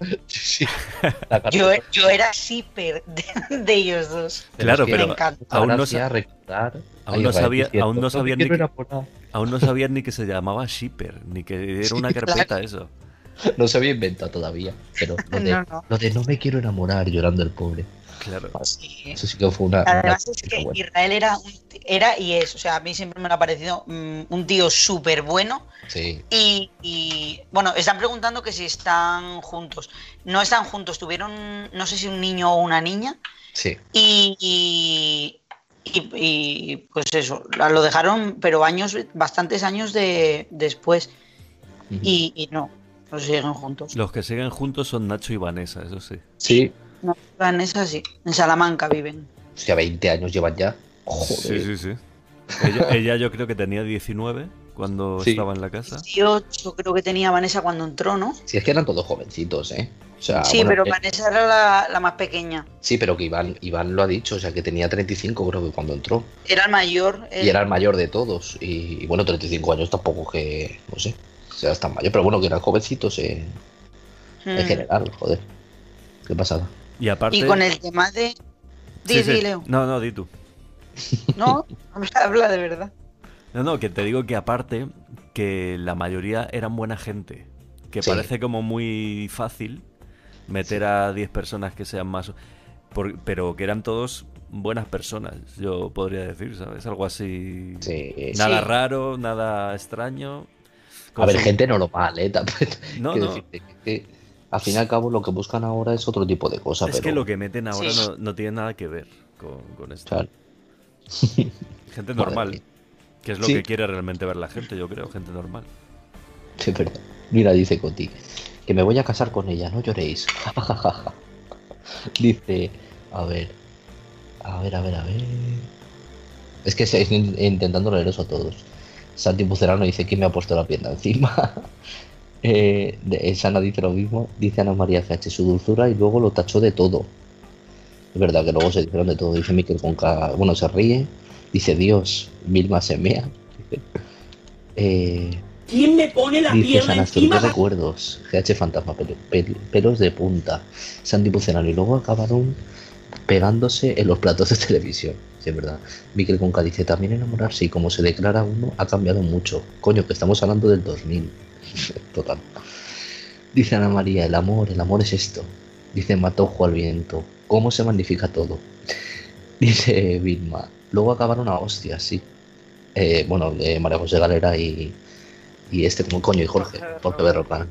B: *laughs*
A: Sí. *laughs*
C: Yo, yo era shipper de, de ellos dos.
B: Claro, pero
C: me
B: aún no, sa-
A: recordar-
B: aún no sabía, aún no sabían ni que,
A: enamorar.
B: aún no sabían ni que se llamaba shipper, ni que era una
A: Sí,
B: carpeta
A: claro.
B: eso. *laughs*
A: No se había inventado todavía. Pero lo *laughs* de
C: No, no.
A: lo de no me quiero enamorar llorando el pobre.
B: Claro.
A: Eso sí que fue una. una
C: Además es que
A: buena.
C: Israel era, un- era y es, o sea, a mí siempre me lo ha parecido mm, un tío súper bueno.
A: Sí.
C: Y, y, bueno, están preguntando que si están juntos. No están juntos, tuvieron, no sé si un niño o una niña.
A: Sí.
C: Y, y, y- y, pues eso, lo dejaron, pero años, bastantes años de, después. Y, y no, no siguen juntos.
B: Los que siguen juntos son Nacho y Vanessa, eso sí.
A: Sí.
C: No, Vanessa sí, en Salamanca viven.
A: O sea, 20 años llevan ya. Joder.
B: Sí, sí, sí. Ella, ella yo creo que tenía 19 cuando
A: Sí.
B: estaba en la casa.
C: 18 creo que tenía Vanessa cuando entró, ¿no?
A: Si es que eran todos jovencitos, ¿eh? O sea,
C: sí,
A: bueno,
C: pero
A: eh,
C: Vanessa era la, la más pequeña.
A: Sí, pero que Iván, Iván lo ha dicho, o sea, que tenía 35 creo que cuando entró.
C: Era el mayor.
A: Y era el mayor de todos. Y, y bueno, 35 años tampoco que, no sé, seas tan mayor. Pero bueno, que eran jovencitos eh, en
C: Mm.
A: general, joder. Qué pasada.
B: Y aparte.
C: Y con el tema de... Di,
B: Sí, sí.
C: di, Leo.
B: No, no, di tú.
C: No, *laughs* habla, habla de verdad.
B: No, no, que te digo que aparte que la mayoría eran buena gente. Que
A: Sí.
B: parece como muy fácil meter a 10 personas que sean más... por- pero que eran todos buenas personas, yo podría decir, ¿sabes? Algo así... Nada
A: Sí.
B: raro, nada extraño.
A: A ver, gente normal, ¿eh? *laughs* También,
B: No, no.
A: decirte que, al fin y al cabo lo que buscan ahora es otro tipo de cosas.
B: Es
A: pero...
B: que lo que meten ahora
C: Sí.
B: no, no tiene nada que ver con, con esto.
A: Claro. *laughs*
B: Gente normal.
A: sí.
B: Que es lo
A: Sí.
B: que quiere realmente ver la gente, yo creo, gente normal. *laughs*
A: Sí, verdad. Mira, dice Coti, que me voy a casar con ella, no lloréis. dice, a ver, a ver, a ver, a ver. Es que estoy in- intentando leeros a todos. Santi Pucerano dice que me ha puesto la pierna encima. *laughs* eh, de- Sana dice lo mismo. Dice Ana María FH su dulzura y luego lo tachó de todo. Es verdad que luego se dijeron de todo. Dice Miquel Conca, bueno, se ríe. Dice Dios, Vilma se mea. *laughs* Eh,
N: ¿Quién me pone la
A: Dice
N: pierna encima?
A: Recuerdos. GH Fantasma, pelo- pel- pelos de punta. Santi Pucerano. Y luego acabaron pegándose en los platos de *laughs* televisión. Sí, es verdad. Miquel Conca dice, también enamorarse y como se declara uno ha cambiado mucho. Coño, que estamos hablando del 2000. *laughs* Total. Dice Ana María, el amor, el amor es esto. Dice Matojo al viento. ¿Cómo se magnifica todo? *laughs* Dice Vilma. Luego acabaron a hostias, sí. Eh, bueno, eh, María José Galera y, y este como coño y Jorge, Jorge Berrocal.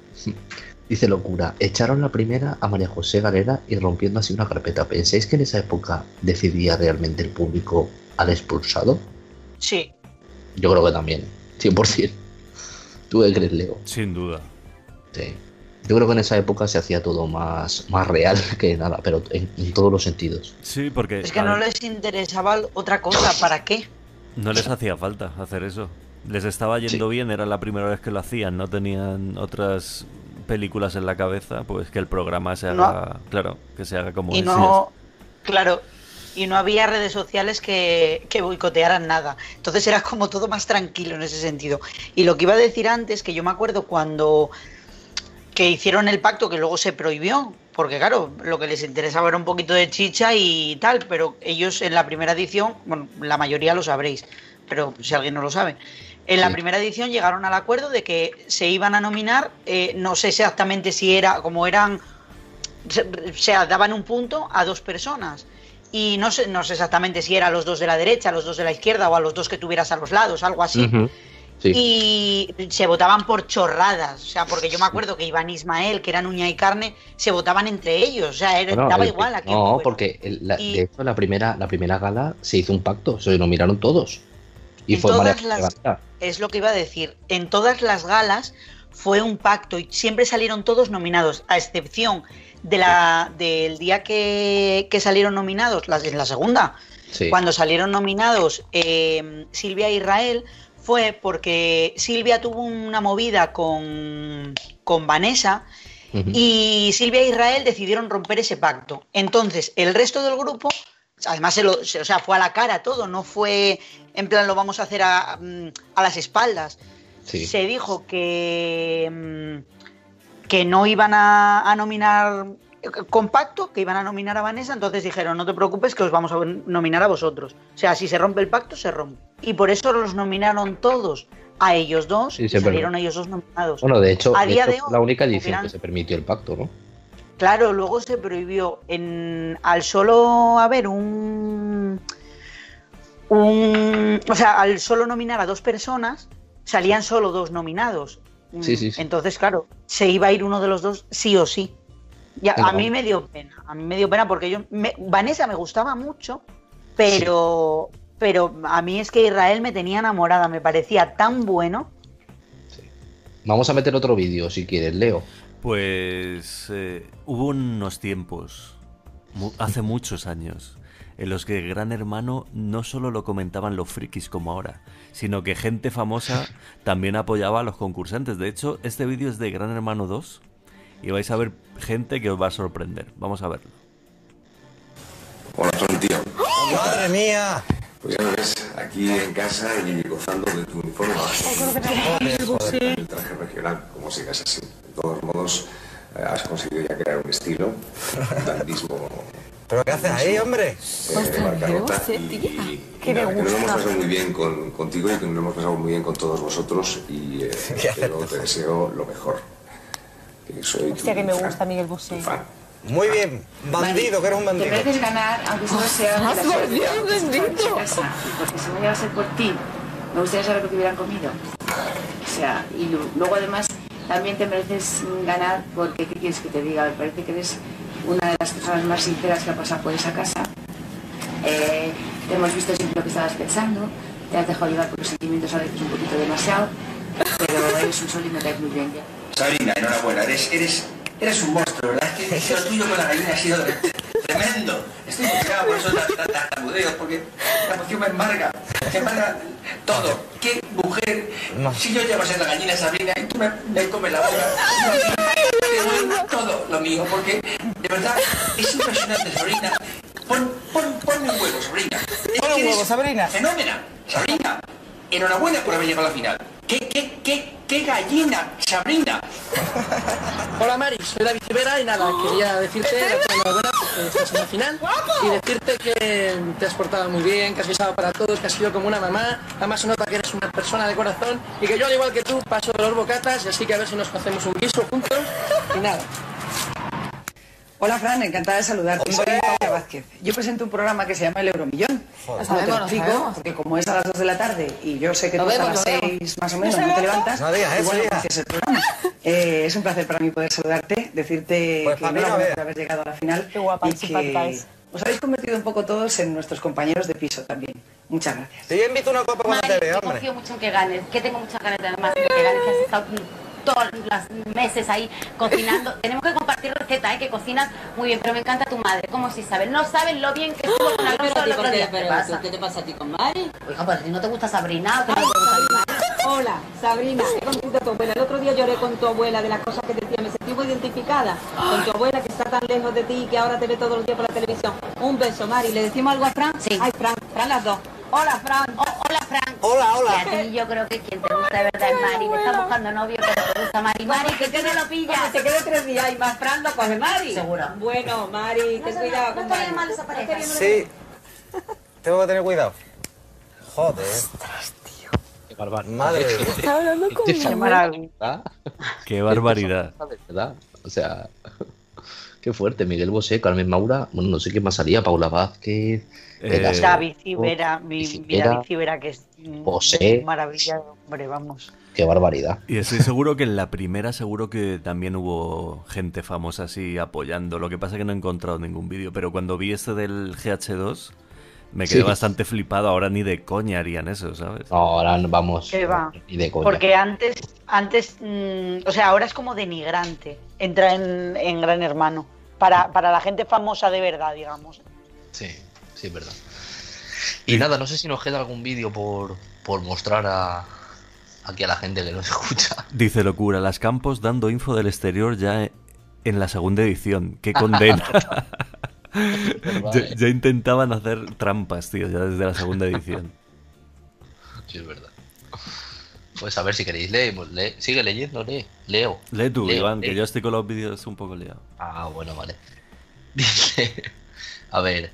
A: Dice locura, echaron la primera a María José Galera y rompiendo así una carpeta. ¿Pensáis que en esa época decidía realmente el público al expulsado?
C: Sí.
A: Yo creo que también, 100%. ¿Tú qué crees, Leo?
B: Sin duda.
A: Sí. Yo creo que en esa época se hacía todo más, más real *laughs* que nada, pero en, en todos los sentidos.
B: Sí, porque
C: Es que no les interesaba otra cosa, ¿para qué?
B: no les hacía falta hacer eso. Les estaba yendo bien, era la primera vez que lo hacían, no tenían otras películas en la cabeza, pues que el programa se
C: No.
B: haga, claro, que se haga como
C: Y no, claro, y no había redes sociales que, que boicotearan nada. Entonces era como todo más tranquilo en ese sentido. Y lo que iba a decir antes, que yo me acuerdo cuando que hicieron el pacto que luego se prohibió, porque claro, lo que les interesaba era un poquito de chicha y tal, pero ellos en la primera edición, bueno, la mayoría lo sabréis, pero si alguien no lo sabe, en la
A: Sí.
C: primera edición llegaron al acuerdo de que se iban a nominar, eh, no sé exactamente si era, como eran o sea, daban un punto a dos personas. Y no sé, no sé exactamente si era a los dos de la derecha, a los dos de la izquierda o a los dos que tuvieras a los lados, algo así.
A: Sí.
C: Y se votaban por chorradas. O sea, porque yo me acuerdo que Iván Ismael, que eran uña y carne, se votaban entre ellos. O sea, era-
A: Bueno,
C: daba
A: el-
C: igual a quién
A: No,
C: fuera.
A: porque el- la-
C: Y-
A: de hecho la primera, la primera gala se hizo un pacto, se nominaron todos. Y
C: En
A: fue
C: todas las-. Es lo que iba a decir. En todas las galas fue un pacto y siempre salieron todos nominados, a excepción de la, del día que, que salieron nominados, las, en la segunda,
A: Sí.
C: cuando salieron nominados eh, Silvia e Israel, fue porque Silvia tuvo una movida con, con Vanessa y Silvia e Israel decidieron romper ese pacto. Entonces, el resto del grupo, además, se lo- se- o sea, fue a la cara todo, no fue en plan lo vamos a hacer a, mm, a las espaldas.
A: Sí.
C: Se dijo que, mm, que no iban a, a nominar eh, con pacto, que iban a nominar a Vanessa, entonces dijeron, no te preocupes que os vamos a nominar a vosotros. O sea, si se rompe el pacto, se rompe. Y por eso los nominaron todos a ellos dos
A: Sí,
C: y salieron
A: verdad.
C: ellos dos nominados.
A: Bueno, de hecho,
C: a
A: de
C: día
A: hecho,
C: de
A: fue
C: hoy,
A: la única edición que se permitió el pacto, ¿no?
C: Claro, luego se prohibió en al solo haber un un o sea, al solo nominar a dos personas, salían solo dos nominados. Mm,
A: Sí, sí, sí.
C: Entonces, claro, se iba a ir uno de los dos sí o sí. Ya, a mí me dio pena, a mí me dio pena porque yo me- Vanessa me gustaba mucho, pero pero a mí es que Israel me tenía enamorada, me parecía tan bueno.
A: Vamos a meter otro vídeo si quieres, Leo.
B: Pues eh, hubo unos tiempos, mu- hace muchos años, en los que Gran Hermano no solo lo comentaban los frikis como ahora, sino que gente famosa *laughs* también apoyaba a los concursantes. De hecho, este vídeo es de Gran Hermano 2 y vais a ver gente que os va a sorprender. Vamos a verlo.
N: Hola, Tony, tío.
O: ¡Madre mía!
N: Pues ya me ves aquí en casa y gozando de tu uniforme. El traje regional, como sigas así. De todos modos, eh, has conseguido ya crear un estilo, dandismo *laughs*
O: ¿Pero qué haces ahí, hombre?
N: eh, y
O: Que
N: nada,
O: me
N: que nos lo hemos pasado muy bien con, contigo y que nos lo hemos pasado muy bien con todos vosotros y eh, *laughs* te, lo- te deseo lo mejor. Que soy
M: Hostia, que me
N: fan,
M: gusta Miguel Bosé.
O: Muy bien, bandido, que eres un
P: Te
O: bandido.
P: mereces ganar, aunque solo sea
M: Ah,
P: de la
M: por
P: suerte,
M: Dios,
P: sea
M: bendito.
P: Porque si no llega a ser por ti, me gustaría saber lo que hubieran comido. O sea, y lu- luego además también te mereces ganar porque, ¿qué quieres que te diga? Me parece que eres una de las personas más sinceras que ha pasado por esa casa. Eh, te hemos visto siempre lo que estabas pensando, te has dejado llevar por los sentimientos a veces un poquito demasiado, pero eres un sol y me caes muy bien ya.
Q: Sabrina, enhorabuena, eres, eres, eres un monstruo, ¿verdad? Es que lo tuyo con la gallina ha sido tremendo. Estoy emocionado por eso de tartamudeos, porque la emoción me embarga, me embarga todo. ¿Qué mujer? Si yo llego a ser la gallina Sabrina y tú me, me comes la boca, te doy todo lo mío, porque de verdad es impresionante, Sabrina. Pon, pon, ponme un huevo, Sabrina.
O: Pon un huevo, Sabrina.
Q: Fenómena, Sabrina. Enhorabuena por haber llegado a la final. ¿Qué, qué, qué, qué gallina, Sabrina? *laughs*
R: Hola Mari, soy David Rivera y nada, quería decirte enhorabuena porque estás en la *laughs* final y decirte que te has portado muy bien, que has visado para todos, que has sido como una mamá, además se nota que eres una persona de corazón y que yo al igual que tú paso de los bocatas y así que a ver si nos hacemos un guiso juntos y nada.
S: Hola Fran, encantada de saludarte. Soy Paula Vázquez. Yo presento un programa que se llama El Euromillón. Te
R: lo
S: explico, porque como es a las 2 de la tarde y yo sé que tú
R: vemos,
S: las
R: lo vemos.
S: 6 más o
R: ¿No
S: menos no te levantas,
O: No digas
S: igual
O: hija.
S: gracias el programa. *laughs* Eh, es un placer para mí poder saludarte, decirte
O: Pues
S: que
O: no
S: enhorabuena por haber llegado a la final
H: Qué guapa,
S: y que. Os habéis convertido un poco todos en nuestros compañeros de piso también. Muchas gracias.
O: Te invito una copa cuando te
P: que
O: hombre.
P: confío mucho en que ganes, que tengo muchas ganas de además de que ganes, que has estado todos los meses ahí cocinando. *laughs* Tenemos que compartir recetas, ¿eh? que cocinas muy bien, pero me encanta tu madre, como si sabes. No sabes lo bien que estuvo con Alonso el otro día. ¿Qué pasa?
M: ¿Qué te pasa a ti con Mari?
P: Oiga, pues a ti no te gusta Sabrina, ¿o que no te gusta?
M: Hola, Sabrina, he conocido a tu abuela. El otro día lloré con tu abuela de las cosas que decía. Me sentí muy identificada con tu abuela que está tan lejos de ti y que ahora te ve todos los días por la televisión. Un beso, Mari. ¿Le decimos algo a Fran? Sí. Ay, Fran, Fran las dos. Hola, Fran.
P: hola, Fran.
O: Hola, hola.
P: Y a ti yo creo que quien te gusta de verdad es Mari, que está buscando novio, pero te gusta Mari. Mari, que tú no lo pillas.
M: Cuando se quede tres días y más Fran lo coge Mari.
P: Seguro.
M: Bueno, Mari, ten cuidado con Mari.
O: Sí. Tengo que tener cuidado. Joder. *laughs*
A: Qué barbaridad.
O: Madre de Dios.
M: Está hablando con
A: Qué
C: maravilla.
B: Qué barbaridad.
A: De verdad. O sea, *laughs* qué fuerte. Miguel Bosé, Carmen Maura, bueno, no sé quién más salía, Paula Vázquez.
B: Eh,
C: David Cibera, mi, David que es
A: José.
C: maravilla, hombre, vamos.
A: Qué barbaridad.
B: Y estoy seguro que en la primera seguro que también hubo gente famosa así apoyando. Lo que pasa es que no he encontrado ningún vídeo. Pero cuando vi este del GH2, me quedé
A: Sí.
B: bastante flipado. Ahora ni de coña harían eso, ¿sabes?
A: No, ahora vamos.
C: ¿Qué va?
A: Ni de coña.
C: Porque antes, antes, mm, o sea, ahora es como denigrante entrar en, en Gran Hermano. Para, para la gente famosa de verdad, digamos.
A: Sí, sí, es verdad. Y nada, no sé si nos queda algún vídeo por, por mostrar a, aquí a la gente que nos escucha.
B: Dice locura, las campos dando info del exterior ya en la segunda edición. Qué condena. *laughs* *laughs* ya, ya intentaban hacer trampas, tío, ya desde la segunda edición.
A: Sí, es verdad. Pues a ver si queréis, leemos, lee, sigue leyendo, lee, leo.
B: Lee tú,
A: Leo,
B: Iván, que
A: lee.
B: yo estoy con los vídeos un poco liado.
A: Ah, bueno, vale. *laughs* Dice, a ver,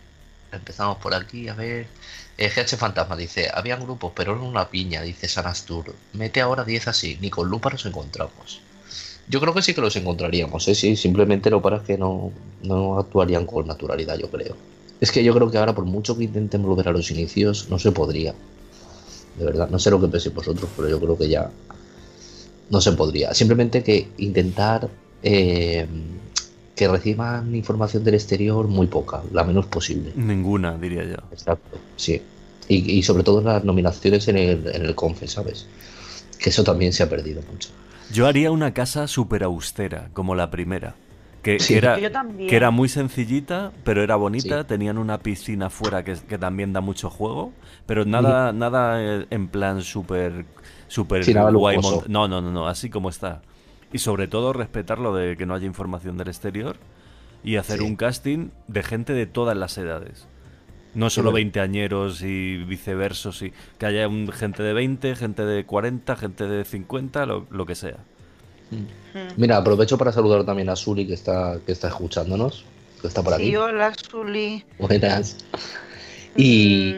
A: empezamos por aquí, a ver. Eh, GH Fantasma dice, había grupos, pero no una piña, dice Sanastur. Mete ahora 10 así, ni con lupa nos encontramos. Yo creo que sí que los encontraríamos, ¿eh? sí, simplemente lo para que no, no actuarían con naturalidad, yo creo. Es que yo creo que ahora, por mucho que intenten volver a los inicios, no se podría. De verdad, no sé lo que penséis vosotros, pero yo creo que ya no se podría. Simplemente que intentar eh, que reciban información del exterior muy poca, la menos posible.
B: Ninguna, diría yo.
A: Exacto, sí. Y, y sobre todo en las nominaciones en el, en el Confe, ¿sabes? Que eso también se ha perdido mucho.
B: Yo haría una casa súper austera, como la primera. Que,
A: Sí.
B: que era,
C: Yo también.
B: que era muy sencillita, pero era bonita. Tenían una piscina fuera que, que también da mucho juego. Pero nada, nada eh, en plan súper
A: Sí,
B: guay.
A: lujoso.
B: mont- No, no, no, no, así como está. Y sobre todo respetar lo de que no haya información del exterior y hacer
A: Sí.
B: un casting de gente de todas las edades. No solo veinteañeros y viceversos, y que haya un, gente de 20, gente de 40, gente de 50, lo, lo que sea.
A: Mira, aprovecho para saludar también a Suri que está, que está escuchándonos, que está por aquí.
C: Sí, hola, Zuli.
A: Buenas. Y,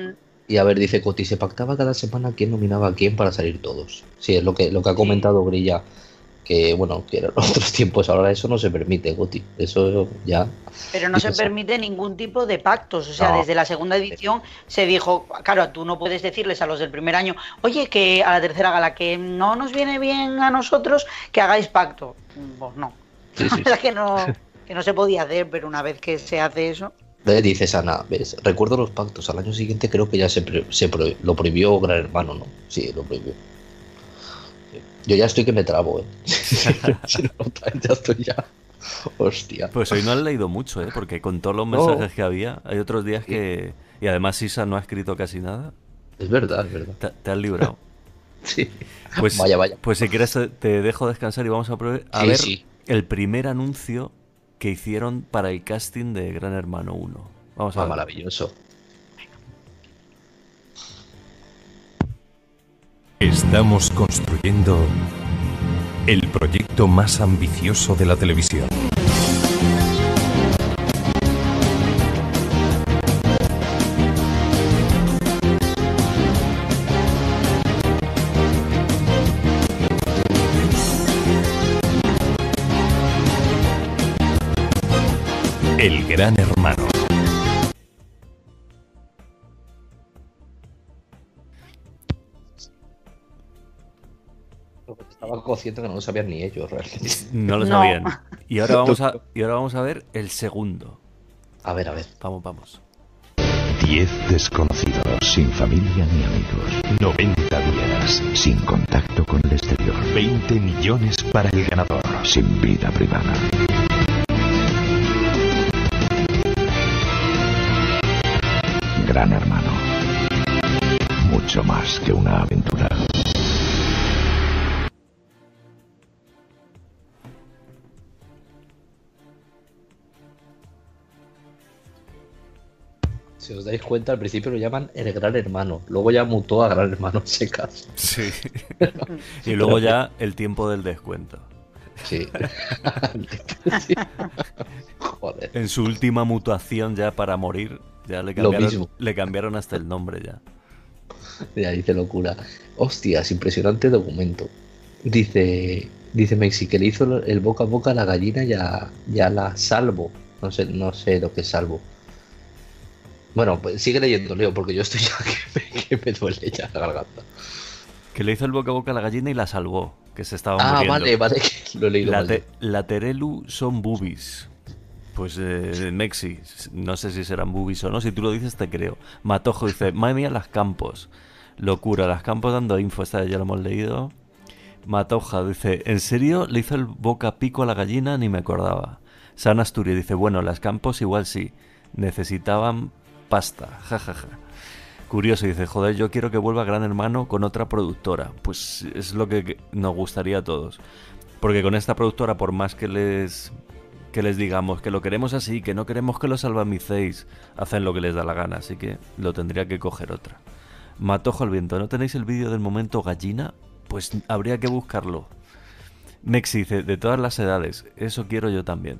A: y a ver, dice Coti, se pactaba cada semana quién nominaba a quién para salir todos. Sí, es lo que, lo que ha comentado Grilla, que bueno, que eran *laughs* otros tiempos, ahora eso no se permite, Coti. Eso ya.
C: Pero no se permite ningún tipo de pactos. O sea,
A: No.
C: desde la segunda edición se dijo, claro, tú no puedes decirles a los del primer año, oye, que a la tercera gala, que no nos viene bien a nosotros que hagáis pacto. Pues no.
A: Sí, *laughs*
C: La
A: sí,
C: que no, que no se podía hacer, pero una vez que se hace eso.
A: Ve, Dice Sana, ¿ves? Recuerdo los pactos. Al año siguiente creo que ya se, se pro- lo prohibió Gran Hermano, ¿no? Sí, lo prohibió. Yo ya estoy que me trabo, ¿eh? *laughs* *laughs* Si no, ya estoy ya. Hostia.
B: Pues hoy no han leído mucho, ¿eh? Porque con todos los
A: No.
B: mensajes que había, hay otros días que... Y además Isa no ha escrito casi nada.
A: Es verdad, es verdad.
B: Te, te has librado. *laughs*
A: Sí.
B: Pues,
A: Vaya, vaya.
B: Pues si quieres te- te dejo descansar y vamos a, prove- a
A: Sí,
B: ver
A: sí.
B: el primer anuncio que hicieron para el casting de Gran Hermano 1. Vamos a
A: Ah,
B: ver.
A: maravilloso.
T: Estamos construyendo el proyecto más ambicioso de la televisión. El Gran Hermano.
A: Estaba consciente que no lo sabían ni ellos realmente.
B: No lo
C: No.
B: sabían. Y ahora *laughs* vamos a, y ahora vamos a ver el segundo.
A: A ver, a ver.
B: Vamos, vamos.
T: 10 desconocidos, sin familia ni amigos. 90 días, sin contacto con el exterior. 20 millones para el ganador, sin vida privada. Gran hermano. Mucho más que una aventura.
A: Si os dais cuenta, al principio lo llaman el Gran Hermano, luego ya mutó a Gran Hermano *laughs* secas.
B: Sí. *laughs* y luego ya el tiempo del descuento.
A: Sí. *laughs* Joder.
B: En su última mutuación ya para morir, ya le
A: Lo
B: cambiaron,
A: mismo.
B: le cambiaron hasta el nombre ya.
A: Ya dice locura. Hostias, impresionante documento. Dice, dice Mexi que le hizo el boca a boca a la gallina y a, y a la salvo. No sé, no sé lo que es salvo. Bueno, pues sigue leyendo, Leo, porque yo estoy *laughs* ya que me, que me duele ya la garganta.
B: Que le hizo el boca a boca a la gallina y la salvó, que se estaba
A: Ah,
B: muriendo.
A: vale, vale, *laughs* que lo he leído
B: La,
A: mal.
B: te- la Terelu son boobies. Pues eh, Mexi, no sé si serán boobies o no, si tú lo dices te creo. Matojo dice, madre mía, las campos. Locura, las campos dando info, esta ya lo hemos leído. Matoja dice, ¿en serio le hizo el boca pico a la gallina? Ni me acordaba. San Asturias dice, bueno, las campos igual sí. Necesitaban pasta, jajaja. Curioso, dice, joder, yo quiero que vuelva Gran Hermano con otra productora. Pues es lo que nos gustaría a todos. Porque con esta productora, por más que les que les digamos que lo queremos así, que no queremos que lo salvamicéis, hacen lo que les da la gana, así que lo tendría que coger otra. Matojo al viento, ¿no tenéis el vídeo del momento gallina? Pues habría que buscarlo. Mexi dice, de todas las edades, eso quiero yo también.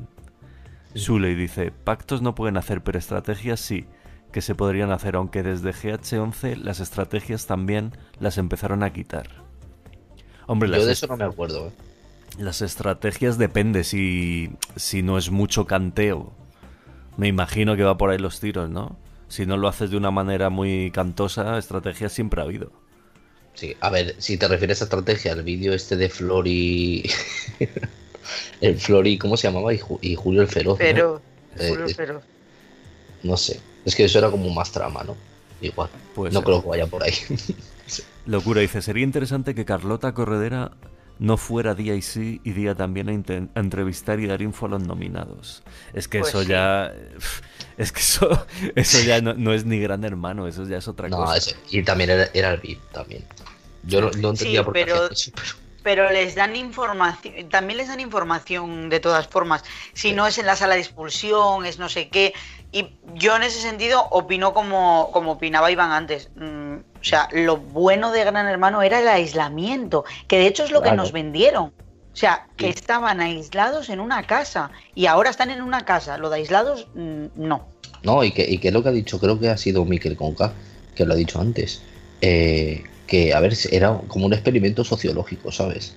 B: Suley dice, pactos no pueden hacer, pero estrategias sí, que se podrían hacer, aunque desde GH11 las estrategias también las empezaron a quitar. Hombre,
A: Yo
B: las
A: de eso no me acuerdo. ¿eh?
B: las estrategias depende si, si no es mucho canteo. Me imagino que va por ahí los tiros, ¿no? Si no lo haces de una manera muy cantosa, estrategias siempre ha habido.
A: Sí, a ver, si te refieres a estrategia, el vídeo este de Flor y. *laughs* el Flor y. ¿Cómo se llamaba? Y, Ju- y Julio el Feroz.
C: Pero,
A: Eh,
C: Julio
A: eh,
C: Feroz.
A: no sé. Es que eso era como más trama, ¿no? Igual. No
B: ser.
A: creo que vaya por ahí. *laughs*
B: Locura dice, sería interesante que Carlota Corredera no fuera día y sí y día también a, entrevistar y dar info a los nominados. Es que
A: Pues
B: eso
A: sí.
B: ya... *laughs* Es que eso, *laughs* eso ya no, no es ni gran hermano, eso ya es otra
A: no,
B: cosa.
A: y también era, era el VIP también. Yo no, no entendía
C: Sí,
A: por qué
C: pero-
A: hacían eso, pero-
C: Pero les dan información, también les dan información de todas formas. Si no es en la sala de expulsión, es no sé qué. Y yo en ese sentido opino como, como opinaba Iván antes. Mm, o sea, lo bueno de Gran Hermano era el aislamiento, que de hecho es lo que nos vendieron. O sea, que estaban aislados en una casa y ahora están en una casa. Lo de aislados, mm, no.
A: No, y que, y que lo que ha dicho, creo que ha sido Miquel Conca, que lo ha dicho antes. eh, que, a ver, era como un experimento sociológico, ¿sabes?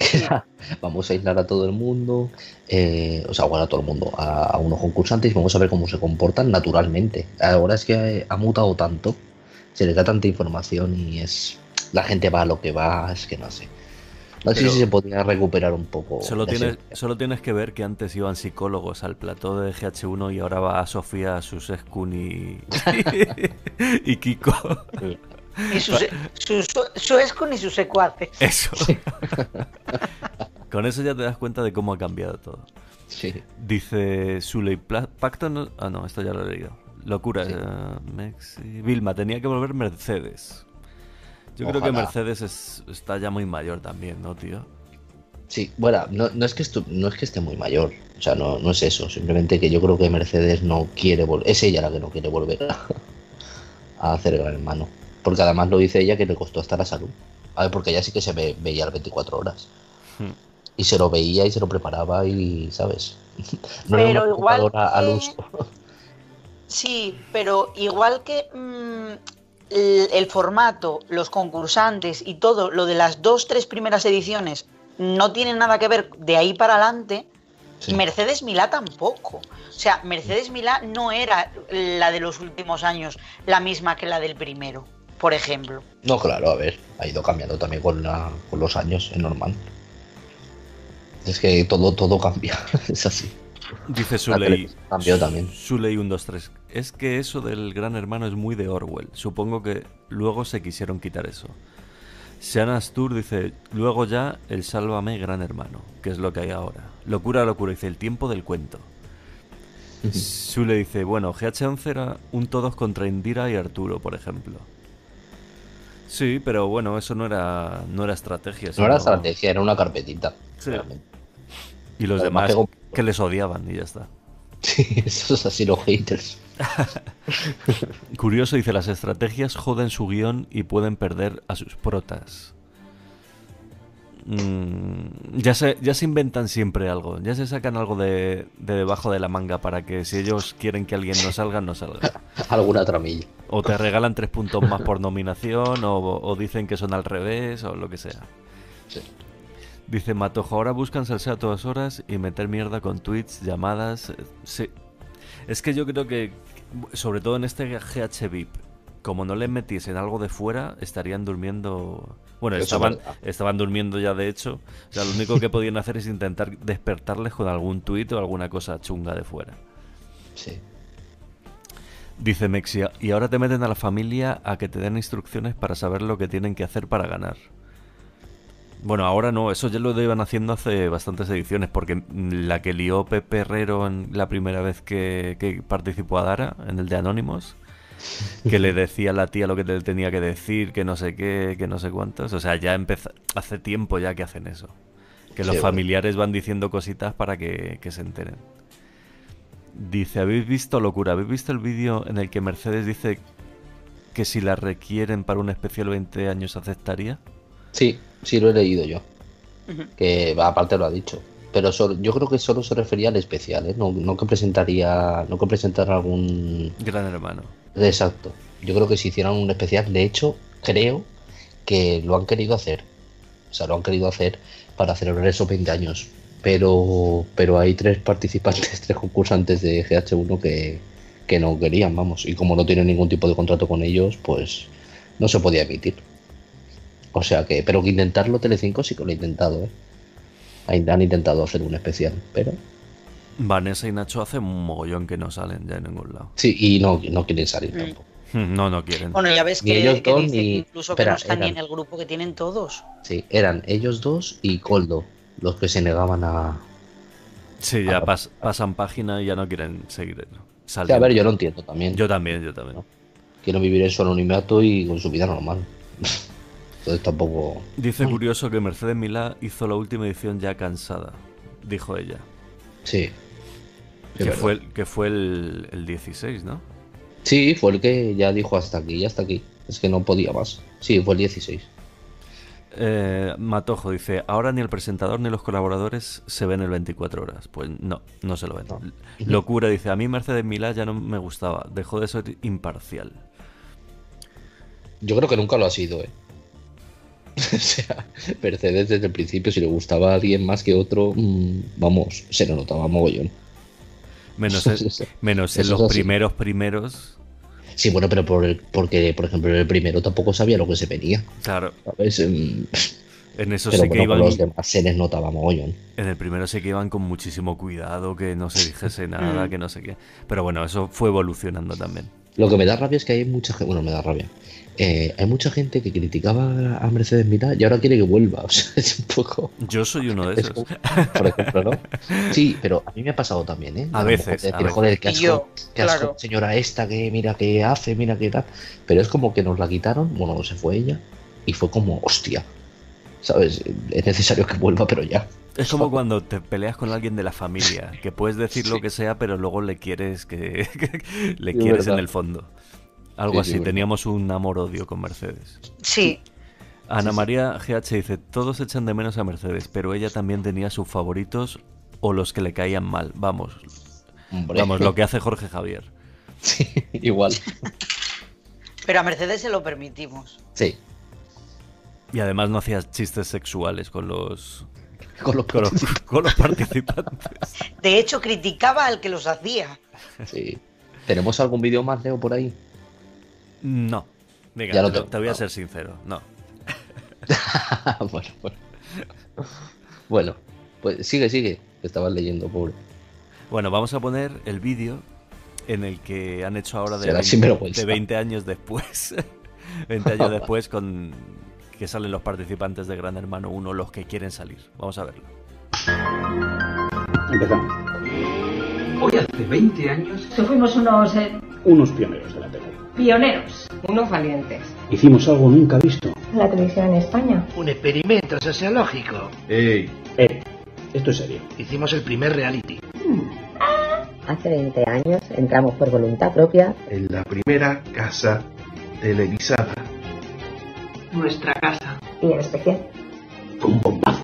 A: Que *laughs* era, vamos a aislar a todo el mundo, eh, o sea, bueno, a todo el mundo, a, a unos concursantes y vamos a ver cómo se comportan naturalmente. Ahora es que ha, mutado tanto, se le da tanta información y es. La gente va a lo que va, es que no sé. No sé si se podría recuperar un poco.
B: Solo tienes, solo tienes que ver que antes iban psicólogos al plató de GH1 y ahora va Sofía, Suseskun y, *laughs* y Kiko.
C: Y sus, sus, su escun y sus secuaces.
B: Eso. *laughs* Con eso ya te das cuenta de cómo ha cambiado todo.
A: Sí.
B: Dice Suley Pacto. no- Ah, no, esto ya lo he leído. Locura. eh, Mexi- Vilma, tenía que volver Mercedes. Yo creo que. Mercedes es- está ya muy mayor también, ¿no, tío?
A: Sí, bueno, no, no es que estu- no es que esté muy mayor, o sea, no, no es eso, simplemente que yo creo que Mercedes no quiere volver, es ella la que no quiere volver a, *laughs* a hacer Gran Hermano, porque además lo dice ella que le costó hasta la salud, a ver, porque ella sí que se ve, veía las 24 horas,
B: Hmm.
A: y se lo veía y se lo preparaba y, ¿sabes? *laughs* No era
C: Pero
A: una
C: igual
A: al
C: que-
A: uso.
C: Sí, pero igual que mm, el, el formato, los concursantes y todo, lo de las dos, tres primeras ediciones no tienen nada que ver de ahí para adelante, Mercedes Milá tampoco. O sea, Mercedes Milá no era la de los últimos años, la misma que la del primero, por ejemplo.
A: No, claro, a ver, ha ido cambiando también con, la, con los años, es normal. Es que todo, todo cambia, *laughs* es así.
B: Dice Suley.
A: cambió también.
B: Suley 123. Es que eso del gran hermano es muy de Orwell. Supongo que luego se quisieron quitar eso. Sean Astur dice, luego ya el sálvame gran hermano, que es lo que hay ahora. Locura, locura, dice el tiempo del cuento. *laughs* Sule dice, bueno, GH11 era un todos contra Indira y Arturo, por ejemplo. Sí, pero bueno, eso no era, no era estrategia.
A: No era estrategia, era una carpetita.
B: Sí. Y los
A: Además,
B: demás
A: pegó-
B: que les odiaban y ya está. *laughs*
A: Sí, eso es así los haters. *laughs*
B: Curioso dice, las estrategias joden su guion y pueden perder a sus protas. Mm, ya, se, ya se inventan siempre algo, ya se sacan algo de, de debajo de la manga para que si ellos quieren que alguien no salga, no salga. *laughs*
A: Alguna tramilla.
B: O te regalan tres puntos más por nominación, o, o dicen que son al revés, o lo que sea. Dice Matojo, ahora buscan salseo a todas horas y meter mierda con tweets, llamadas. eh, Sí. Es que yo creo que, sobre todo en este GH VIP, como no les metiesen algo de fuera, estarían durmiendo. Bueno,
A: Eso
B: estaban,
A: verdad.
B: estaban durmiendo ya de hecho. O sea, lo único que podían hacer es intentar despertarles con algún tuit o alguna cosa chunga de fuera.
A: Sí.
B: Dice Mexia, y ahora te meten a la familia a que te den instrucciones para saber lo que tienen que hacer para ganar. Bueno, ahora no, eso ya lo iban haciendo hace bastantes ediciones, porque la que lió Pepe Herrero en la primera vez que, que participó a Dara, en el de Anónimos, que le decía a la tía lo que te tenía que decir, que no sé qué, que no sé cuántos. O sea, ya empezó, hace tiempo ya que hacen eso. Que
A: Sí,
B: los
A: bueno.
B: familiares van diciendo cositas para que, que se enteren. Dice, ¿habéis visto locura? ¿Habéis visto el vídeo en el que Mercedes dice que si la requieren para un especial 20 años aceptaría?
A: Sí, sí lo he leído yo. Que va, aparte lo ha dicho. Pero solo- yo creo que solo se refería al especial, ¿eh? no, no que presentaría, no que presentara algún
B: Gran hermano.
A: Exacto. Yo creo que si hicieran un especial, de hecho, creo que lo han querido hacer. O sea, lo han querido hacer para celebrar esos 20 años. Pero, pero hay tres participantes, *laughs* tres concursantes de GH1 que, que no querían, vamos. Y como no tienen ningún tipo de contrato con ellos, pues no se podía emitir. O sea que, pero que intentarlo Telecinco sí que lo ha intentado, ¿eh? Han han intentado hacer un especial, pero
B: Vanessa y Nacho hace un mogollón que no salen ya en ningún lado.
A: sí, y no, no quieren salir tampoco. *laughs*
B: No, no quieren.
C: Bueno, ya ves
A: Ni
C: que,
A: ellos
C: que
A: dos,
C: que
A: ni-
C: incluso que
A: espera,
C: no están ni en el grupo que tienen todos.
A: Sí, eran ellos dos y Coldo los que se negaban a.
B: Sí, ya pas- pasan página y ya no quieren seguir.
A: Sí, a ver, yo lo entiendo también.
B: Yo también, yo también.
A: Quieren vivir en su anonimato y con su vida normal. *laughs* Entonces tampoco.
B: Dice curioso que Mercedes Milá hizo la última edición ya cansada, dijo ella.
A: Sí.
B: Que
A: verdad.
B: fue, el, que fue el, el 16, ¿no?
A: Sí, fue el que ya dijo hasta aquí, hasta aquí. Es que no podía más. Sí, fue el 16.
B: Eh, Matojo dice, ahora ni el presentador ni los colaboradores se ven el 24 horas. Pues no, no se lo ven. Locura dice, a mí Mercedes Milá ya no me gustaba, dejó de ser imparcial.
A: Yo creo que nunca lo ha sido, ¿eh? *laughs* o sea, Mercedes desde el principio, si le gustaba a alguien más que otro, mm, vamos, se le notaba mogollón.
B: Menos, *laughs* en- menos en los primeros primeros.
A: Sí, bueno, pero por el, porque, por ejemplo, en el primero tampoco sabía lo que se venía.
B: Claro.
A: ¿Sabes?
B: En eso
A: pero
B: sí que
A: bueno, con
B: iban...
A: los demás se les notaba mogollón.
B: En el primero sí que iban con muchísimo cuidado, que no se dijese *laughs* nada, que no sé qué. Pero bueno, eso fue evolucionando también.
A: Lo que me da rabia es que hay mucha gente, bueno, me da rabia. Eh, hay mucha gente que criticaba a Mercedes Milá y ahora quiere que vuelva. *laughs* O sea, es un poco.
B: Yo soy uno de
A: Es
B: esos.
A: por ejemplo, ¿no? Sí, pero a mí me ha pasado también, ¿eh?
B: A
A: lo
B: veces,
A: mejor de
B: a
A: decir,
B: veces.
A: joder, qué asco,
C: yo,
A: qué asco,
C: claro.
A: señora esta, que mira qué hace, mira qué tal. Pero es como que nos la quitaron, bueno, se fue ella, y fue como, hostia, ¿sabes? Es necesario que vuelva, pero ya.
B: Es como cuando te peleas con alguien de la familia, *laughs* que puedes decir lo que sea, pero luego le quieres que, *laughs* que- le
A: Sí,
B: quieres
A: verdad.
B: en el fondo. Algo
A: Sí, sí,
B: así, teníamos un amor-odio con Mercedes.
C: Sí,
B: Ana María GH dice, todos echan de menos a Mercedes, pero ella también tenía sus favoritos o los que le caían mal. Vamos,
A: Hombre.
B: vamos, lo que hace *laughs* Jorge Javier.
A: Igual.
C: pero a Mercedes se lo permitimos.
A: Sí.
B: Y además no hacía chistes sexuales con los,
A: Con los *laughs*
B: con los, con los participantes. *laughs*
C: De hecho, criticaba al que los hacía.
A: Sí. ¿Tenemos algún vídeo más, Leo, por ahí?
B: No. Venga,
A: Ya lo
B: te,
A: tengo.
B: te voy a ser sincero. No. *laughs*
A: bueno, bueno. Bueno, pues sigue, sigue. Estabas leyendo, pobre.
B: Bueno, vamos a poner el vídeo en el que han hecho ahora de,
A: Será
B: 20,
A: sin vergüenza.
B: de 20 años después. 20 años después con que salen los participantes de Gran Hermano 1, los que quieren salir. Vamos a verlo.
U: Empezamos.
V: Hoy hace 20 años
W: Que fuimos unos eh,
U: Unos pioneros de la tele.
W: pioneros. Unos valientes.
U: Hicimos algo nunca visto.
W: La televisión en España.
D: Un experimento sociológico.
U: ¡Ey! ¡Eh! Esto es serio.
D: Hicimos el primer reality.
X: Hace 20 años entramos por voluntad propia.
Y: En la primera casa televisada.
W: Nuestra casa.
X: Y en especial.
U: Fue un bombazo.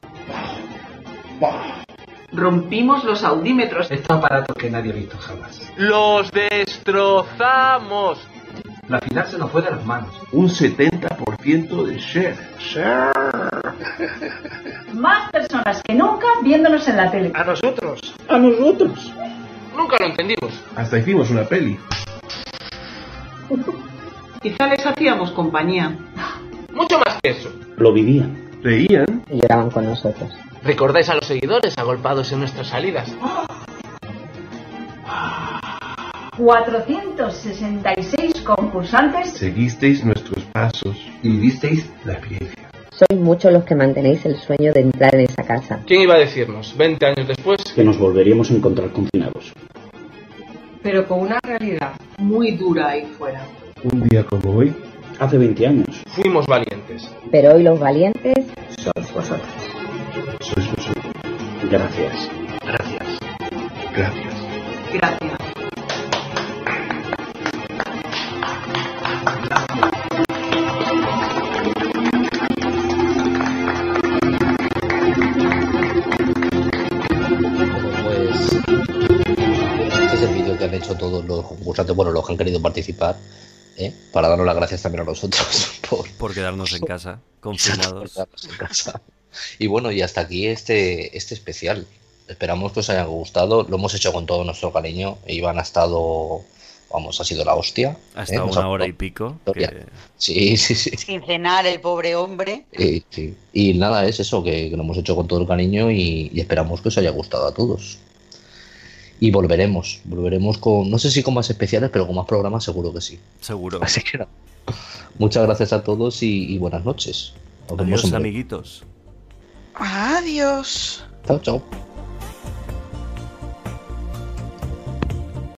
W: Rompimos los audímetros.
V: Este aparato que nadie ha visto jamás.
O: ¡Los destrozamos!
V: La final se nos fue de las manos.
Y: Un 70% de share.
W: Más personas que nunca viéndonos en la tele.
D: A nosotros.
U: ¡A nosotros!
O: Nunca lo entendimos.
Y: Hasta hicimos una peli.
W: Quizá les hacíamos compañía.
O: Mucho más que eso.
U: Lo vivían.
Y: Reían.
X: Y lloraban con nosotros.
O: ¿Recordáis a los seguidores agolpados en nuestras salidas?
W: 466 concursantes.
Y: Seguisteis nuestros pasos.
V: Y vivisteis la experiencia.
X: Sois muchos los que mantenéis el sueño de entrar en esa casa.
O: ¿Quién iba a decirnos, 20 años después,
U: Que nos volveríamos a encontrar confinados.
W: Pero con una realidad muy dura ahí fuera.
Y: Un día como hoy.
U: Hace 20 años.
O: fuimos valientes?
X: Pero hoy los valientes
U: Sois vosotros. Sois vosotros. Gracias.
Y: Gracias. Gracias.
W: Gracias.
A: Pues este es el vídeo que han hecho todos los concursantes, bueno, los que han querido participar, ¿eh? para darnos las gracias también a nosotros *laughs* por,
B: Por quedarnos en casa, confinados. *laughs*
A: en casa. Y bueno, y hasta aquí este, este especial. Esperamos que os haya gustado. Lo hemos hecho con todo nuestro cariño. Iván ha estado, vamos, ha sido la hostia.
B: Ha
A: ¿eh?
B: una
A: ha-
B: hora y pico. que-
A: Sí, sí, sí.
C: Sin cenar, el pobre hombre.
A: Sí. Y nada, es eso, que, que lo hemos hecho con todo el cariño y, y esperamos que os haya gustado a todos. Y volveremos, volveremos con, no sé si con más especiales, pero con más programas seguro que sí.
B: Seguro.
A: Así que nada. Muchas gracias a todos y, y buenas noches. Nos vemos
B: Adiós, amiguitos.
Z: Adiós.
A: Chao, chao.